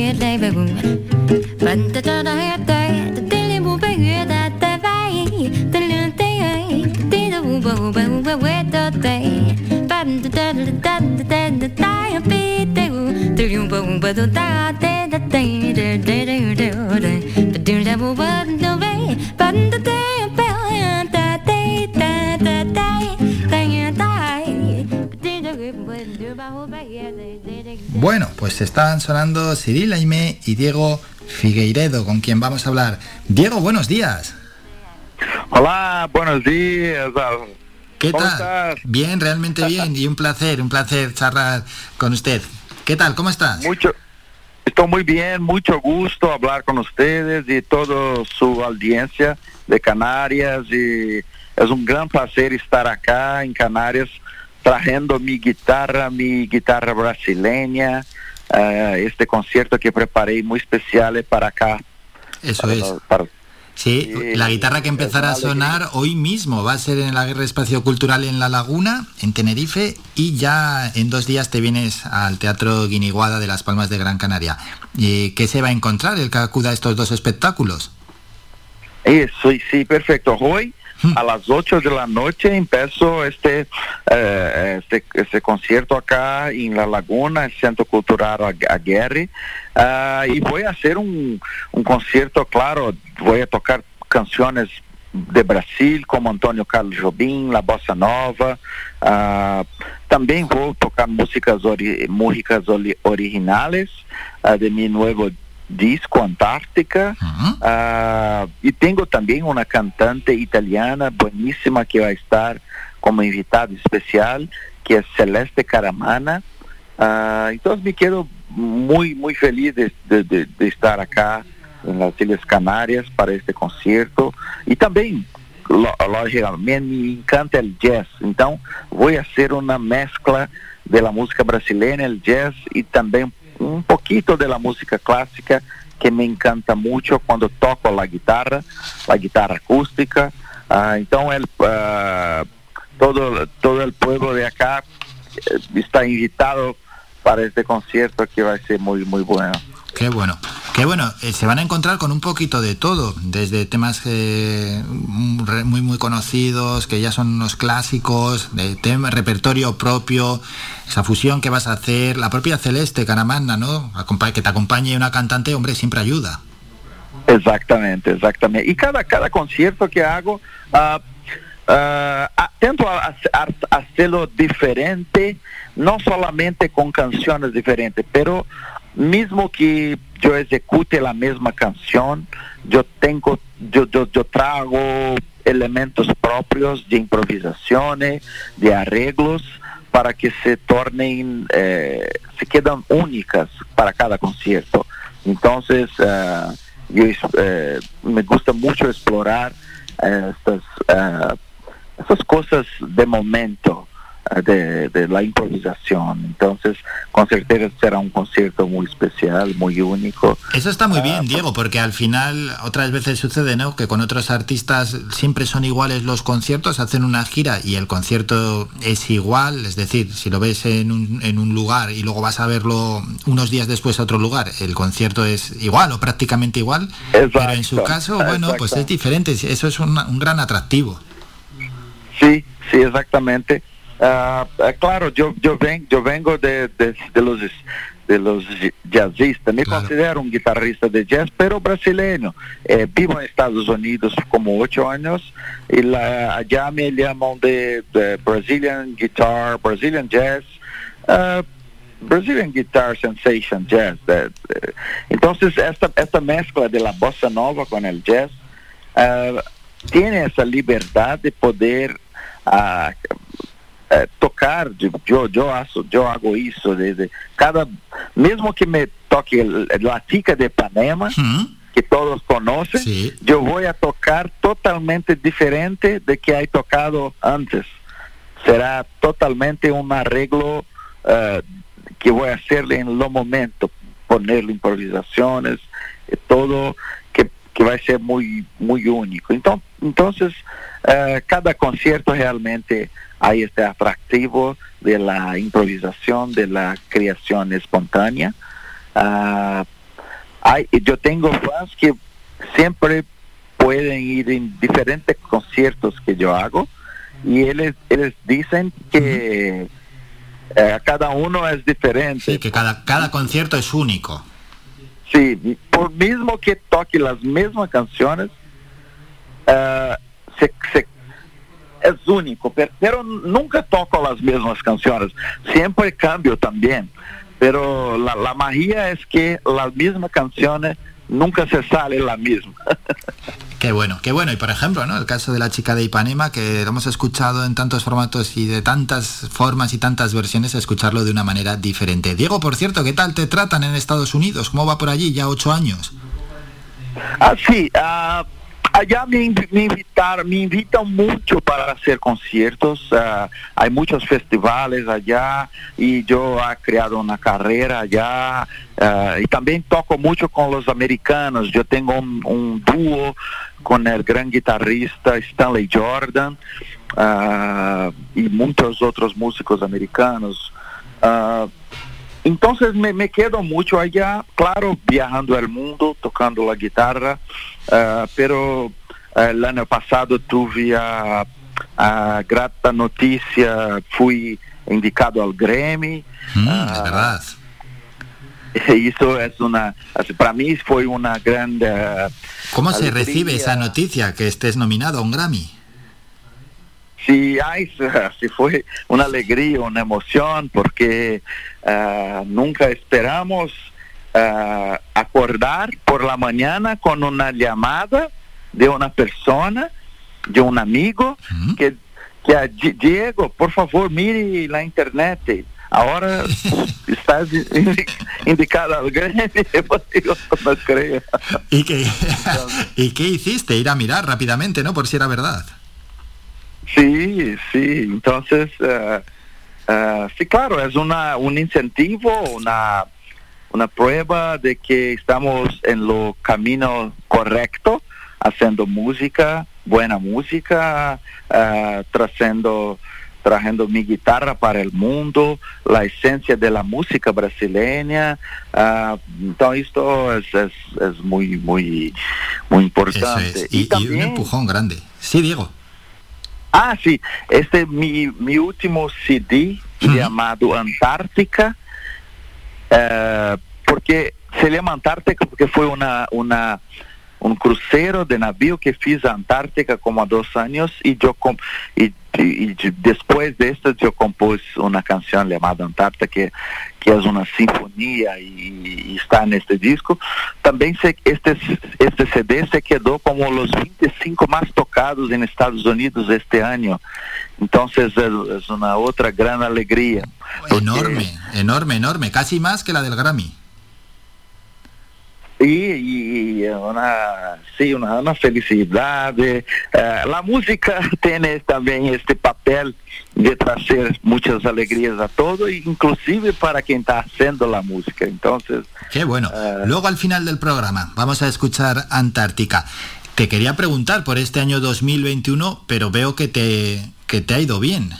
越累，白骨。反正找到也对，但天灵不被越大的白，但灵的爱，地的无不无不无不的对。反正找到的的的的大也比得无，但灵不无不都大的。Pues están sonando Cyril Aimé y Diego Figueiredo, con quien vamos a hablar. Diego, buenos días. Hola, buenos días. ¿Qué ¿Cómo tal? estás? Bien, realmente bien y un placer, un placer charlar con usted. ¿Qué tal? ¿Cómo estás? Mucho, estoy muy bien, mucho gusto hablar con ustedes y toda su audiencia de Canarias y es un gran placer estar acá en Canarias trayendo mi guitarra, mi guitarra brasileña, eh, este concierto que preparé muy especial para acá. Eso Para- es. para- Sí, la guitarra que empezará a sonar hoy mismo va a ser en la Guerra Espacio Cultural en La Laguna, en Tenerife, y ya en dos días te vienes al Teatro Guiniguada de Las Palmas de Gran Canaria. Eh, ¿Qué se va a encontrar el que acuda a estos dos espectáculos? Eso, y sí, perfecto. Hoy a las 8 de la noche empezó este, eh, este, este concierto acá en La Laguna, el Centro Cultural Ag- Aguirre. Ah, y voy a hacer un, un concierto, claro, voy a tocar canciones de Brasil, como Antônio Carlos Jobim, La Bossa Nova. ah, também vou tocar músicas, ori músicas ori- originales ah, de mi nuevo disco Antártica. Ah, e tenho também uma cantante italiana bueníssima que vai estar como invitada especial, que é Celeste Caramana. Ah, então me quedo muy, muy feliz de, de- de- de estar acá en las Islas Canarias para este concierto. E também, lo- logicamente, me encanta el jazz. Então, vou fazer uma mescla de la música brasileña, el jazz e também um poquito de la música clássica que me encanta muito quando toco a guitarra, a guitarra acústica. Então, el, ah, todo, todo el pueblo de acá eh, está invitado para este concierto que va a ser muy, muy bueno. Qué bueno. Qué bueno, eh, se van a encontrar con un poquito de todo, desde temas eh, muy muy conocidos, que ya son unos clásicos, de tema, repertorio propio, esa fusión que vas a hacer, la propia Celeste Caramanda, ¿no? Acompa- que te acompañe una cantante, hombre, siempre ayuda. Exactamente, exactamente. Y cada, cada concierto que hago, a- a hacerlo diferente, no solamente con canciones diferentes, pero mismo que yo ejecute la misma canción, yo tengo, yo, yo, yo trago elementos propios de improvisaciones, de arreglos, para que se tornen, eh, se quedan únicas para cada concierto. Entonces, ah, yo eh, me gusta mucho explorar eh, estas, ah, estas cosas de momento de, de la improvisación. Entonces, con certeza será un concierto muy especial, muy único. Eso está muy bien, Diego, porque al final otras veces sucede, ¿no? Que con otros artistas siempre son iguales los conciertos, hacen una gira y el concierto es igual, es decir, si lo ves en un, en un lugar y luego vas a verlo unos días después a otro lugar, el concierto es igual o prácticamente igual, pero en su caso, bueno, pues es diferente, eso es una- un gran atractivo. Sí, sí, exactamente. Ah, claro, yo yo ven, yo vengo de, de, de los de los jazzistas. Me considero un guitarrista de jazz, pero brasileño. Eh, vivo en Estados Unidos como ocho años y la, allá me llaman de, de Brazilian guitar, Brazilian jazz. ah, Brazilian Guitar Sensation Jazz. de- entonces, esta, esta mezcla de la bossa nova con el jazz tiene esa libertad de poder ah, eh, tocar, de- yo, yo, hago, hago eso, desde cada, mesmo que me toque la tica de Ipanema, que todos conocen, yo voy a tocar totalmente diferente de que he tocado antes. Será totalmente un arreglo eh, que voy a hacerle en lo momento, ponerle improvisaciones, eh, todo que, que va a ser muy, muy único. Entonces, entonces eh, cada concierto realmente hay este atractivo de la improvisación, de la creación espontánea. Ah, hay, yo tengo fans que siempre pueden ir en diferentes conciertos que yo hago y ellos, ellos dicen que eh, cada uno es diferente. Sí, que cada, cada concierto es único. Sí, por mismo que toque las mismas canciones, se- se- es único, pero, pero nunca toco las mismas canciones, siempre cambio también, pero la, la magia es que las mismas canciones nunca se sale la misma. Qué bueno, qué bueno. Y por ejemplo, ¿no? El caso de la chica de Ipanema, que lo hemos escuchado en tantos formatos y de tantas formas y tantas versiones, escucharlo de una manera diferente. Diego, por cierto, ¿qué tal te tratan en Estados Unidos? ¿Cómo va por allí? Ya ocho años. Ah, sí, ah, allá me, me invitaron, me invitan mucho para hacer conciertos. ah, hay muchos festivales allá y yo he creado una carrera allá. ah, y también toco mucho con los americanos. Yo tengo un, dúo con el gran guitarrista Stanley Jordan ah, y muchos otros músicos americanos. Entonces me, me quedo mucho allá, claro, viajando el mundo, tocando la guitarra, ah, pero ah, el año pasado tuve a, a grata noticia, fui indicado al Grammy. Mm, Ah, es verdad. y eso es una, para mí fue una gran... eh, ¿Cómo se recibe esa noticia que estés nominado a un Grammy? Sí, ay, sí fue una alegría, una emoción, porque ah, nunca esperamos ah, acordar por la mañana con una llamada de una persona, de un amigo, que, que Diego, por favor, mire la internet. Ahora estás indi- indicado al creo. ¿Y qué, ¿Y qué hiciste? Ir a mirar rápidamente, ¿no? Por si era verdad. Sí, sí, entonces, eh, sí, claro, es una, un incentivo, una, una prueba de que estamos en lo camino correcto, haciendo música, buena música, eh, trayendo, trayendo mi guitarra para el mundo, la esencia de la música brasileña. entonces, esto es, es, es muy, muy, muy Eso importante. es. Y, y un empujón grande. Sí, Diego. Ah, sí, este es mi, mi último CD llamado Antártica, eh, porque se llama Antártica porque fue una, una, un crucero de navío que fiz a Antártica como a dos años y yo com- y, y- y después de esto yo compuse una canción llamada Antártica que, que es una sinfonía y, y está en este disco. También se, este, este CD se quedó como los 25 más tocados en Estados Unidos este año. Entonces es, es una otra gran alegría. Enorme, enorme, enorme. Casi más que la del Grammy. Y, y una, sí, una, una felicidad. eh, eh, la música tiene también este papel de traer muchas alegrías a todo, inclusive para quien está haciendo la música. Entonces, Qué bueno. Luego al final del programa vamos a escuchar Antártica. Te quería preguntar por este año 2021, pero veo que te, que te ha ido bien.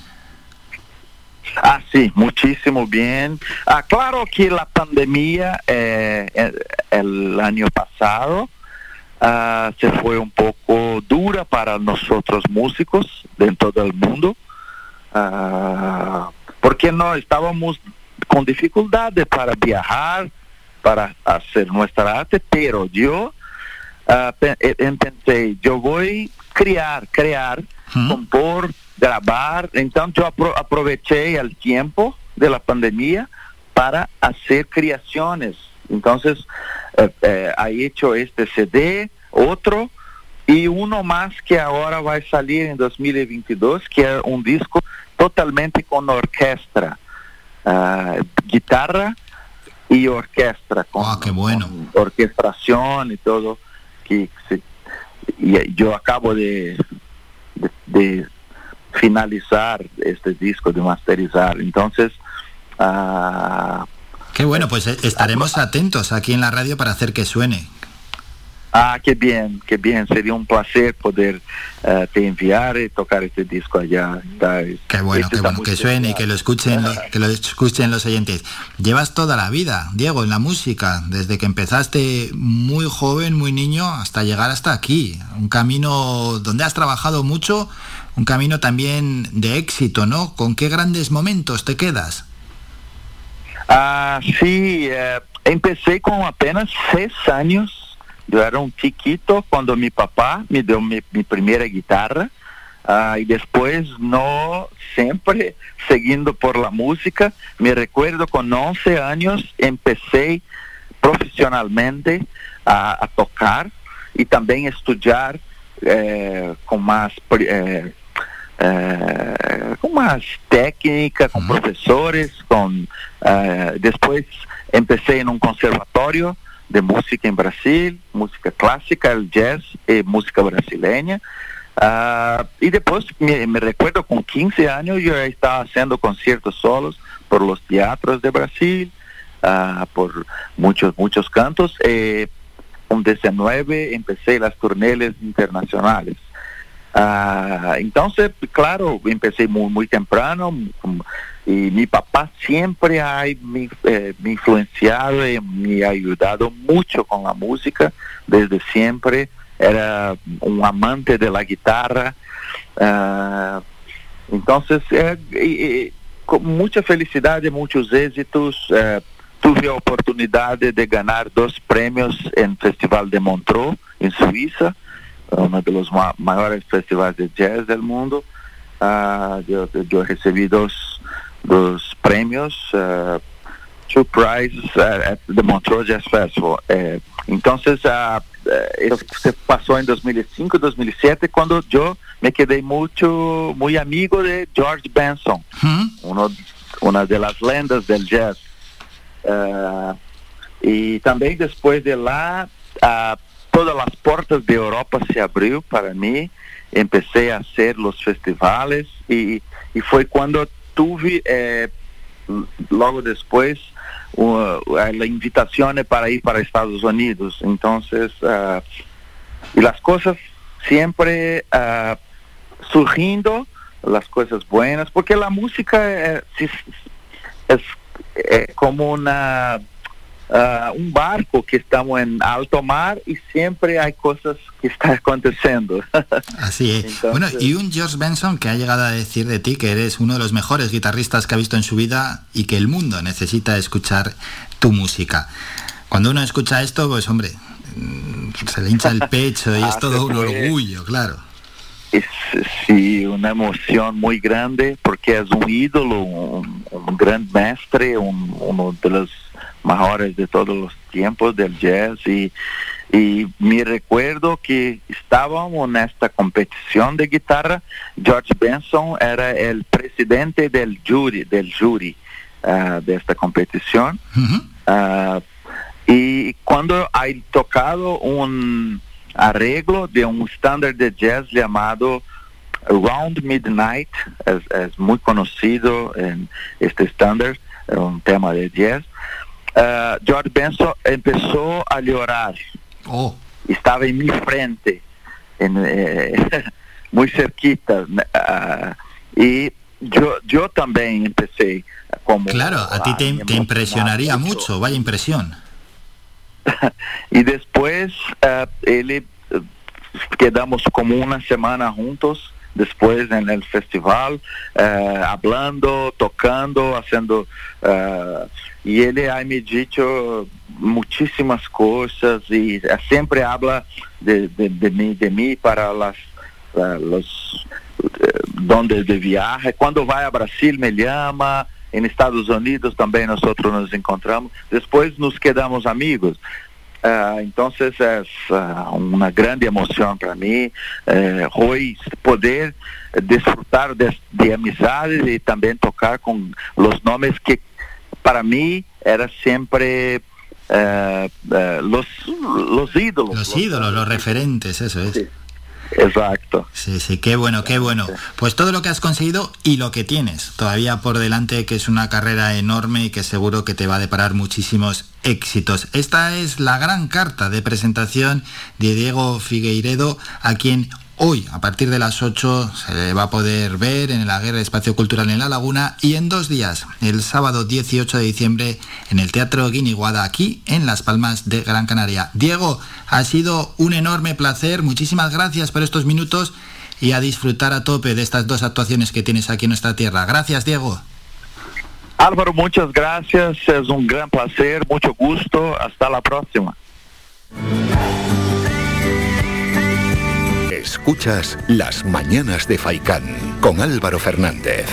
Ah, sí, muchísimo bien. Ah, claro que la pandemia eh, el, el año pasado ah, se fue un poco dura para nosotros músicos de todo el mundo, ah, porque no estábamos con dificultades para viajar, para hacer nuestra arte, pero yo ah, eh, eh, pensé, yo voy a crear, crear, compor, grabar. Entonces yo apro- aproveché el tiempo de la pandemia para hacer creaciones. Entonces eh, eh, he hecho este CD, otro y uno más que ahora va a salir en 2022, que es un disco totalmente con orquesta, ah, guitarra y orquesta, con, con orquestación y todo. Que y yo acabo de, de, de finalizar este disco, de masterizar. Entonces, ah, Qué bueno, pues eh, estaremos atentos aquí en la radio para hacer que suene. Ah, qué bien, qué bien. Sería un placer poder eh, te enviar y tocar este disco allá. Está- Qué bueno, este qué bueno, que suene y que lo escuchen, que lo escuchen los oyentes. Llevas toda la vida, Diego, en la música, desde que empezaste muy joven, muy niño, hasta llegar hasta aquí. Un camino donde has trabajado mucho, un camino también de éxito, ¿no? ¿Con qué grandes momentos te quedas? Ah, sí, eh, empecé con apenas seis años. Yo era un chiquito cuando mi papá me dio mi, mi primera guitarra. Ah, y después no siempre siguiendo por la música. Me recuerdo con 11 años empecé profesionalmente a, a tocar y también estudiar eh, con más pri- eh, eh, com mais técnica, com professores, com eh, depois empecé em um conservatório de música em Brasil, música clássica, el jazz e música brasileña. Ah, e depois me, recuerdo com 15 anos eu já estava fazendo conciertos solos por los teatros de Brasil, ah, por muitos muitos cantos. E com 19 empecé las turneles internacionales. Ah, entonces, claro, empecé muy, muy temprano mm, y mi papá siempre ha me, eh, me influenciado y me ha ayudado mucho con la música desde siempre. Era un amante de la guitarra. Ah, entonces, eh, y- y con mucha felicidad muchos eh, tuve a oportunidad de ganar dos premios en Festival de Montreux, en Suiza, uno de los ma- mayores festivales de jazz del mundo. Ah, yo, yo recibí dos, dos premios, ah, two prizes ah, at the Montreux Jazz Festival. Eh, entonces, eh, eso se pasó en 2005, 2007, cuando yo me quedé mucho, muy amigo de George Benson, uno, una de las lendas del jazz. Y también después de lá, ah, todas las puertas de Europa se abrió para mí. Empecé a hacer los festivales y, y fue cuando tuve, eh, luego después, uh, la invitación para ir para Estados Unidos. Entonces, ah, y las cosas siempre ah, surgiendo, las cosas buenas, porque la música es como una ah, un barco que estamos en alto mar y siempre hay cosas que están aconteciendo. Así es. Entonces- bueno, y un George Benson que ha llegado a decir de ti que eres uno de los mejores guitarristas que ha visto en su vida y que el mundo necesita escuchar tu música. Cuando uno escucha esto, pues hombre, mm, se le hincha el pecho y Ah, es todo un orgullo, claro. es sí, una emoción muy grande porque es un ídolo, un, un gran maestre, un- uno de los mejores de todos los tiempos del jazz y, y me recuerdo que estábamos en esta competición de guitarra, George Benson era el presidente del jury, del jury ah, de esta competición. Ah, y cuando hay tocado un arreglo de un estándar de jazz llamado Round Midnight, es, es muy conocido en este estándar, es un tema de jazz. Ah, George Benson empezó a llorar. Estaba en mi frente, en, eh, muy cerquita. ah, y yo, yo también empecé como... Claro, a ti te, te impresionaría mucho, vaya impresión. y después eh, él eh, quedamos como una semana juntos después en el festival eh, hablando tocando haciendo eh, y él ha me dicho muchísimas cosas y eh, siempre habla de, de, de mí de mí para las eh, los eh, donde de viaje. Cuando va a Brasil me llama en Estados Unidos también nosotros nos encontramos. Después nos quedamos amigos Ah, entonces es ah, una grande emoción para mí eh, hoy poder disfrutar de, de amizades y también tocar con los nombres que para mí era siempre eh, eh, los, los ídolos. Los ídolos, los referentes, eso es. Exacto. Sí, sí, qué bueno, qué bueno. Pues todo lo que has conseguido y lo que tienes todavía por delante, que es una carrera enorme y que seguro que te va a deparar muchísimos éxitos. Esta es la gran carta de presentación de Diego Figueiredo, a quien hoy, a partir de las 8, se va a poder ver en la Guerra Espacio Cultural en La Laguna y en dos días, el sábado 18 de diciembre, en el Teatro Guiniguada, aquí en Las Palmas de Gran Canaria. Diego, ha sido un enorme placer, muchísimas gracias por estos minutos y a disfrutar a tope de estas dos actuaciones que tienes aquí en nuestra tierra. Gracias, Diego. Álvaro, muchas gracias, es un gran placer, mucho gusto, hasta la próxima. Escuchas Las Mañanas de Faicán con Álvaro Fernández.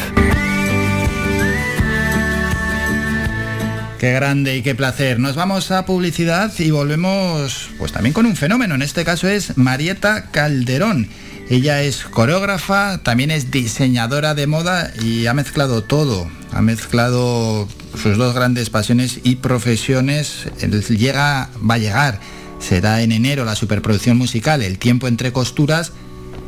Qué grande y qué placer. Nos vamos a publicidad y volvemos pues también con un fenómeno. En este caso es Marieta Calderón. Ella es coreógrafa, también es diseñadora de moda y ha mezclado todo. Ha mezclado sus dos grandes pasiones y profesiones. Llega, va a llegar. Será en enero la superproducción musical El tiempo entre costuras.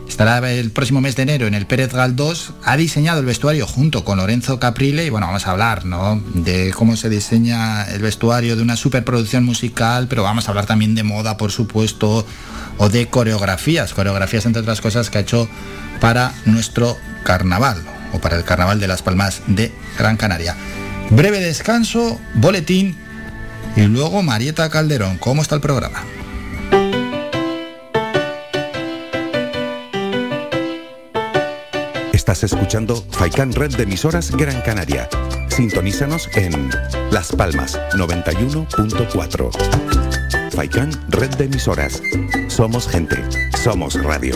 Estará el próximo mes de enero en el Pérez Galdós. Ha diseñado el vestuario junto con Lorenzo Caprile y bueno, vamos a hablar ¿no? de cómo se diseña el vestuario de una superproducción musical, pero vamos a hablar también de moda, por supuesto, o de coreografías, coreografías entre otras cosas que ha hecho para nuestro carnaval o para el carnaval de Las Palmas de Gran Canaria. Breve descanso, boletín y luego Marieta Calderón. ¿Cómo está el programa? Estás escuchando Faikan Red de emisoras Gran Canaria. Sintonízanos en Las Palmas 91.4. Faikán, red de emisoras. Somos gente, somos radio.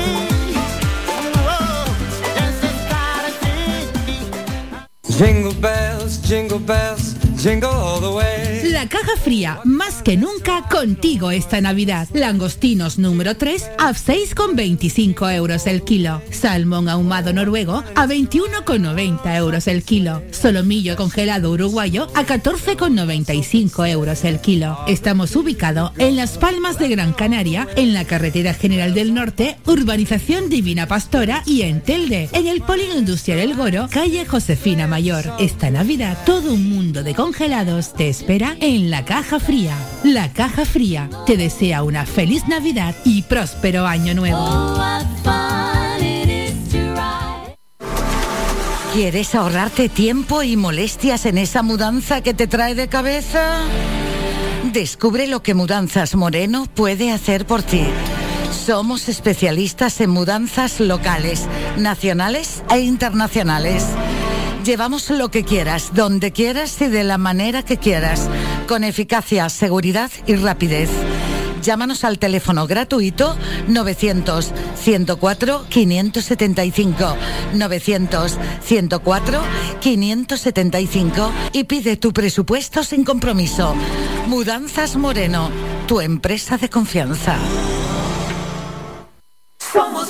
Jingle bells, jingle bells, La caja fría, más que nunca contigo esta Navidad. Langostinos número 3 a 6,25 euros el kilo. Salmón ahumado noruego a 21,90 euros el kilo. Solomillo congelado uruguayo a 14,95 euros el kilo. Estamos ubicados en Las Palmas de Gran Canaria, en la carretera general del norte, urbanización Divina Pastora y en Telde, en el polígono industrial El Goro, calle Josefina Mayor. Esta Navidad todo un mundo de congelados te espera en la caja fría. La caja fría te desea una feliz Navidad y próspero año nuevo. ¿Quieres ahorrarte tiempo y molestias en esa mudanza que te trae de cabeza? Descubre lo que Mudanzas Moreno puede hacer por ti. Somos especialistas en mudanzas locales, nacionales e internacionales. Llevamos lo que quieras, donde quieras y de la manera que quieras, con eficacia, seguridad y rapidez. Llámanos al teléfono gratuito 900 104 575 900 104 575 y pide tu presupuesto sin compromiso. Mudanzas Moreno, tu empresa de confianza. Somos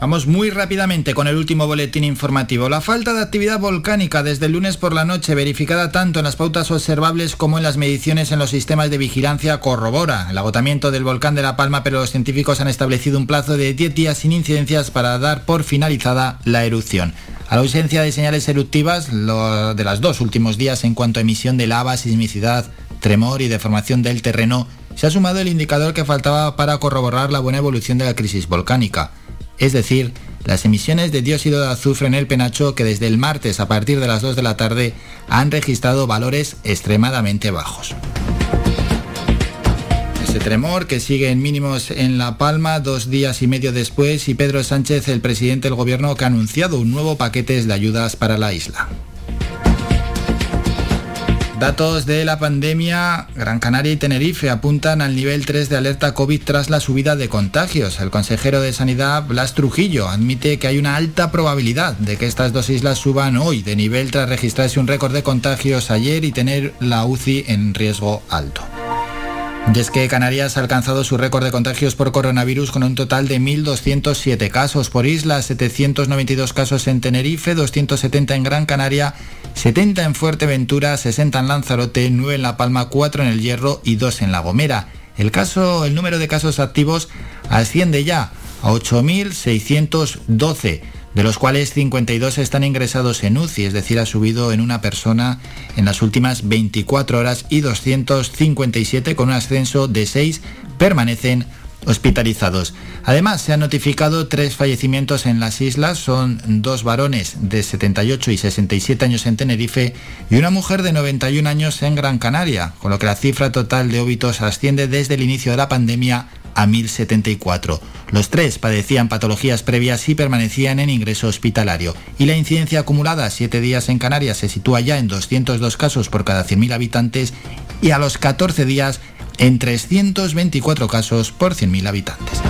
Vamos muy rápidamente con el último boletín informativo. La falta de actividad volcánica desde el lunes por la noche, verificada tanto en las pautas observables como en las mediciones en los sistemas de vigilancia, corrobora el agotamiento del volcán de La Palma, pero los científicos han establecido un plazo de 10 días sin incidencias para dar por finalizada la erupción. A la ausencia de señales eruptivas lo de los dos últimos días en cuanto a emisión de lava, sismicidad, tremor y deformación del terreno, se ha sumado el indicador que faltaba para corroborar la buena evolución de la crisis volcánica es decir, las emisiones de dióxido de azufre en el penacho que desde el martes a partir de las 2 de la tarde han registrado valores extremadamente bajos. Ese tremor que sigue en mínimos en La Palma dos días y medio después y Pedro Sánchez, el presidente del gobierno, que ha anunciado un nuevo paquete de ayudas para la isla. Datos de la pandemia, Gran Canaria y Tenerife apuntan al nivel 3 de alerta COVID tras la subida de contagios. El consejero de Sanidad, Blas Trujillo, admite que hay una alta probabilidad de que estas dos islas suban hoy de nivel tras registrarse un récord de contagios ayer y tener la UCI en riesgo alto. Y es que Canarias ha alcanzado su récord de contagios por coronavirus con un total de 1.207 casos por isla, 792 casos en Tenerife, 270 en Gran Canaria, 70 en Fuerteventura, 60 en Lanzarote, 9 en La Palma, 4 en El Hierro y 2 en La Gomera. El, caso, el número de casos activos asciende ya a 8.612 de los cuales 52 están ingresados en UCI, es decir, ha subido en una persona en las últimas 24 horas y 257 con un ascenso de 6 permanecen hospitalizados. Además, se han notificado tres fallecimientos en las islas, son dos varones de 78 y 67 años en Tenerife y una mujer de 91 años en Gran Canaria, con lo que la cifra total de óbitos asciende desde el inicio de la pandemia a 1074. Los tres padecían patologías previas y permanecían en ingreso hospitalario. Y la incidencia acumulada 7 días en Canarias se sitúa ya en 202 casos por cada 100.000 habitantes y a los 14 días en 324 casos por 100.000 habitantes.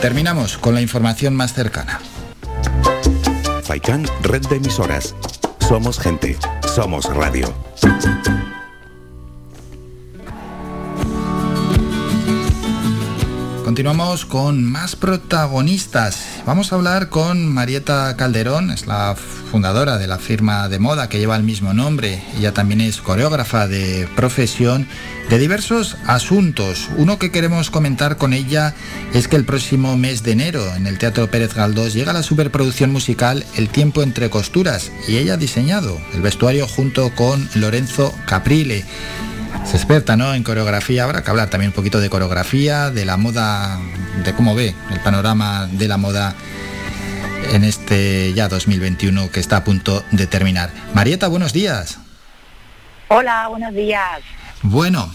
Terminamos con la información más cercana. Faikan, red de emisoras. Somos gente, somos radio. Continuamos con más protagonistas. Vamos a hablar con Marieta Calderón, es la fundadora de la firma de moda que lleva el mismo nombre. Ella también es coreógrafa de profesión de diversos asuntos. Uno que queremos comentar con ella es que el próximo mes de enero en el Teatro Pérez Galdós llega la superproducción musical El tiempo entre costuras y ella ha diseñado el vestuario junto con Lorenzo Caprile. Es experta ¿no? en coreografía, habrá que hablar también un poquito de coreografía, de la moda, de cómo ve el panorama de la moda en este ya 2021 que está a punto de terminar. Marieta, buenos días. Hola, buenos días. Bueno,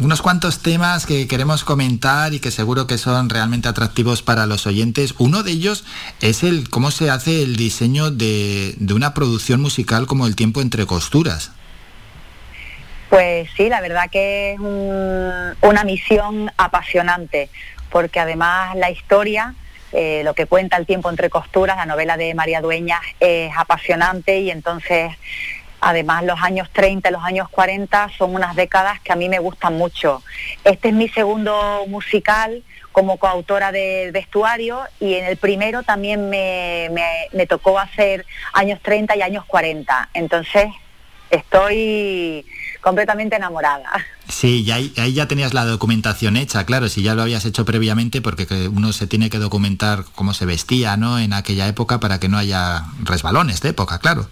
unos cuantos temas que queremos comentar y que seguro que son realmente atractivos para los oyentes. Uno de ellos es el cómo se hace el diseño de, de una producción musical como El tiempo entre costuras. Pues sí, la verdad que es una misión apasionante, porque además la historia, eh, lo que cuenta el tiempo entre costuras, la novela de María Dueñas es apasionante y entonces además los años 30 y los años 40 son unas décadas que a mí me gustan mucho. Este es mi segundo musical como coautora de vestuario y en el primero también me, me tocó hacer años 30 y años 40. Entonces estoy completamente enamorada. Sí, y ahí, ya tenías la documentación hecha, claro, si ya lo habías hecho previamente, porque uno se tiene que documentar cómo se vestía, ¿no? En aquella época para que no haya resbalones de época, claro.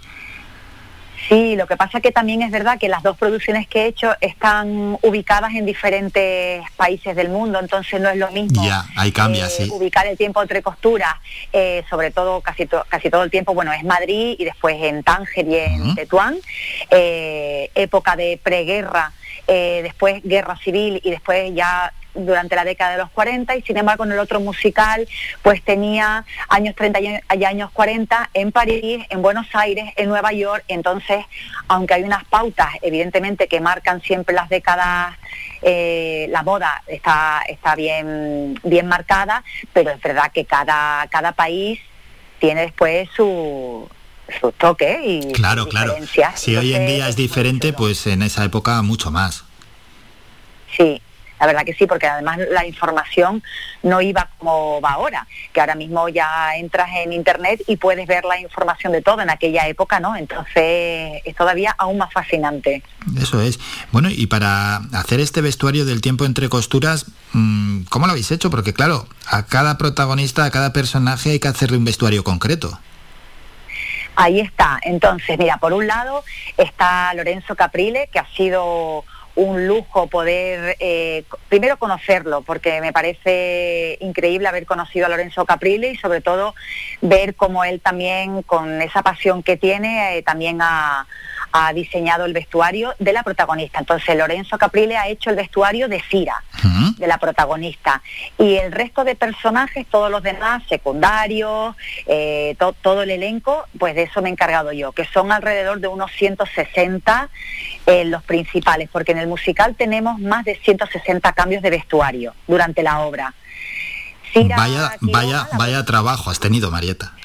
Sí, lo que pasa que también es verdad que las dos producciones que he hecho están ubicadas en diferentes países del mundo, entonces no es lo mismo. Ya, ahí cambia, eh, sí. Ubicar el tiempo entre costuras, eh, sobre todo casi, casi todo el tiempo, bueno, es Madrid y después en Tánger y en Tetuán, eh, época de preguerra, después guerra civil y después ya durante la década de los 40 y sin embargo en el otro musical pues tenía años 30 y años 40 en París, en Buenos Aires, en Nueva York, entonces aunque hay unas pautas evidentemente que marcan siempre las décadas eh, la moda está, está bien, bien marcada, pero es verdad que cada, cada país tiene después su, su toque y claro, claro. Si hoy en día es diferente, pues en esa época mucho más. Sí, la verdad que sí, porque además la información no iba como va ahora, que ahora mismo ya entras en internet y puedes ver la información de todo en aquella época, ¿no? Entonces es todavía aún más fascinante. Eso es. Bueno, y para hacer este vestuario del tiempo entre costuras, mm, ¿cómo lo habéis hecho? Porque claro, a cada protagonista, a cada personaje hay que hacerle un vestuario concreto. Ahí está. Entonces, mira, por un lado está Lorenzo Caprile, que ha sido un lujo poder eh, primero conocerlo, porque me parece increíble haber conocido a Lorenzo Caprile y sobre todo ver cómo él también, con esa pasión que tiene, eh, también ha, ha diseñado el vestuario de la protagonista. Entonces Lorenzo Caprile ha hecho el vestuario de Cira, de la protagonista. Y el resto de personajes, todos los demás, secundarios, eh, todo el elenco, pues de eso me he encargado yo, que son alrededor de unos 160 eh, los principales, porque en el musical tenemos más de 160 cambios de vestuario durante la obra. vaya, vaya, vaya trabajo has tenido, Marieta.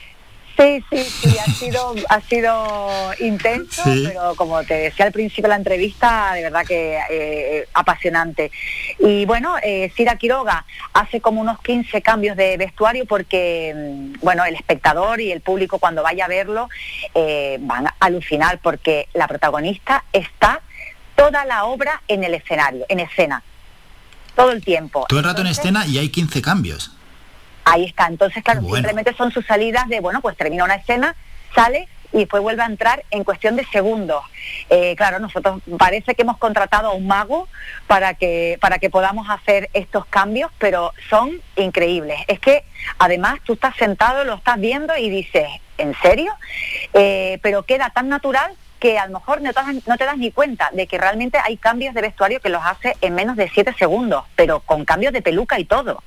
Sí, sí, sí, ha sido, ha sido intenso, pero como te decía al principio de la entrevista, de verdad que eh, apasionante. Y bueno, eh, Sira Quiroga hace como unos 15 cambios de vestuario porque, mm, bueno, el espectador y el público cuando vaya a verlo eh, van a alucinar porque la protagonista está toda la obra en el escenario, en escena, todo el tiempo. Todo el rato en escena y hay 15 cambios. Ahí está. Entonces, claro, simplemente son sus salidas de, bueno, pues termina una escena, sale y después vuelve a entrar en cuestión de segundos. Eh, claro, nosotros parece que hemos contratado a un mago para que, para que podamos hacer estos cambios, pero son increíbles. Es que además tú estás sentado, lo estás viendo y dices, ¿en serio? Eh, pero queda tan natural que a lo mejor no te, das, no te das ni cuenta de que realmente hay cambios de vestuario que los hace en menos de siete segundos, pero con cambios de peluca y todo.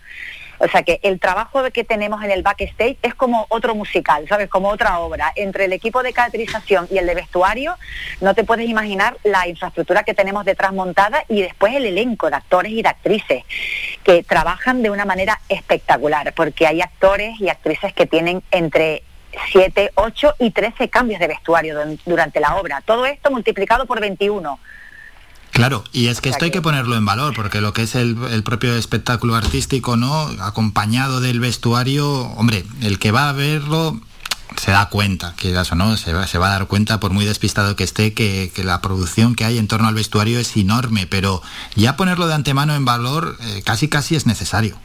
O sea que el trabajo que tenemos en el backstage es como otro musical, ¿sabes? Como otra obra. Entre el equipo de caracterización y el de vestuario, no te puedes imaginar la infraestructura que tenemos detrás montada y después el elenco de actores y de actrices que trabajan de una manera espectacular, porque hay actores y actrices que tienen entre 7, 8 y 13 cambios de vestuario durante la obra. Todo esto multiplicado por 21. Claro, y es que esto hay que ponerlo en valor, porque lo que es el, propio espectáculo artístico, ¿no? Acompañado del vestuario, hombre, el que va a verlo se da cuenta, que eso no, se va, se va a dar cuenta, por muy despistado que esté, que, la producción que hay en torno al vestuario es enorme, pero ya ponerlo de antemano en valor eh, casi casi es necesario.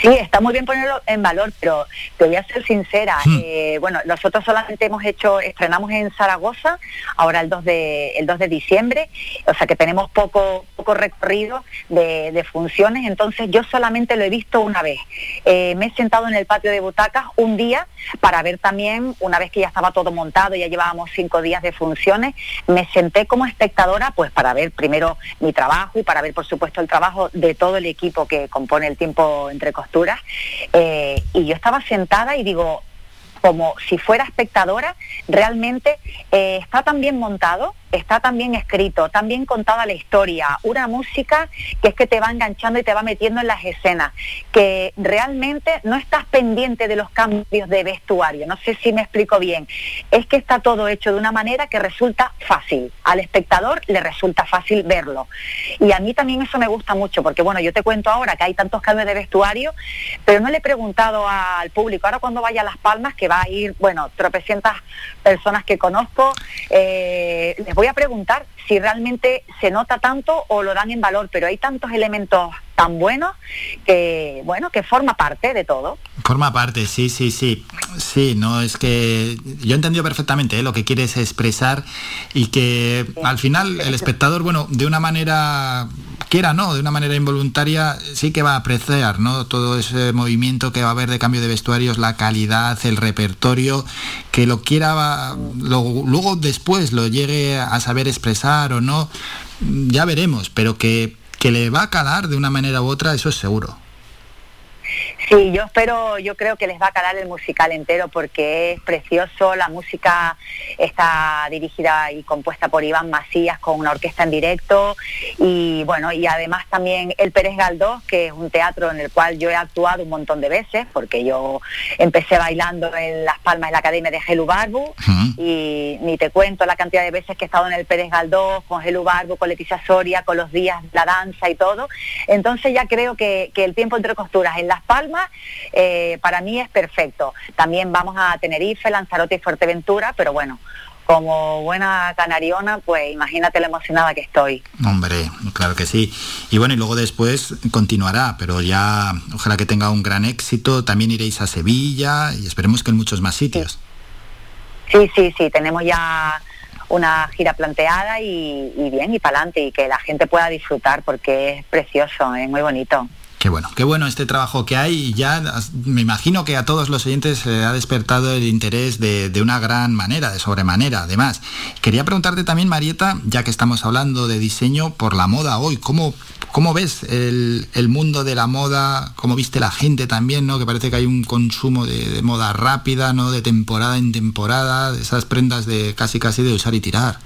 Sí, está muy bien ponerlo en valor, pero te voy a ser sincera. Hmm. Eh, bueno, nosotros solamente hemos hecho, estrenamos en Zaragoza, ahora el 2 de, el 2 de diciembre, o sea que tenemos poco, poco recorrido de, funciones, entonces yo solamente lo he visto una vez. Eh, me he sentado en el patio de butacas un día para ver también, una vez que ya estaba todo montado, ya llevábamos cinco días de funciones, me senté como espectadora pues para ver primero mi trabajo y para ver por supuesto el trabajo de todo el equipo que compone el tiempo entre costuras. Eh, y yo estaba sentada y digo, como si fuera espectadora, realmente eh, está tan bien montado está también escrito, también contada la historia, una música que es que te va enganchando y te va metiendo en las escenas, que realmente no estás pendiente de los cambios de vestuario, no sé si me explico bien, es que está todo hecho de una manera que resulta fácil, al espectador le resulta fácil verlo. Y a mí también eso me gusta mucho, porque bueno, yo te cuento ahora que hay tantos cambios de vestuario, pero no le he preguntado al público, ahora cuando vaya a Las Palmas, que va a ir, bueno, tropecientas personas que conozco, eh, les voy a preguntar si realmente se nota tanto o lo dan en valor, pero hay tantos elementos tan buenos que, bueno, que forma parte de todo. Forma parte, sí, sí, sí. Sí, no, es que yo he entendido perfectamente ¿eh? lo que quieres expresar y que al final el espectador, bueno, de una manera quiera no, de una manera involuntaria, sí que va a apreciar ¿no? todo ese movimiento que va a haber de cambio de vestuarios, la calidad, el repertorio, que lo quiera, luego después lo llegue a saber expresar o no, ya veremos, pero que, que le va a calar de una manera u otra, eso es seguro. Sí, yo espero, yo creo que les va a calar el musical entero porque es precioso, la música está dirigida y compuesta por Iván Macías con una orquesta en directo y bueno, y además también El Pérez Galdós, que es un teatro en el cual yo he actuado un montón de veces porque yo empecé bailando en Las Palmas en la Academia de Gelu Barbu y ni te cuento la cantidad de veces que he estado en El Pérez Galdós con Gelu Barbu, con Leticia Soria, con los días, la danza y todo. Entonces ya creo que, que el tiempo entre costuras en Las Palmas eh, para mí es perfecto. También vamos a Tenerife, Lanzarote y Fuerteventura, pero bueno, como buena canariona, pues imagínate la emocionada que estoy. Hombre, claro que sí. Y bueno, y luego después continuará, pero ya ojalá que tenga un gran éxito. También iréis a Sevilla y esperemos que en muchos más sitios. Sí, sí, sí, tenemos ya una gira planteada y, y bien, y para adelante, y que la gente pueda disfrutar porque es precioso, es muy bonito. Qué bueno, qué bueno este trabajo que hay y ya me imagino que a todos los oyentes se ha despertado el interés de, una gran manera, de sobremanera. Además, quería preguntarte también, Marieta, ya que estamos hablando de diseño por la moda hoy, ¿cómo, cómo ves el, mundo de la moda? ¿Cómo viste la gente también, no? Que parece que hay un consumo de, de moda rápida, ¿no? De temporada en temporada, de esas prendas de casi casi de usar y tirar.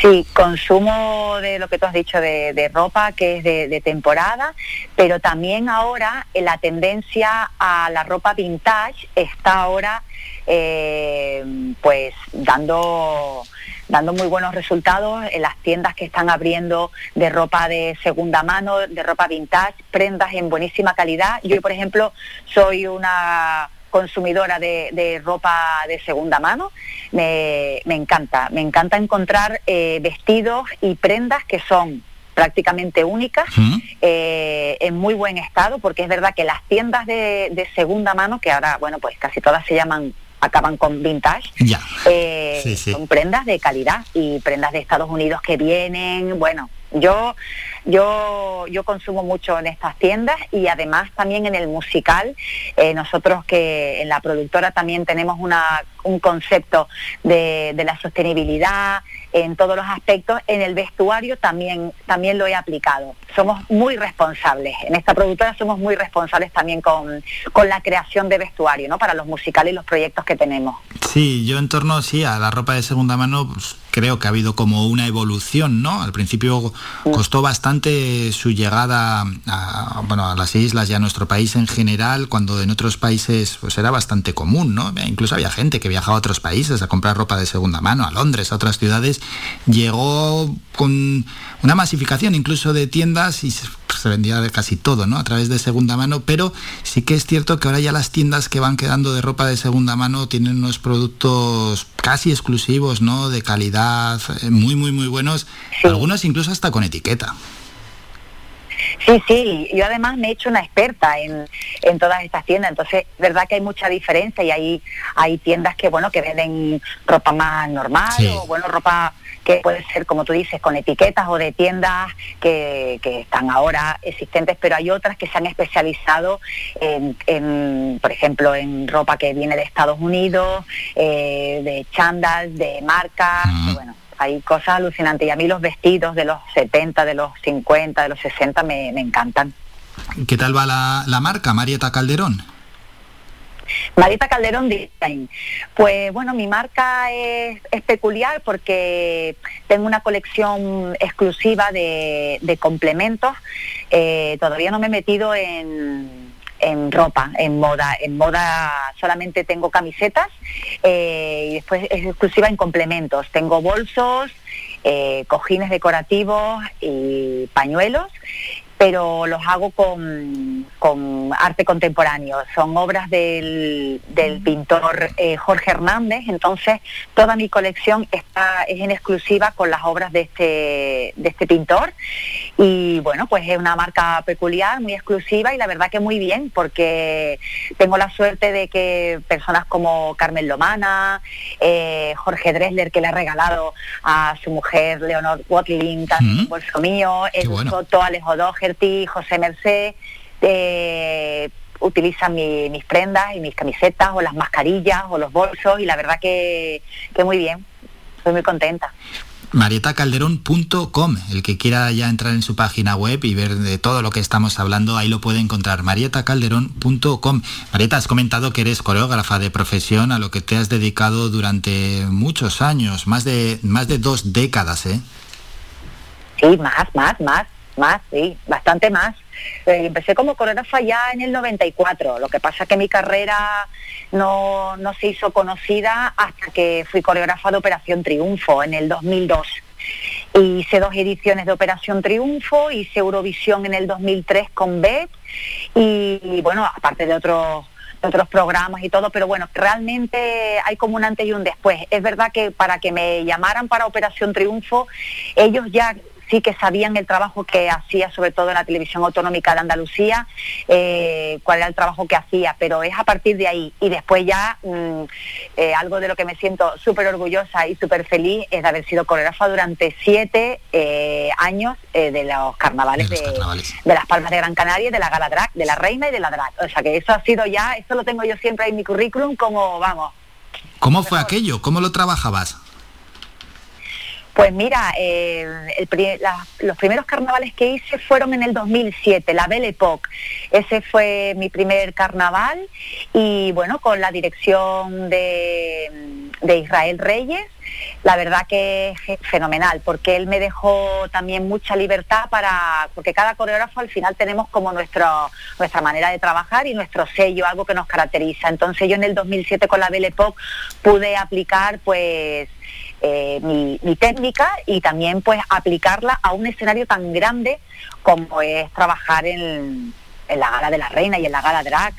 Sí, consumo de lo que tú has dicho de, de ropa que es de, de temporada, pero también ahora eh, la tendencia a la ropa vintage está ahora eh, pues dando dando muy buenos resultados en las tiendas que están abriendo de ropa de segunda mano, de ropa vintage, prendas en buenísima calidad. Yo, por ejemplo, soy una consumidora de, de ropa de segunda mano, me, me encanta, me encanta encontrar eh, vestidos y prendas que son prácticamente únicas, eh, en muy buen estado, porque es verdad que las tiendas de, de segunda mano, que ahora, bueno, pues casi todas se llaman acaban con vintage, Ya. eh, Sí, sí. son prendas de calidad y prendas de Estados Unidos que vienen, bueno, yo yo yo consumo mucho en estas tiendas y además también en el musical. Eh, nosotros que en la productora también tenemos una un concepto de, de la sostenibilidad en todos los aspectos. En el vestuario también también lo he aplicado. Somos muy responsables. En esta productora somos muy responsables también con, con la creación de vestuario no para los musicales y los proyectos que tenemos. Sí, yo en torno sí a la ropa de segunda mano pues, creo que ha habido como una evolución, ¿no? Al principio costó bastante su llegada a, bueno, a las islas y a nuestro país en general, cuando en otros países pues era bastante común, ¿no? Incluso había gente que viajaba a otros países a comprar ropa de segunda mano, a Londres, a otras ciudades. Llegó con una masificación incluso de tiendas y se vendía casi todo, ¿no? A través de segunda mano, pero sí que es cierto que ahora ya las tiendas que van quedando de ropa de segunda mano tienen unos productos casi exclusivos, ¿no? De calidad, eh, muy, muy, muy buenos, algunos incluso hasta con etiqueta. Sí, sí, yo además me he hecho una experta en, en todas estas tiendas, entonces es verdad que hay mucha diferencia y hay, hay tiendas que bueno que venden ropa más normal Sí. o bueno ropa que puede ser como tú dices con etiquetas o de tiendas que, que están ahora existentes, pero hay otras que se han especializado en, en, por ejemplo, en ropa que viene de Estados Unidos, eh, de chándal, de marcas, y bueno, hay cosas alucinantes. Y a mí los vestidos de los 70, de los 50, de los 60 me, me encantan. ¿Qué tal va la, la marca, Marieta Calderón? Marita Calderón Design. Pues bueno, mi marca es, peculiar porque tengo una colección exclusiva de, complementos. Eh, todavía no me he metido en, en ropa, en moda. En moda solamente tengo camisetas eh, y después es exclusiva en complementos. Tengo bolsos, eh, cojines decorativos y pañuelos pero los hago con, con arte contemporáneo. Son obras del, del pintor eh, Jorge Hernández, entonces toda mi colección está, es en exclusiva con las obras de este, de este pintor. Y bueno, pues es una marca peculiar, muy exclusiva y la verdad que muy bien, porque tengo la suerte de que personas como Carmen Lomana, eh, Jorge Dresler, que le ha regalado a su mujer Leonor Watling, también un bolso mío, el bueno. Soto, Alejo José Merced, eh, utilizan mi- mis prendas y mis camisetas o las mascarillas o los bolsos y la verdad que, que muy bien, estoy muy contenta. marietacalderón.com. El que quiera ya entrar en su página web y ver de todo lo que estamos hablando, ahí lo puede encontrar. marietacalderón.com. Marieta, has comentado que eres coreógrafa de profesión, a lo que te has dedicado durante muchos años, más de, más de dos décadas, ¿eh? Sí, más, más, más, más, sí, bastante más. Eh, empecé como coreógrafa ya en el 94, lo que pasa que mi carrera no, no se hizo conocida hasta que fui coreógrafa de Operación Triunfo en el 2002. Hice dos ediciones de Operación Triunfo, hice Eurovisión en el 2003 con Bet y, y, bueno, aparte de otros otros programas y todo, pero bueno, realmente hay como un antes y un después. Es verdad que para que me llamaran para Operación Triunfo, ellos ya sí que sabían el trabajo que hacía, sobre todo en la televisión autonómica de Andalucía, eh, cuál era el trabajo que hacía, pero es a partir de ahí. Y después ya mm, eh, algo de lo que me siento súper orgullosa y súper feliz es de haber sido coreógrafa durante siete eh, años de los carnavales de, de las Palmas de Gran Canaria, de la Gala Drag, de la Reina y de la Drag. O sea que eso ha sido ya, eso lo tengo yo siempre en mi currículum como, vamos, ¿Cómo fue aquello? ¿Cómo lo trabajabas? Pues mira, eh, el los primeros carnavales que hice fueron en el 2007, la Belle Époque. Ese fue mi primer carnaval y bueno, con la dirección de, de Israel Reyes, la verdad que es fenomenal, porque él me dejó también mucha libertad para, porque cada coreógrafo al final tenemos como nuestro, nuestra manera de trabajar y nuestro sello, algo que nos caracteriza. Entonces yo en el 2007 con la Belle Époque pude aplicar pues eh, mi, mi técnica y también pues aplicarla a un escenario tan grande como es trabajar en, en la gala de la reina y en la gala drag.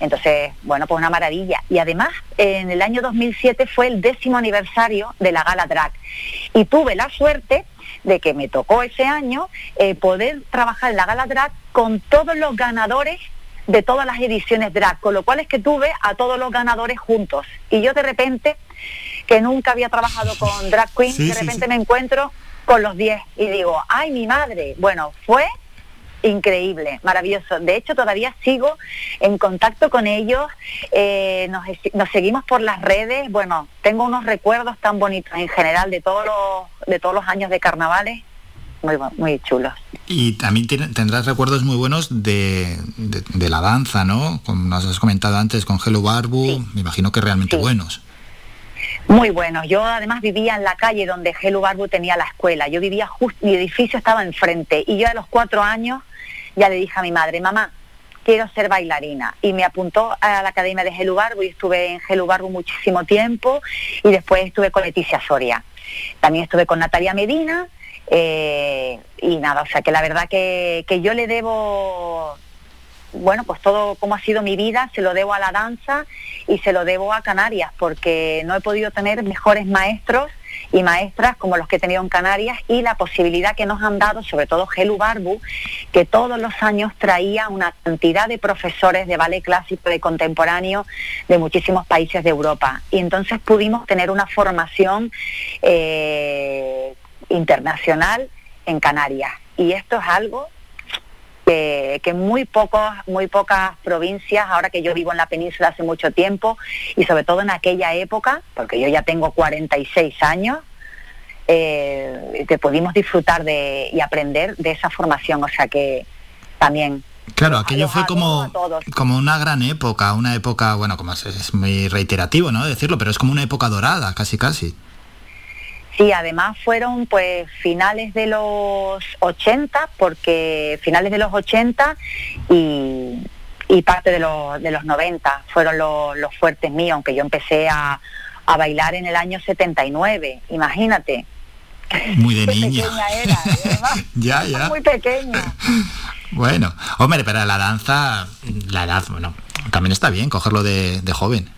Entonces, bueno, pues una maravilla. Y además, en el año 2007 fue el décimo aniversario de la gala drag. Y tuve la suerte de que me tocó ese año eh, poder trabajar en la gala drag con todos los ganadores de todas las ediciones drag, con lo cual es que tuve a todos los ganadores juntos. Y yo de repente, que nunca había trabajado con drag queen, Sí, de sí, repente sí. me encuentro con los 10 y digo, ay, mi madre. Bueno, fue increíble, maravilloso. De hecho, todavía sigo en contacto con ellos, eh, nos, nos seguimos por las redes. Bueno, tengo unos recuerdos tan bonitos en general de todos los, de todos los años de carnavales, muy, muy chulos. Y también tendrás recuerdos muy buenos de, de- de la danza, ¿no? Como nos has comentado antes con Hello Barbu, me imagino que realmente buenos. Muy buenos. Yo además vivía en la calle donde Gelu Barbu tenía la escuela. Yo vivía justo, mi edificio estaba enfrente y yo a los cuatro años ya le dije a mi madre, mamá, quiero ser bailarina. Y me apuntó a la academia de Gelu y estuve en Gelu muchísimo tiempo y después estuve con Leticia Soria. También estuve con Natalia Medina eh, y nada, o sea que la verdad que, que yo le debo bueno, pues todo como ha sido mi vida se lo debo a la danza y se lo debo a Canarias, porque no he podido tener mejores maestros y maestras como los que he tenido en Canarias y la posibilidad que nos han dado, sobre todo Gelu Barbu, que todos los años traía una cantidad de profesores de ballet clásico, de contemporáneo, de muchísimos países de Europa. Y entonces pudimos tener una formación eh, internacional en Canarias. Y esto es algo que, que muy pocos, muy pocas provincias, ahora que yo vivo en la península hace mucho tiempo, y sobre todo en aquella época, porque yo ya tengo 46 años, eh, que pudimos disfrutar de, y aprender de esa formación. O sea que también Claro, aquello fue como, como una gran época, una época, bueno, como es, es muy reiterativo, ¿no? Decirlo, pero es como una época dorada, casi casi. Sí, además fueron pues finales de los 80, porque finales de los 80 y, y parte de los, de los 90 fueron los, los fuertes míos, aunque yo empecé a, a bailar en el año 79, imagínate. Muy de Qué niña. pequeña era, además, Ya, ya. muy pequeña. Bueno, hombre, pero la danza, la edad, bueno, también está bien cogerlo de, de joven.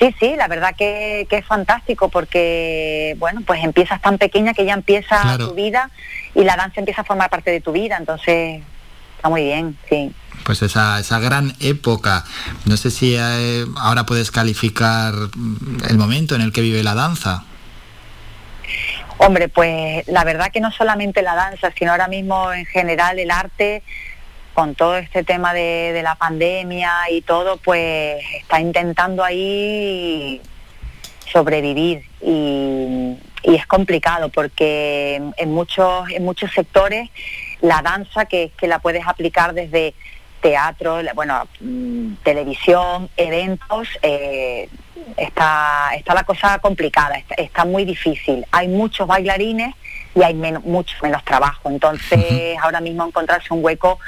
Sí, sí, la verdad que, que es fantástico porque, bueno, pues empiezas tan pequeña que ya empieza Claro. tu vida y la danza empieza a formar parte de tu vida, entonces está muy bien, sí. Pues esa, esa gran época. No sé si eh, ahora puedes calificar mm, el momento en el que vive la danza. Hombre, pues la verdad que no solamente la danza, sino ahora mismo en general el arte, con todo este tema de, la pandemia y todo, pues está intentando ahí sobrevivir y, es complicado porque en muchos, en muchos sectores la danza que, que la puedes aplicar desde teatro, bueno, mm, televisión, eventos, eh, está, está la cosa complicada, está, está muy difícil. Hay muchos bailarines y hay menos, mucho menos trabajo. Entonces, ahora mismo encontrarse un hueco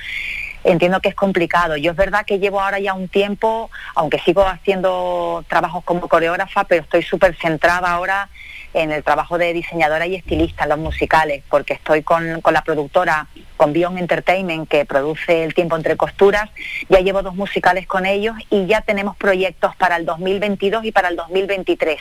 entiendo que es complicado. Yo es verdad que llevo ahora ya un tiempo, aunque sigo haciendo trabajos como coreógrafa, pero estoy súper centrada ahora en el trabajo de diseñadora y estilista en los musicales, porque estoy con, con la productora, con Bion Entertainment, que produce El tiempo entre costuras. Ya llevo dos musicales con ellos y ya tenemos proyectos para el 2022 y para el 2023.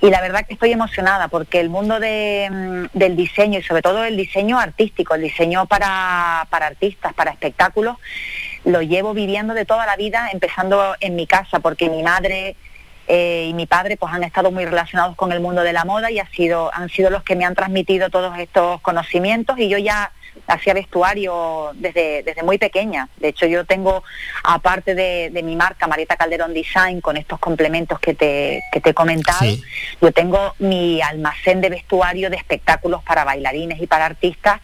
Y la verdad que estoy emocionada porque el mundo de, mm, del diseño y sobre todo el diseño artístico, el diseño para, para artistas, para espectáculos, lo llevo viviendo de toda la vida, empezando en mi casa, porque mi madre eh, y mi padre pues han estado muy relacionados con el mundo de la moda y ha sido, han sido los que me han transmitido todos estos conocimientos y yo ya hacía vestuario desde, desde muy pequeña. De hecho, yo tengo, aparte de, de mi marca, Marieta Calderón Design, con estos complementos que te, que te he comentado, yo tengo mi almacén de vestuario de espectáculos para bailarines y para artistas,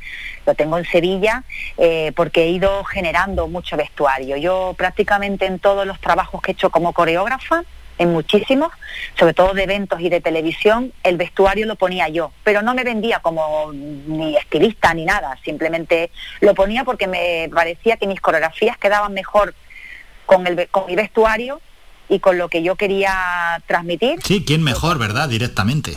lo tengo en Sevilla, eh, porque he ido generando mucho vestuario. Yo prácticamente en todos los trabajos que he hecho como coreógrafa, en muchísimos, sobre todo de eventos y de televisión, el vestuario lo ponía yo, pero no me vendía como ni estilista ni nada, simplemente lo ponía porque me parecía que mis coreografías quedaban mejor con, el, con mi vestuario y con lo que yo quería transmitir. Sí, ¿quién mejor, verdad? Directamente.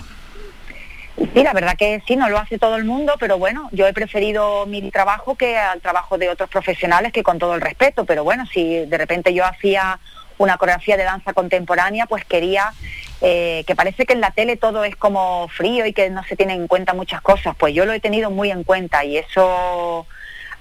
Sí, la verdad que sí, no lo hace todo el mundo, pero bueno, yo he preferido mi trabajo que al trabajo de otros profesionales, que con todo el respeto, pero bueno, si de repente yo hacía una coreografía de danza contemporánea, pues quería, eh, que parece que en la tele todo es como frío y que no se tienen en cuenta muchas cosas, pues yo lo he tenido muy en cuenta y eso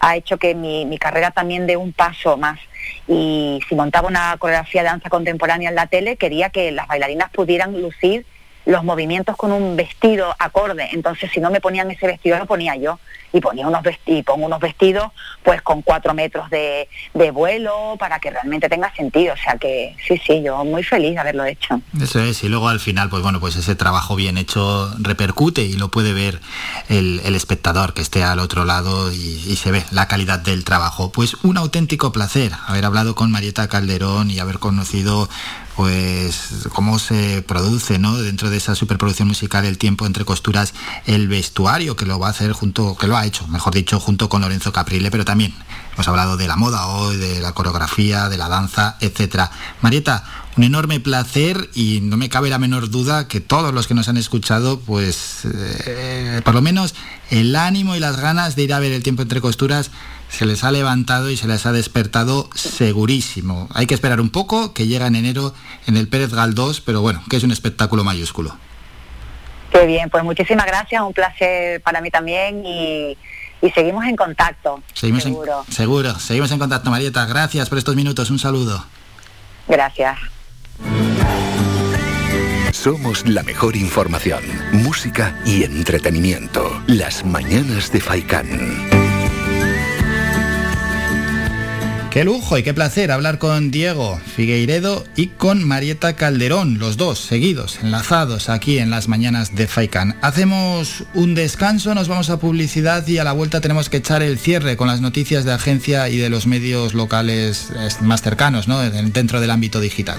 ha hecho que mi, mi carrera también dé un paso más. Y si montaba una coreografía de danza contemporánea en la tele, quería que las bailarinas pudieran lucir los movimientos con un vestido acorde. Entonces, si no me ponían ese vestido, lo ponía yo. Y ponía unos vestidos, pongo unos vestidos pues con cuatro metros de, de, vuelo para que realmente tenga sentido. O sea que sí, sí, yo muy feliz de haberlo hecho. Eso es, y luego al final, pues bueno, pues ese trabajo bien hecho repercute y lo puede ver el, el espectador que esté al otro lado y, y, se ve la calidad del trabajo. Pues un auténtico placer haber hablado con Marieta Calderón y haber conocido pues cómo se produce ¿no? dentro de esa superproducción musical el tiempo entre costuras el vestuario que lo va a hacer junto que lo ha hecho mejor dicho junto con Lorenzo Caprile pero también hemos hablado de la moda hoy de la coreografía de la danza etcétera Marieta un enorme placer y no me cabe la menor duda que todos los que nos han escuchado pues eh, por lo menos el ánimo y las ganas de ir a ver el tiempo entre costuras se les ha levantado y se les ha despertado segurísimo. Hay que esperar un poco, que llega en enero en el Pérez Galdós, pero bueno, que es un espectáculo mayúsculo. Qué bien, pues muchísimas gracias, un placer para mí también y, y seguimos en contacto. Seguimos seguro. En, seguro, seguimos en contacto, Marieta. Gracias por estos minutos, un saludo. Gracias. Somos la mejor información, música y entretenimiento. Las mañanas de Faikán. Qué lujo y qué placer hablar con Diego Figueiredo y con Marieta Calderón, los dos seguidos, enlazados aquí en las mañanas de Faikan. Hacemos un descanso, nos vamos a publicidad y a la vuelta tenemos que echar el cierre con las noticias de agencia y de los medios locales más cercanos, ¿no? dentro del ámbito digital.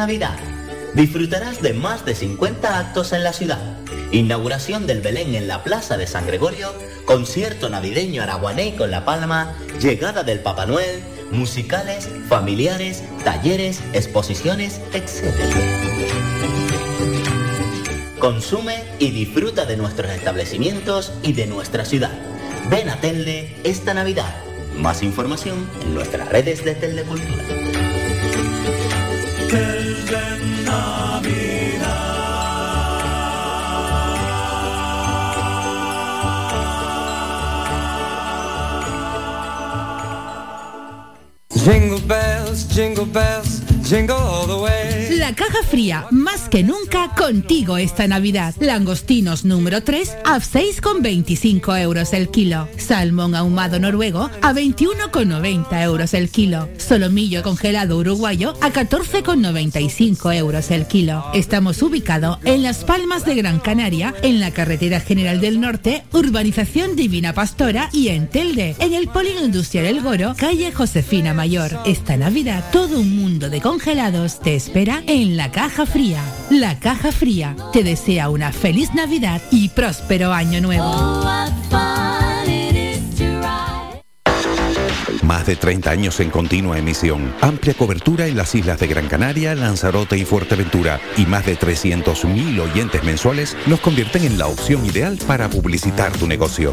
Navidad. Disfrutarás de más de 50 actos en la ciudad. Inauguración del Belén en la Plaza de San Gregorio, concierto navideño araguané con La Palma, llegada del Papá Noel, musicales, familiares, talleres, exposiciones, etc. Consume y disfruta de nuestros establecimientos y de nuestra ciudad. Ven a Telde esta Navidad. Más información en nuestras redes de Telecultura. Jingle bells, jingle bells, jingle all the way. La caja fría, más que nunca contigo esta Navidad. Langostinos número 3 a 6,25 euros el kilo. Salmón ahumado noruego a 21,90 euros el kilo. Solomillo congelado uruguayo a 14,95 euros el kilo. Estamos ubicados en Las Palmas de Gran Canaria, en la Carretera General del Norte, Urbanización Divina Pastora y en Telde, en el Polígono Industrial El Goro, calle Josefina Mayor. Esta Navidad, todo un mundo de congelados te espera en la Caja Fría. La Caja Fría te desea una feliz Navidad y próspero año nuevo. Más de 30 años en continua emisión, amplia cobertura en las islas de Gran Canaria, Lanzarote y Fuerteventura y más de 300.000 oyentes mensuales nos convierten en la opción ideal para publicitar tu negocio.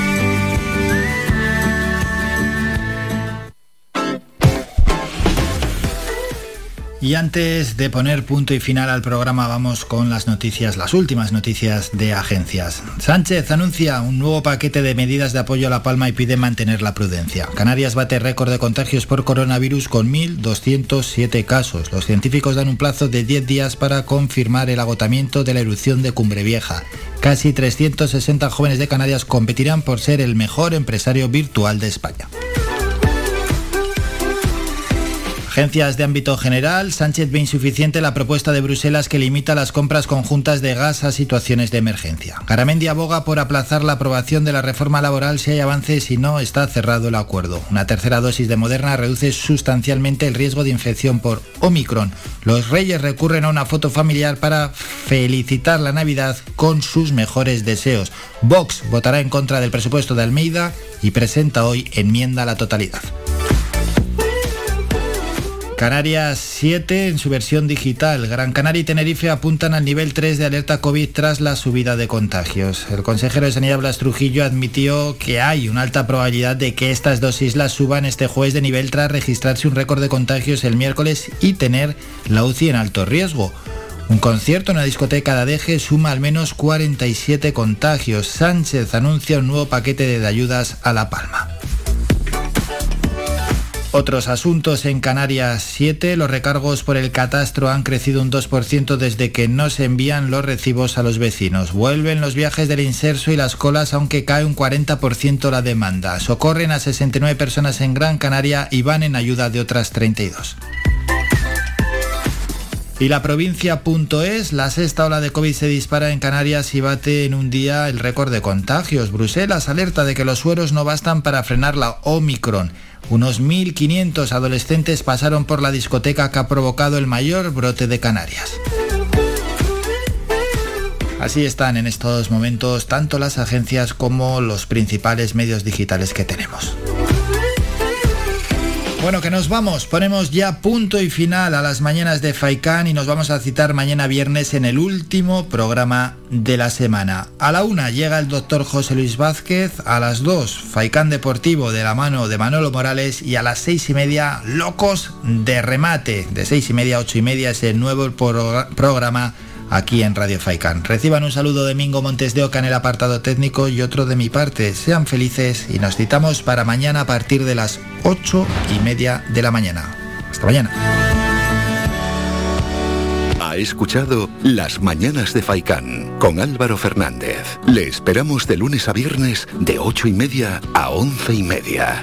Y antes de poner punto y final al programa, vamos con las noticias, las últimas noticias de agencias. Sánchez anuncia un nuevo paquete de medidas de apoyo a La Palma y pide mantener la prudencia. Canarias bate récord de contagios por coronavirus con 1.207 casos. Los científicos dan un plazo de 10 días para confirmar el agotamiento de la erupción de Cumbre Vieja. Casi 360 jóvenes de Canarias competirán por ser el mejor empresario virtual de España. Agencias de ámbito general, Sánchez ve insuficiente la propuesta de Bruselas que limita las compras conjuntas de gas a situaciones de emergencia. Garamendi aboga por aplazar la aprobación de la reforma laboral si hay avances y no está cerrado el acuerdo. Una tercera dosis de Moderna reduce sustancialmente el riesgo de infección por Omicron. Los reyes recurren a una foto familiar para felicitar la Navidad con sus mejores deseos. Vox votará en contra del presupuesto de Almeida y presenta hoy enmienda a la totalidad. Canarias 7 en su versión digital. Gran Canaria y Tenerife apuntan al nivel 3 de alerta COVID tras la subida de contagios. El consejero de Sanidad Blas Trujillo admitió que hay una alta probabilidad de que estas dos islas suban este jueves de nivel tras registrarse un récord de contagios el miércoles y tener la UCI en alto riesgo. Un concierto en una discoteca de Adeje suma al menos 47 contagios. Sánchez anuncia un nuevo paquete de ayudas a La Palma. Otros asuntos en Canarias 7. Los recargos por el catastro han crecido un 2% desde que no se envían los recibos a los vecinos. Vuelven los viajes del inserso y las colas aunque cae un 40% la demanda. Socorren a 69 personas en Gran Canaria y van en ayuda de otras 32. Y la provincia.es, la sexta ola de COVID se dispara en Canarias y bate en un día el récord de contagios. Bruselas alerta de que los sueros no bastan para frenar la Omicron. Unos 1.500 adolescentes pasaron por la discoteca que ha provocado el mayor brote de Canarias. Así están en estos momentos tanto las agencias como los principales medios digitales que tenemos. Bueno, que nos vamos. Ponemos ya punto y final a las mañanas de Faikán y nos vamos a citar mañana viernes en el último programa de la semana. A la una llega el doctor José Luis Vázquez, a las dos Faikán Deportivo de la mano de Manolo Morales y a las seis y media Locos de Remate. De seis y media a ocho y media es el nuevo pro- programa aquí en Radio Faikán. Reciban un saludo de Mingo Montes de Oca en el apartado técnico y otro de mi parte. Sean felices y nos citamos para mañana a partir de las ocho y media de la mañana. Hasta mañana. Ha escuchado Las Mañanas de Faicán con Álvaro Fernández. Le esperamos de lunes a viernes de ocho y media a once y media.